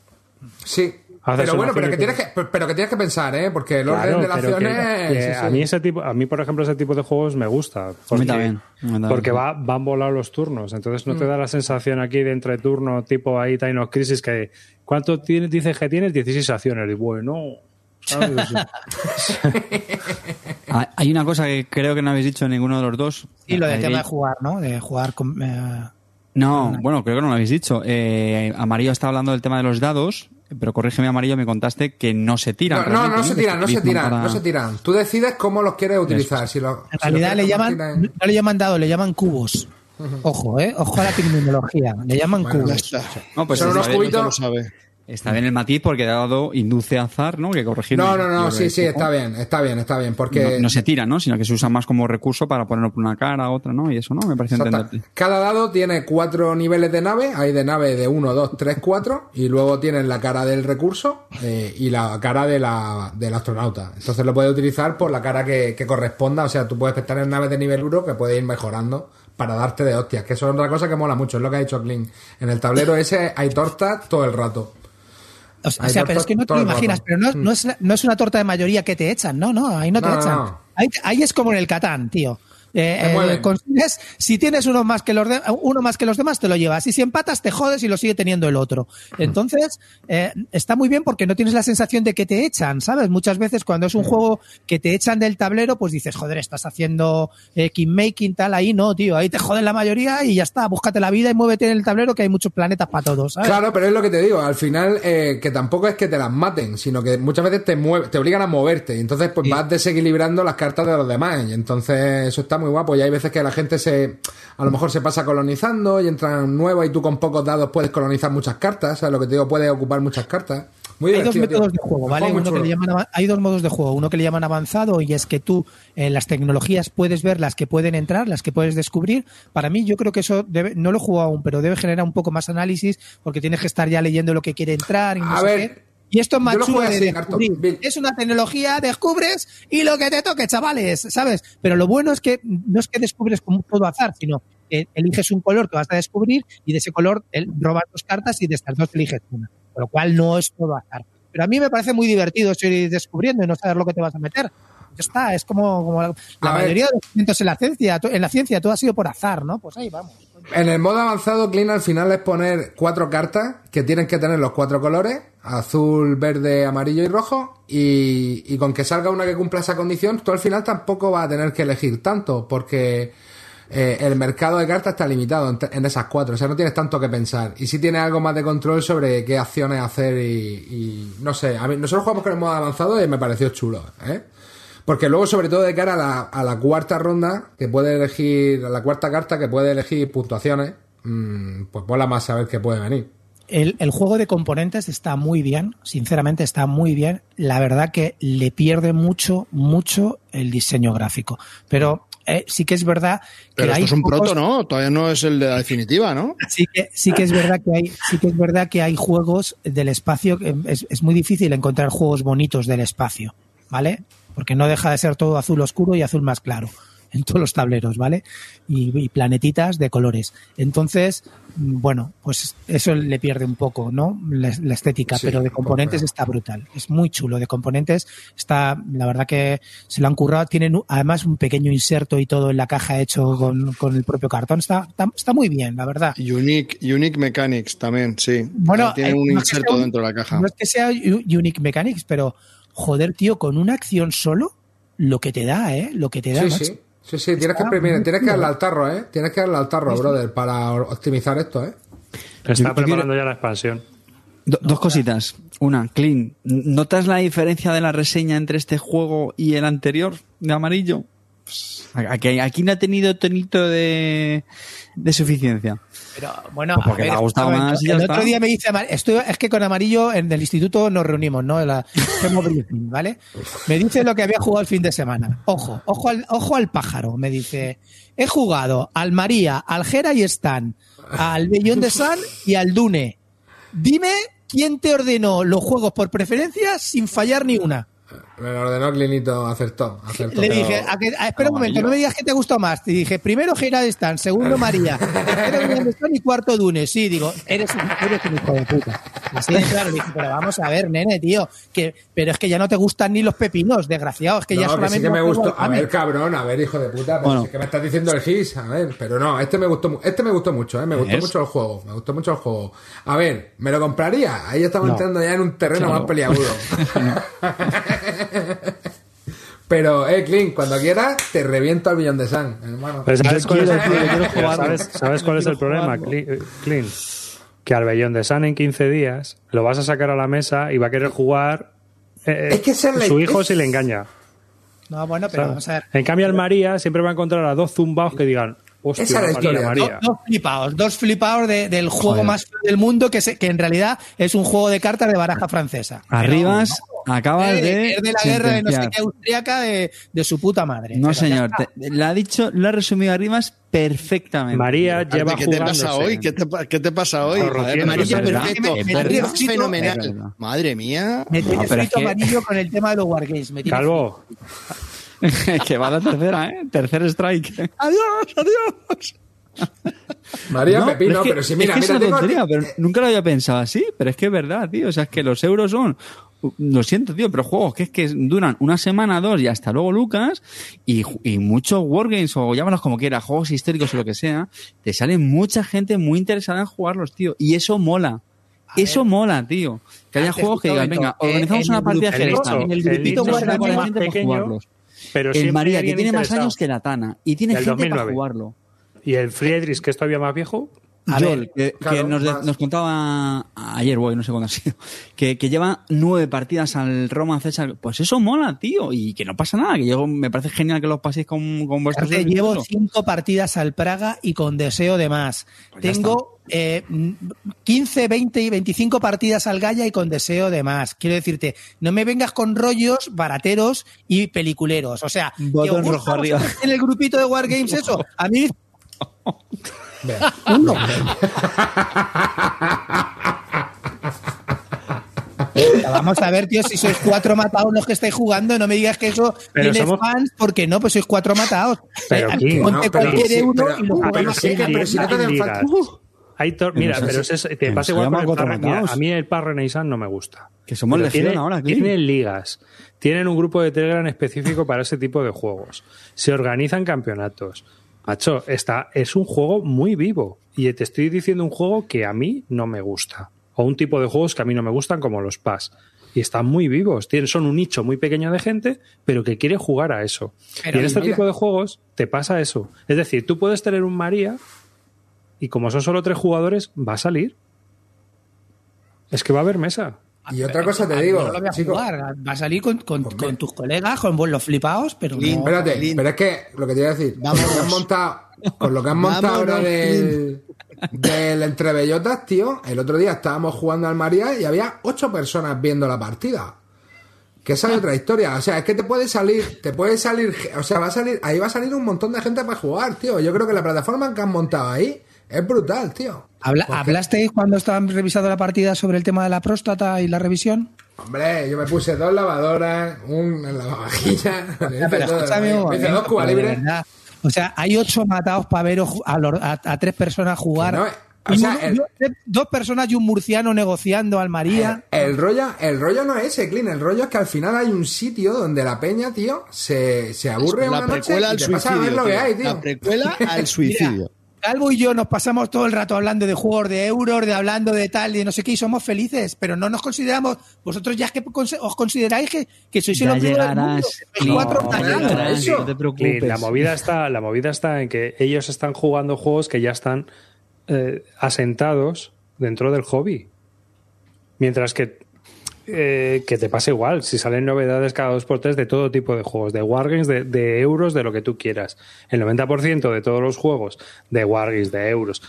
Sí. Haces Pero bueno, pero que, tienes que, pero- que tienes que pensar, ¿eh? Porque el Claro, orden de que- acciones. que sí, sí. A mí ese tipo, a mí por ejemplo ese tipo de juegos me gusta. Porque, también, a mí también. Porque va, van volados los turnos, entonces no te da la sensación aquí de entre turno tipo ahí Time of Crisis que ¿cuánto tienes? dices que tienes? 16 acciones. Y bueno, ¿sabes? Ah, Hay una cosa que creo que no habéis dicho ninguno de los dos. Y lo del tema de jugar, ¿no? De jugar con. eh, No, bueno, creo que no lo habéis dicho. Eh, Amarillo está hablando del tema de los dados, pero corrígeme, Amarillo, me contaste que no se tiran. No, no, no se tiran, no se tiran, para- no se tiran. Tú decides cómo los quieres utilizar. Si lo- En si lo realidad le llaman, no le llaman dado, le llaman cubos. Ojo, eh, ojo a la terminología. Le llaman Bueno, cubos. No, pues Son unos cubitos. Lo sabe. Está bien el matiz porque dado induce azar, ¿no? Que corregir. No, no, no, sí, sí, está bien, está bien, está bien. Porque No, no se tira, ¿no? Sino que se usa más como recurso para ponerlo por una cara, otra, ¿no? Y eso, ¿no? Me parece entenderte. Cada dado tiene cuatro niveles de nave. Hay de nave de 1, 2, 3, 4. Y luego tienen la cara del recurso eh, y la cara de la, del astronauta. Entonces lo puedes utilizar por la cara que, que corresponda. O sea, tú puedes tener naves de nivel 1 que puedes ir mejorando para darte de hostias. Que eso es otra cosa que mola mucho. Es lo que ha dicho Clint. En el tablero ese hay tortas todo el rato. O sea, o pero es que no te lo imaginas, pero no, no, es, no es una torta de mayoría que te echan, no, no, ahí no te echan. ahí es como en el Catán, tío. Eh, eh, consigues- si tienes uno más que los de- uno más que los demás te lo llevas. Y si empatas te jodes y lo sigue teniendo el otro. Entonces eh, está muy bien porque no tienes la sensación de que te echan sabes muchas veces cuando es un juego que te echan del tablero pues dices joder estás haciendo eh, making tal ahí no tío ahí te joden la mayoría y ya está búscate la vida y muévete en el tablero que hay muchos planetas para todos ¿sabes? Claro, pero es lo que te digo, al final eh, que tampoco es que te las maten, sino que muchas veces te mueve, te obligan a moverte y entonces pues vas desequilibrando las cartas de los demás y entonces eso está muy guapo y hay veces que la gente se a lo mejor se pasa colonizando y entran nuevas y tú con pocos dados puedes colonizar muchas cartas, ¿sabes lo que te digo? Puedes ocupar muchas cartas. Muy hay dos métodos tío. de juego, ¿vale? muy Uno que le llaman hay dos modos de juego. Uno que le llaman avanzado y es que tú en las tecnologías puedes ver las que pueden entrar, las que puedes descubrir. Para mí, yo creo que eso debe, no lo he jugado aún, pero debe generar un poco más análisis porque tienes que estar ya leyendo lo que quiere entrar y no A sé ver, qué. Y esto es más chulo de descubrir. Es una tecnología, descubres y lo que te toque, chavales, ¿sabes? Pero lo bueno es que no es que descubres con todo azar, sino que eliges un color que vas a descubrir y de ese color robas dos cartas y de estas dos eliges una. Con lo cual no es todo azar. Pero a mí me parece muy divertido ir descubriendo y no saber lo que te vas a meter. Ya está, es como, como la, ver. mayoría de los momentos en la ciencia, en la ciencia todo ha sido por azar, ¿no? Pues ahí vamos. En el modo avanzado, Clean al final es poner cuatro cartas que tienen que tener los cuatro colores, azul, verde, amarillo y rojo, y, y con que salga una que cumpla esa condición, tú al final tampoco vas a tener que elegir tanto, porque eh, el mercado de cartas está limitado en, esas cuatro, o sea, no tienes tanto que pensar. Y sí tienes algo más de control sobre qué acciones hacer y, y no sé, a mí, nosotros jugamos con el modo avanzado y me pareció chulo, ¿eh? Porque luego, sobre todo de cara a la, a la cuarta ronda, que puede elegir, a la cuarta carta que puede elegir puntuaciones, mm, pues mola más saber qué puede venir. El, el juego de componentes está muy bien, sinceramente está muy bien. La verdad que le pierde mucho, mucho el diseño gráfico. Pero eh, sí que es verdad que Pero hay esto es un juegos- proto, ¿no? Todavía no es el de la definitiva, ¿no? Sí que, sí que es verdad que hay, sí que es verdad que hay juegos del espacio, que es, es muy difícil encontrar juegos bonitos del espacio, ¿vale? Porque no deja de ser todo azul oscuro y azul más claro en todos los tableros, ¿vale? Y, y planetitas de colores. Entonces, bueno, pues eso le pierde un poco, ¿no? La, la estética, Sí, pero de poco, componentes está brutal. Es muy chulo. De componentes está, la verdad que se lo han currado. Tienen además un pequeño inserto y todo en la caja hecho con, con el propio cartón. Está, está, está muy bien, la verdad. Unique, Unique Mechanics también, sí. Bueno, Tiene eh, un no que inserto sea dentro de la caja. No es que sea Unique Mechanics, pero joder, tío, con una acción solo, lo que te da, ¿eh? Lo que te da. Sí, macho. sí. Sí, sí, tienes que, Está muy tienes que darle al tarro, ¿eh? Tienes que darle al tarro, brother, para optimizar esto, ¿eh? Está Yo- yo preparando ya la expansión. Do- dos cositas. Una, Clean, ¿notas la diferencia de la reseña entre este juego y el anterior de amarillo? Aquí, aquí no ha tenido tonito de, de suficiencia. Pero bueno, Pues porque a ver, te ha gustado un momento. más y ya el está. otro día me dice, estoy, es que con amarillo en el instituto nos reunimos, ¿no? La ¿vale? Me dice lo que había jugado el fin de semana. Ojo, ojo al, ojo al pájaro. Me dice, he jugado al María, al Gera y Stan, al Bellón de San y al Dune. Dime quién te ordenó los juegos por preferencia sin fallar ni una. Me lo ordenó Clinito, acertó. acertó. Le dije, a que- a- espera un momento, no me digas que te gustó más. Te dije, primero Gerard Stan, segundo María, tercero Stan y cuarto Dune. Sí, digo, eres un, eres un hijo de puta. Así de claro, le dije, pero vamos a ver, nene, tío, que, pero es que ya no te gustan ni los pepinos, desgraciado, es que ya no, que solamente... sí que me gustó. A ver, cabrón, a ver, hijo de puta. Pero Bueno. si es que me estás diciendo el GIS. A ver, pero no, este me gustó, este me gustó mucho, ¿eh? Me gustó ¿Es? mucho el juego. Me gustó mucho el juego. A ver, ¿me lo compraría? Ahí estamos No. entrando ya en un terreno más peliagudo. pero, eh, Clint, cuando quieras, te reviento al billón de San, hermano. Pero ¿sabes cuál es, jugarlo. ¿sabes, sabes cuál es el problema. Cli- Clint? Que al Bellón de San en 15 días lo vas a sacar a la mesa y va a querer jugar eh, Es que esa es la- su hijo es- si le engaña. No, bueno, pero vamos a ver. En cambio, al María siempre va a encontrar a dos zumbaos que digan, hostia, Esa es la María, historia. María. Dos, dos flipaos, dos flipaos de- del juego Joder. más del mundo, que, se- que en realidad es un juego de cartas de baraja francesa. Arribas, acabas Eh, de. es de la guerra de no sé qué austriaca de, de su puta madre. No, señor. te- lo ha dicho, lo ha resumido Arribas perfectamente. María lleva ¿Qué te pasa hoy? ¿Qué te, qué te pasa hoy? Amarillo Joder, amarillo es perfecto. Me- me- Amarillo me- fenomenal. es. Madre mía. Me tiene No, es frito que- amarillo con el tema de los Wargames. Me Calvo, que va la tercera, ¿eh? Tercer strike. Adiós, adiós. María No, Pepino, es que- pero si mira, es que mira, es una tengo- tontería, pero nunca lo había pensado así, pero es que es verdad, tío. O sea, es que los euros son. Lo siento, tío, pero juegos que es que duran una semana, dos y hasta luego, Lucas, y, y muchos wargames, o llámalos como quieras, juegos históricos o lo que sea, te sale mucha gente muy interesada en jugarlos, tío. Y eso mola. Eso mola, tío. Que haya juegos que digan, venga, eh, organizamos una partida de en el grupito Wargames es más gente para jugarlos. pero El María, que tiene más años que la Tana, y tiene gente para 2009. jugarlo. Y el Friedrich, que es todavía más viejo, A Joel, ver, que, nos, nos contaba ayer, voy, no sé cuándo ha sido, que, que lleva nueve partidas al Roma César. Pues eso mola, tío, y que no pasa nada, que yo me parece genial que los paséis con, con vuestros hijos, llevo cinco partidas al Praga y con deseo de más. Pues Tengo eh, 15, 20 y 25 partidas al Gaya y con deseo de más. Quiero decirte, no me vengas con rollos barateros y peliculeros. O sea, ¿que Botón os gusta rojo a arriba. vosotros en el grupito de Wargames eso. A mí Vea. uno. Vamos a ver, tío, si sois cuatro matados los que estáis jugando, no me digas que eso Pero tiene somos- fans, porque no, pues sois cuatro matados. Pero, Eh, ponte no, pero sí, y lo pero sí que- en pero si no te falta- Uh. Pero mira, eso pero es- te pasa igual con el mira. A mí el Par Renaissance no me gusta. Que somos Legión tiene- ahora. Tienen ligas, tienen un grupo de Telegram específico para ese tipo de juegos. Se organizan campeonatos. Macho, está, es un juego muy vivo. Y te estoy diciendo un juego que a mí no me gusta. O un tipo de juegos que a mí no me gustan, como los PAS. Y están muy vivos. Tienen, son un nicho muy pequeño de gente, pero que quiere jugar a eso. Pero y en este mira- tipo de juegos te pasa eso. Es decir, tú puedes tener un María y como son solo tres jugadores, va a salir. Es que va a haber mesa. Y otra cosa te Ah, digo, no chico. Va a salir con, con tus colegas, con vos los flipados, pero no. Espérate, pero es que lo que te iba a decir, con lo que han montado, con lo que han montado ahora del, del Entre Bellotas, tío, el otro día estábamos jugando al María y había ocho personas viendo la partida. Que esa es otra historia. O sea, es que te puede salir, te puede salir, o sea, va a salir, ahí va a salir un montón de gente para jugar, tío. Yo creo que la plataforma que han montado ahí es brutal, tío. Habla- Porque- ¿Hablasteis cuando estaban revisando la partida sobre el tema de la próstata y la revisión? Hombre, yo me puse dos lavadoras, un lavavajillas, me hice dos cubas libres. O sea, hay ocho matados para ju- a, los- a- a tres personas jugar. Que no, o Y sea, uno- el- yo- dos personas y un murciano negociando al María. El rollo, el rollo no es ese, Clean. El rollo es que al final hay un sitio donde la peña, tío, se, se aburre la una noche precuela y al te pasa a ver suicidio. lo que tío. hay, tío. La precuela al suicidio. Calvo y yo nos pasamos todo el rato hablando de juegos de euros, de hablando de tal, y de no sé qué, y somos felices, pero no nos consideramos, vosotros ya es que os consideráis que, que sois el ombligo del mundo, cuatro no, eso. no te preocupes. la movida está, la movida está en que ellos están jugando juegos que ya están eh, asentados dentro del hobby. Mientras que eh, que te pasa igual, si salen novedades cada dos por tres de todo tipo de juegos, de Wargames, de, de euros, de lo que tú quieras. El 90% de todos los juegos de Wargames, de euros,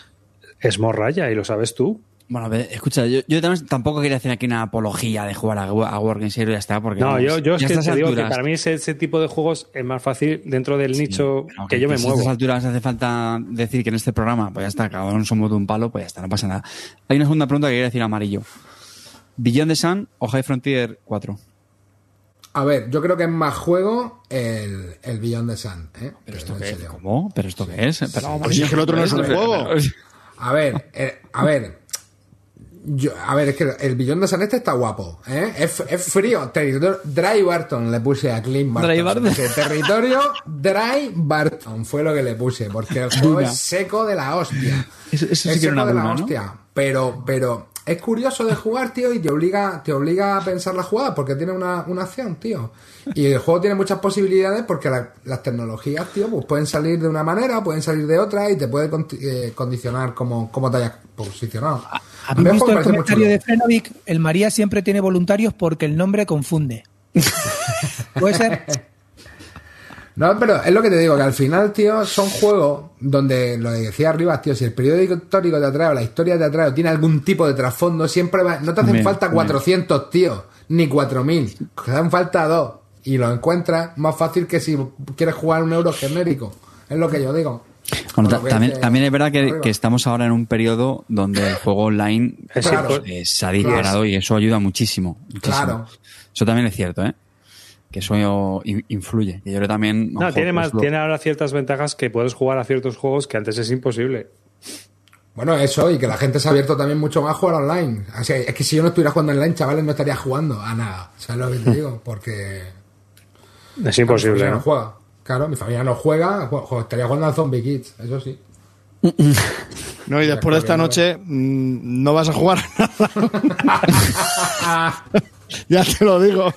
es morralla y lo sabes tú. Bueno, a ver, escucha, yo, tampoco quería hacer aquí una apología de jugar a, a Wargame Zero y ya está, porque... No, yo, yo es que te digo que para mí ese, ese tipo de juegos es más fácil dentro del nicho que yo me si A muevo. estas alturas hace falta decir que en este programa, pues ya está, cada uno somos de un palo, pues ya está, no pasa nada. Hay una segunda pregunta que quería decir amarillo. ¿Beyond the Sun o High Frontier 4? A ver, yo creo que es más juego el, el Beyond the Sun. ¿eh? ¿Pero esto qué es? ¿Cómo? ¿Pero esto qué es? Pero, Pues si es que el otro no es un juego. A ver, eh, a ver. Yo, a ver, es que el billón de San Este está guapo, ¿eh? Es, es frío. Territorio, Dry Barton le puse a Clint Barton. Dry Barton. Puse territorio Dry Barton fue lo que le puse, porque el juego es seco de la hostia. Eso- eso sí es que era seco una de la hostia. Pero, pero es curioso de jugar, tío, y te obliga, te obliga a pensar la jugada, porque tiene una, una acción, tío. Y el juego tiene muchas posibilidades porque la- las tecnologías, tío, pues pueden salir de una manera, pueden salir de otra, y te puede con- eh, condicionar cómo, cómo te hayas posicionado. A mí ¿Habéis visto el comentario de Frenovic? El María siempre tiene voluntarios porque el nombre confunde. ¿Puede ser? No, pero es lo que te digo, que al final, tío, son juegos donde, lo que decía arriba, tío, si el periódico histórico te atrae o la historia te atrae o tiene algún tipo de trasfondo, siempre va, no te hacen Bien, falta bien. 400, tío, ni 4000, te hacen falta dos y lo encuentras más fácil que si quieres jugar un euro genérico, es lo que yo digo. Bueno, que también, es verdad que, estamos ahora en un periodo donde el juego online Claro. se ha disparado y eso ayuda muchísimo. muchísimo. Claro. Eso también es cierto, ¿eh? Que eso in- influye. Que yo creo también... No, tiene, pues más, lo- tiene ahora ciertas ventajas que puedes jugar a ciertos juegos que antes es imposible. Bueno, eso, y que la gente se ha abierto también mucho más a jugar online. O sea, es que si yo no estuviera jugando online, chavales, no estaría jugando a nada. ¿Sabes lo que te digo? Porque Es mi imposible, familia no ¿no? juega. Claro, mi familia no juega, ju- ju- estaría jugando al Zombie Kids, eso sí. No, y después de esta noche mm, no vas a jugar a nada. ya te lo digo.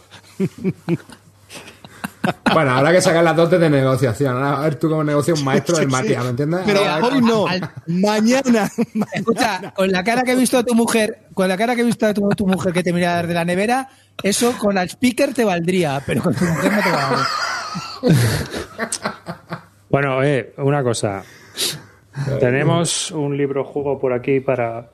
Bueno, habrá que sacar las dotes de negociación. Ahora, A ver tú como negocio un maestro del Matías, ¿me entiendes? Pero A ver, hoy no, al- mañana. Escucha, con la cara que he visto de tu mujer, con la cara que he visto de tu, tu mujer que te mira desde la nevera, eso con el speaker te valdría, pero con tu mujer no te va a valer. Bueno, eh, una cosa. Tenemos un libro juego por aquí para.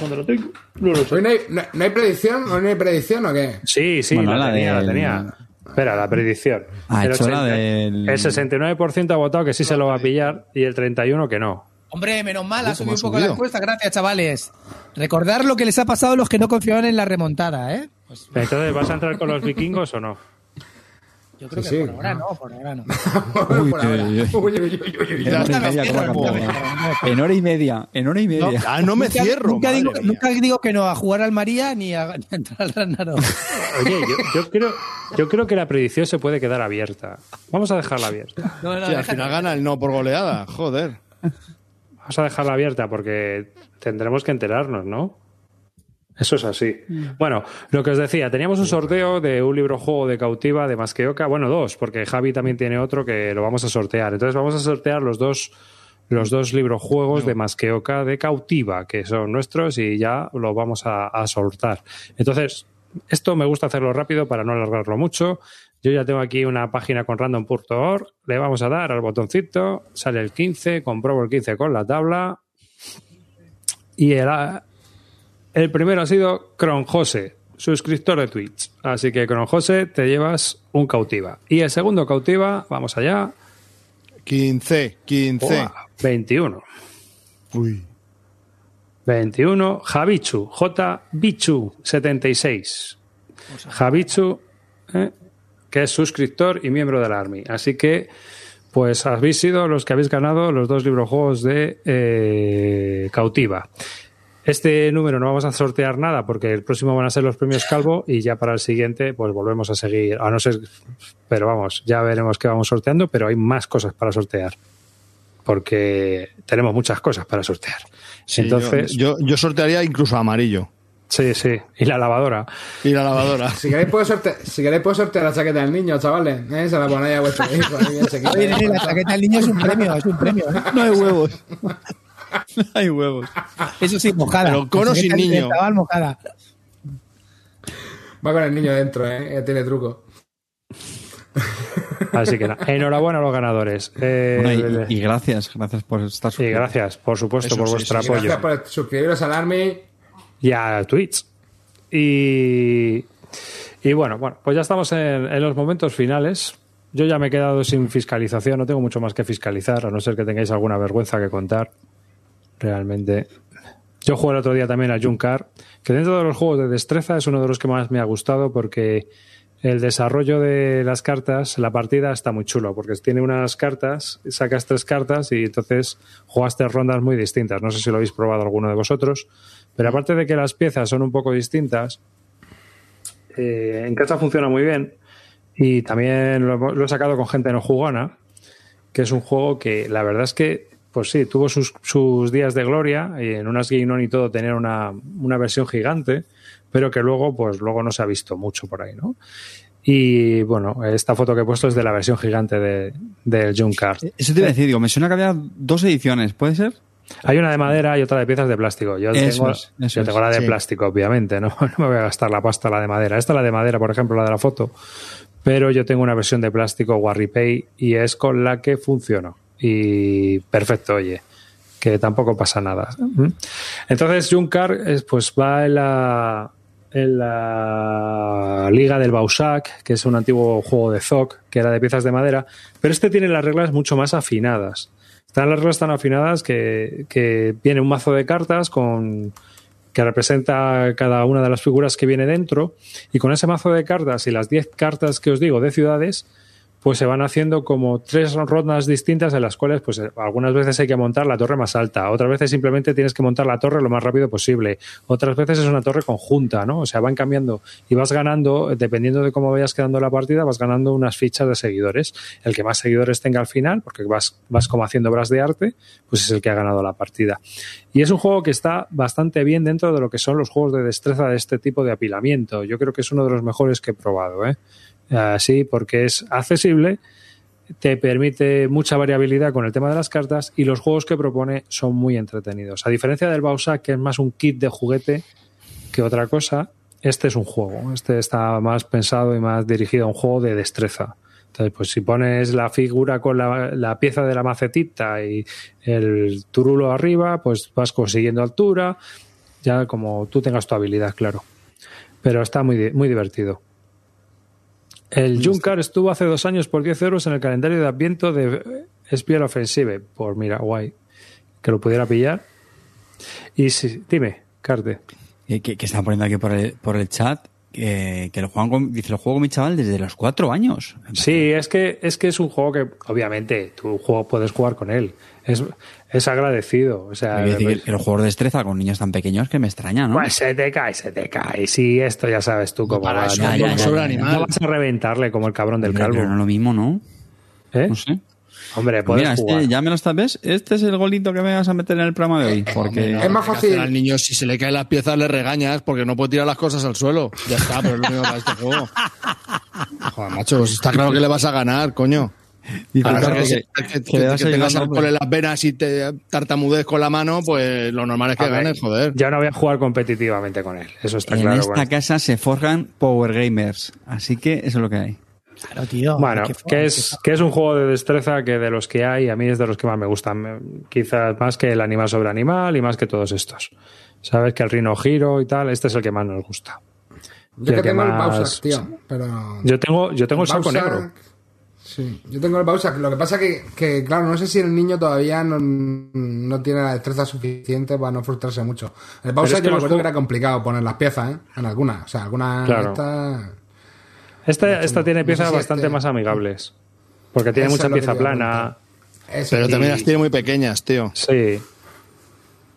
¿Dónde lo tengo? No lo sé. ¿Hoy no hay, no, no hay predicción? ¿Hoy no hay predicción o qué? Sí, sí, Bueno, la, la tenía, del- la tenía. Espera, la predicción. Ah, el, hecho la del- el 69% ha votado que sí se lo va a pillar y el 31% que no. Hombre, menos mal, ha subido un poco la subido. encuesta. Gracias, chavales. Recordar lo que les ha pasado a los que no confiaban en la remontada, ¿eh? Pues Entonces, ¿vas a entrar con los vikingos o no? Yo creo Sí, que sí, por ahora no. no, por ahora no. Uy, Por ahora. uy, uy. Uy, uy, uy, uy, uy. En hora y media. En hora y media, media. Ah, no me Nunca- cierro. Nunca digo, mía. nunca digo que no a jugar al María ni a, ni a entrar al Ragnarok. Oye, yo, yo creo, yo creo que la predicción se puede quedar abierta. Vamos a dejarla abierta. No, no, Sí, al final gana el no por goleada. Joder. Vamos a dejarla abierta porque tendremos que enterarnos, ¿no? Eso es así. Bueno, lo que os decía, teníamos un sorteo de un libro juego de cautiva de Masqueoka, bueno, dos, porque Javi también tiene otro que lo vamos a sortear. Entonces vamos a sortear los dos los dos libros juegos de Masqueoka de cautiva, que son nuestros y ya los vamos a, a soltar. Entonces, esto me gusta hacerlo rápido para no alargarlo mucho. Yo ya tengo aquí una página con random.org, le vamos a dar al botoncito, sale el 15, compruebo el 15 con la tabla y el, el primero ha sido Cronjose, suscriptor de Twitch. Así que Cronjose te llevas un cautiva. Y el segundo cautiva, vamos allá, 15, 15. Buah, 21. Uy. 21, Javichu, J. Bichu, 76. Javichu, eh, que es suscriptor y miembro del Army. Así que, pues habéis sido los que habéis ganado los dos librojuegos de eh, Cautiva. Este número no vamos a sortear nada porque el próximo van a ser los premios Calvo y ya para el siguiente pues volvemos a seguir. A no ser, pero vamos, ya veremos qué vamos sorteando, pero hay más cosas para sortear porque tenemos muchas cosas para sortear. Sí, Entonces, yo, yo, yo sortearía incluso amarillo. sí, sí, y la lavadora. Y la lavadora. Si queréis, puedo sortear, si queréis, puedo sortear la chaqueta del niño, chavales. ¿eh? Se la ponéis a vuestro hijo. la chaqueta del niño es un premio, es un premio. ¿eh? No hay huevos. Hay huevos. Eso sí, mojada. Pero con o sin niño. mojada. Va con el niño dentro, ¿eh? Ya tiene truco. Así que nada, enhorabuena a los ganadores. Eh, Bueno, y, y gracias, gracias por estar sí, suscrito. gracias, por supuesto, Eso por sí, vuestro sí, apoyo. Gracias por suscribiros al Army. y a Twitch. Y, y bueno, bueno, pues ya estamos en, en los momentos finales. Yo ya me he quedado sin fiscalización, no tengo mucho más que fiscalizar, a no ser que tengáis alguna vergüenza que contar. Realmente. Yo jugué el otro día también a Junkar, que dentro de los juegos de destreza es uno de los que más me ha gustado porque el desarrollo de las cartas, la partida está muy chulo, porque tiene unas cartas, sacas tres cartas y entonces juegas tres rondas muy distintas. No sé si lo habéis probado alguno de vosotros, pero aparte de que las piezas son un poco distintas, eh, en casa funciona muy bien y también lo, lo he sacado con gente no jugona, que es un juego que la verdad es que, pues sí, tuvo sus, sus días de gloria y en unas Game On y todo tener una, una versión gigante, pero que luego, pues luego no se ha visto mucho por ahí, ¿no? Y bueno, esta foto que he puesto es de la versión gigante de, del Junkard. Eso te iba a decir, digo, me suena que había dos ediciones, ¿puede ser? Hay una de madera y otra de piezas de plástico. Yo Eso tengo, es, eso yo tengo es, la de sí. plástico, obviamente, ¿no? no me voy a gastar la pasta la de madera. Esta la de madera, por ejemplo, la de la foto. Pero yo tengo una versión de plástico Warripay y es con la que funciono. Y perfecto, oye, que tampoco pasa nada. Entonces, Junkar es, pues va en la, en la liga del Bausac, que es un antiguo juego de Zoc, que era de piezas de madera, pero este tiene las reglas mucho más afinadas. Están las reglas tan afinadas que, que viene un mazo de cartas con que representa cada una de las figuras que viene dentro y con ese mazo de cartas y las 10 cartas que os digo de ciudades pues se van haciendo como tres rondas distintas en las cuales pues eh, algunas veces hay que montar la torre más alta, otras veces simplemente tienes que montar la torre lo más rápido posible, otras veces es una torre conjunta, ¿no? O sea, van cambiando y vas ganando, dependiendo de cómo vayas quedando la partida, vas ganando unas fichas de seguidores. El que más seguidores tenga al final, porque vas, vas como haciendo obras de arte, pues es el que ha ganado la partida. Y es un juego que está bastante bien dentro de lo que son los juegos de destreza de este tipo de apilamiento. Yo creo que es uno de los mejores que he probado, ¿eh? Así, porque es accesible, te permite mucha variabilidad con el tema de las cartas y los juegos que propone son muy entretenidos. A diferencia del Bausac, que es más un kit de juguete que otra cosa, este es un juego. Este está más pensado y más dirigido a un juego de destreza. Entonces, pues si pones la figura con la, la pieza de la macetita y el turulo arriba, pues vas consiguiendo altura, ya como tú tengas tu habilidad, claro. Pero está muy, muy divertido. El Junkar estuvo hace dos años por 10 euros en el calendario de Adviento de Spear Offensive. Por mira, guay. Que lo pudiera pillar. Y sí, dime, Carte. Eh, Que, que están poniendo aquí por el, por el chat que, que lo juegan con, dice, lo juego con mi chaval desde los cuatro años. Sí, es que, es que es un juego que, obviamente, tu juego puedes jugar con él. Es, es agradecido. O sea, decir que los juegos de destreza con niños tan pequeños que me extraña, ¿no? pues se te cae, se te cae. Sí, esto ya sabes tú cómo Para va. eso, No, ya, ya, como ya, sobre ya, ya. animal. no vas a reventarle como el cabrón del Hombre, calvo. pero no lo mismo, ¿no? ¿Eh? No sé. Hombre, Pues puedes mira, jugar. este, ya me lo estás, ¿ves? Este es el golito que me vas a meter en el programa de hoy. Porque Es más fácil. Al niño, si se le caen las piezas, le regañas porque no puede tirar las cosas al suelo. Ya está, pero es lo mismo para este juego. Joder, macho, pues está claro que le vas a ganar, coño. Dice A no ser Carlos que, que- que- que que tengas alcohol en las venas y te tartamudees con la mano, pues lo normal es que ganes, joder. Ya no voy a jugar competitivamente con él. Eso está en claro. esta bueno. casa se forjan Power Gamers. Así que eso es lo que hay. Claro, tío. Bueno, que es, que es un juego de destreza que de los que hay, a mí es de los que más me gustan. Quizás más que el animal sobre animal y más que todos estos. Sabes que el Rino Giro y tal, este es el que más nos gusta. Yo que tengo el Bausac, tío. Pero. Yo tengo, yo tengo el saco Bausac- negro. Sí, yo tengo el Bausac. Lo que pasa que, que, claro, no sé si el niño todavía no, no tiene la destreza suficiente para no frustrarse mucho. El Bausac es que yo me acuerdo juegos- que era complicado poner las piezas, ¿eh? En algunas. O sea, algunas... Claro. estas- Esta, esta tiene no sé piezas si bastante este- más amigables. Porque tiene Eso mucha pieza plana. Eso. Pero Y- también las tiene muy pequeñas, tío. Sí.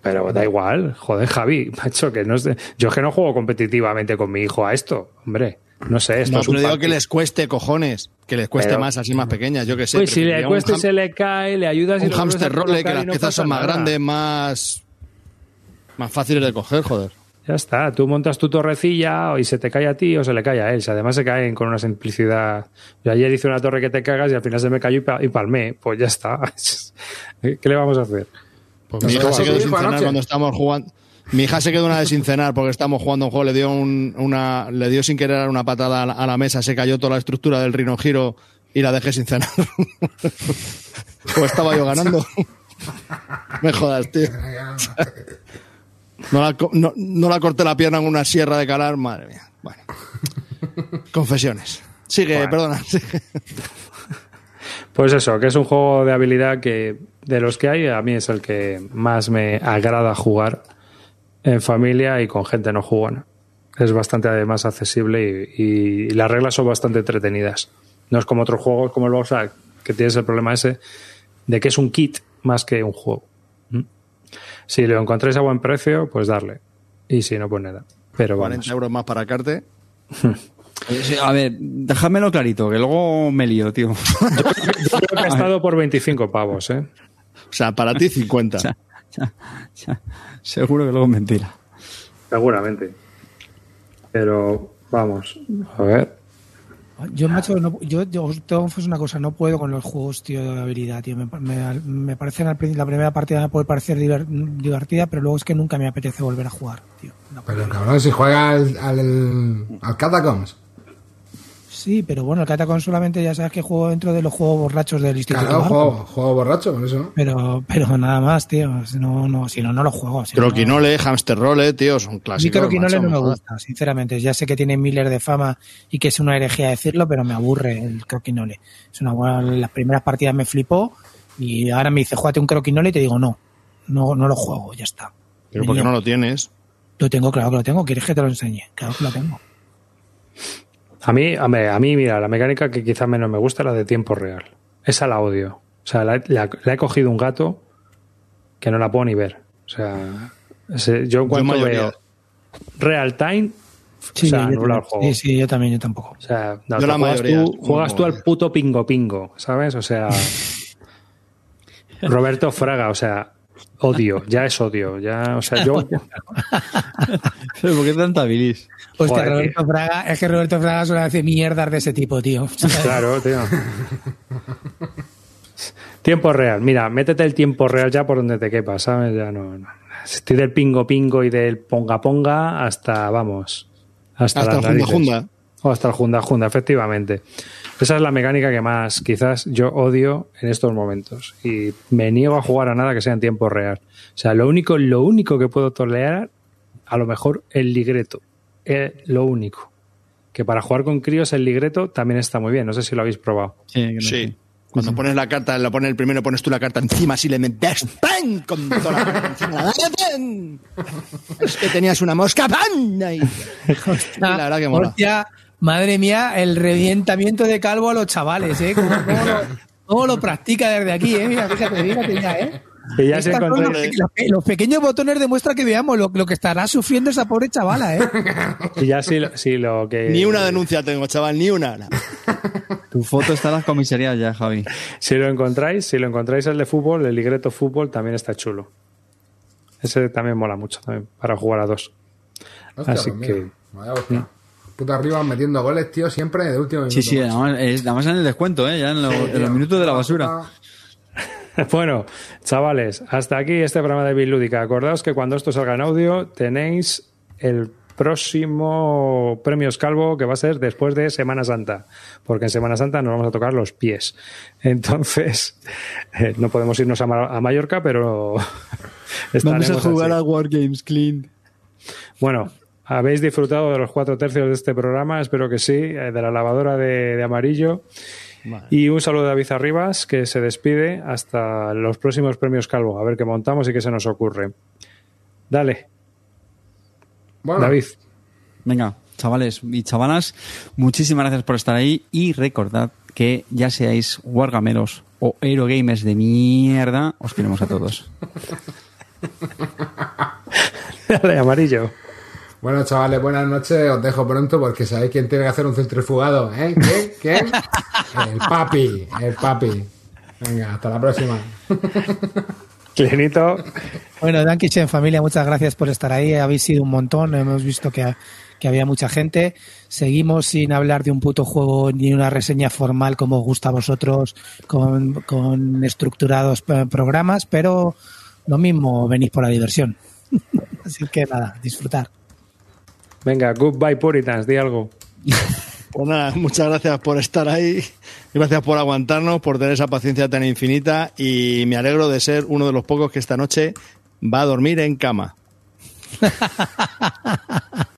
Pero da igual. Joder, Javi, macho, que no sé. Yo es que no juego competitivamente con mi hijo a esto. Hombre, no sé. Esto No, es un pero digo que les cueste, cojones. Que les cueste Pero- más así más pequeñas, yo que sé. Pues si le ham- se le cae, le ayudas y un hamster rolle, que las no piezas son más nada. grandes, más. más fáciles de coger, joder. Ya está, tú montas tu torrecilla y se te cae a ti o se le cae a él. Si además se caen con una simplicidad. Yo ayer hice una torre que te cagas y al final se me cayó y, pa- y palmé. Pues ya está. ¿Qué le vamos a hacer? Pues ¿No mi hija se quedó sin cenar cuando estábamos jugando. Mi hija se quedó una vez sin cenar porque estamos jugando un juego, le dio un- una, le dio sin querer una patada a la, a la mesa, se cayó toda la estructura del Rino Giro y la dejé sin cenar. pues estaba yo ganando. Me jodas, tío. No la, no, no la corté la pierna con una sierra de calar, madre mía. Bueno. Confesiones. Sigue, Bueno. perdona. sigue. Pues eso, que es un juego de habilidad que de los que hay a mí es el que más me agrada jugar en familia y con gente no jugona. Es bastante además accesible y, y las reglas son bastante entretenidas. No es como otros juegos como el Boxac, que tienes el problema ese de que es un kit más que un juego. Si lo encontráis a buen precio, pues darle. Y si no, pues nada. Pero 40 vamos. euros más para Carte. Eh, A ver, déjamelo clarito, que luego me lío, tío. Yo creo que ha estado por 25 pavos, ¿eh? O sea, para ti 50. Ya, ya, ya. Seguro que luego es mentira. Seguramente. Pero vamos, a ver. Yo, macho, no, yo, yo confesar una cosa, no puedo con los juegos, tío, de habilidad, tío. Me, me, me parecen la primera partida me puede parecer diver- divertida, pero luego es que nunca me apetece volver a jugar, tío. No. Pero cabrón, si juega al, al, al Catacombs. Sí, pero bueno, el Catacon solamente ya sabes que juego dentro de los juegos borrachos del Instituto. Claro, juego, juego borracho, por eso no. Pero, pero nada más, tío. Si no, no, si no, no lo juego. Si no- Croquinole, Hamster Rolle, tío, son clásicos. Croquinole macho, no me gusta, sinceramente. Ya sé que tiene miles de fama y que es una herejía decirlo, pero me aburre el Croquinole. Es una buena, las primeras partidas me flipó y ahora me dice, jugate un Croquinole y te digo, no, no, no lo juego, ya está. Pero ¿por qué no lo tienes? Lo tengo, claro que lo tengo. ¿Quieres que te lo enseñe? Claro que lo tengo. A mí, a mí, a mí, mira, la mecánica que quizá menos me gusta es la de tiempo real. Esa la odio. O sea, la, la- la he cogido un gato que no la puedo ni ver. O sea, ese- yo en cuanto veo real time, Sí, o sea, yo anula el también. juego. sí, sí, yo también, yo tampoco. O sea, no, Yo la juegas, mayoría, tú, juegas tú al puto pingo pingo, ¿sabes? O sea, Roberto Fraga, o sea, odio, ya es odio, ya, o sea, yo ¿Pero por qué tanta bilis? Hostia, Joder, Roberto Fraga, es que Roberto Fraga suele hacer mierdas de ese tipo, tío. Claro, tío. Tiempo real. Mira, métete el tiempo real ya por donde te quepa, ¿sabes? Ya no. no. Estoy del pingo pingo y del ponga ponga hasta, vamos. Hasta, Hasta el Junda. Junda. O hasta el Junda Junda, efectivamente. Esa es la mecánica que más quizás yo odio en estos momentos. Y me niego a jugar a nada que sea en tiempo real. O sea, lo único, lo único que puedo tolerar, a lo mejor el ligreto. Es lo único. Que para jugar con críos el ligreto también está muy bien. No sé si lo habéis probado. Sí. Cuando pones la carta, la pones el primero, pones tú la carta encima, si le metes ¡pam! con toda la carta encima. la- ¡pam! Es que tenías una mosca ¡pam! Y la verdad que mola. Hostia, madre mía, el revientamiento de calvo a los chavales, ¿eh? ¿Cómo, cómo lo, cómo lo practica desde aquí, eh? Mira, fíjate, fíjate ya, ¿eh? Ya se encontré- los, pe- los pequeños botones demuestran que veamos lo, lo que estará sufriendo esa pobre chavala, ¿eh? Y ya si, lo- que. Ni una denuncia tengo, chaval, ni una. Tu foto está en las comisarías ya, Javi. Si lo encontráis, si lo encontráis el de fútbol, el ligreto fútbol también está chulo. Ese también mola mucho también para jugar a dos. Hostia, Así pues que- mira. Puta arriba metiendo goles, tío, siempre de último minuto. Sí, sí, macho. además, es- además en el descuento, ¿eh? Ya en, lo- en los minutos de la basura. Bueno, chavales, hasta aquí este programa de Bilúdica. Acordaos que cuando esto salga en audio tenéis el próximo Premios Calvo que va a ser después de Semana Santa, porque en Semana Santa nos vamos a tocar los pies. Entonces, eh, no podemos irnos a, Ma- a Mallorca, pero Vamos a jugar así. a Wargames Clean. Bueno, ¿habéis disfrutado de los cuatro tercios de este programa? Espero que sí, eh, de la lavadora de, de amarillo. Y un saludo a David Arribas, que se despide hasta los próximos premios Calvo, a ver qué montamos y qué se nos ocurre. Dale, Bueno, David. Venga, chavales y chavalas, muchísimas gracias por estar ahí y recordad que ya seáis wargameros o Eurogamers de mierda, os queremos a todos. Dale, amarillo. Bueno, chavales, buenas noches. Os dejo pronto porque sabéis quién tiene que hacer un centrifugado, ¿eh? ¿Quién? ¿Quién? El papi, el papi. Venga, hasta la próxima. Clinito. Bueno, Dan en familia, muchas gracias por estar ahí. Habéis sido un montón. Hemos visto que, que había mucha gente. Seguimos sin hablar de un puto juego ni una reseña formal como os gusta a vosotros, con, con estructurados programas, pero lo mismo venís por la diversión. Así que nada, disfrutar. Venga, goodbye Puritans, di algo. Pues nada, muchas gracias por estar ahí, gracias por aguantarnos, por tener esa paciencia tan infinita y me alegro de ser uno de los pocos que esta noche va a dormir en cama.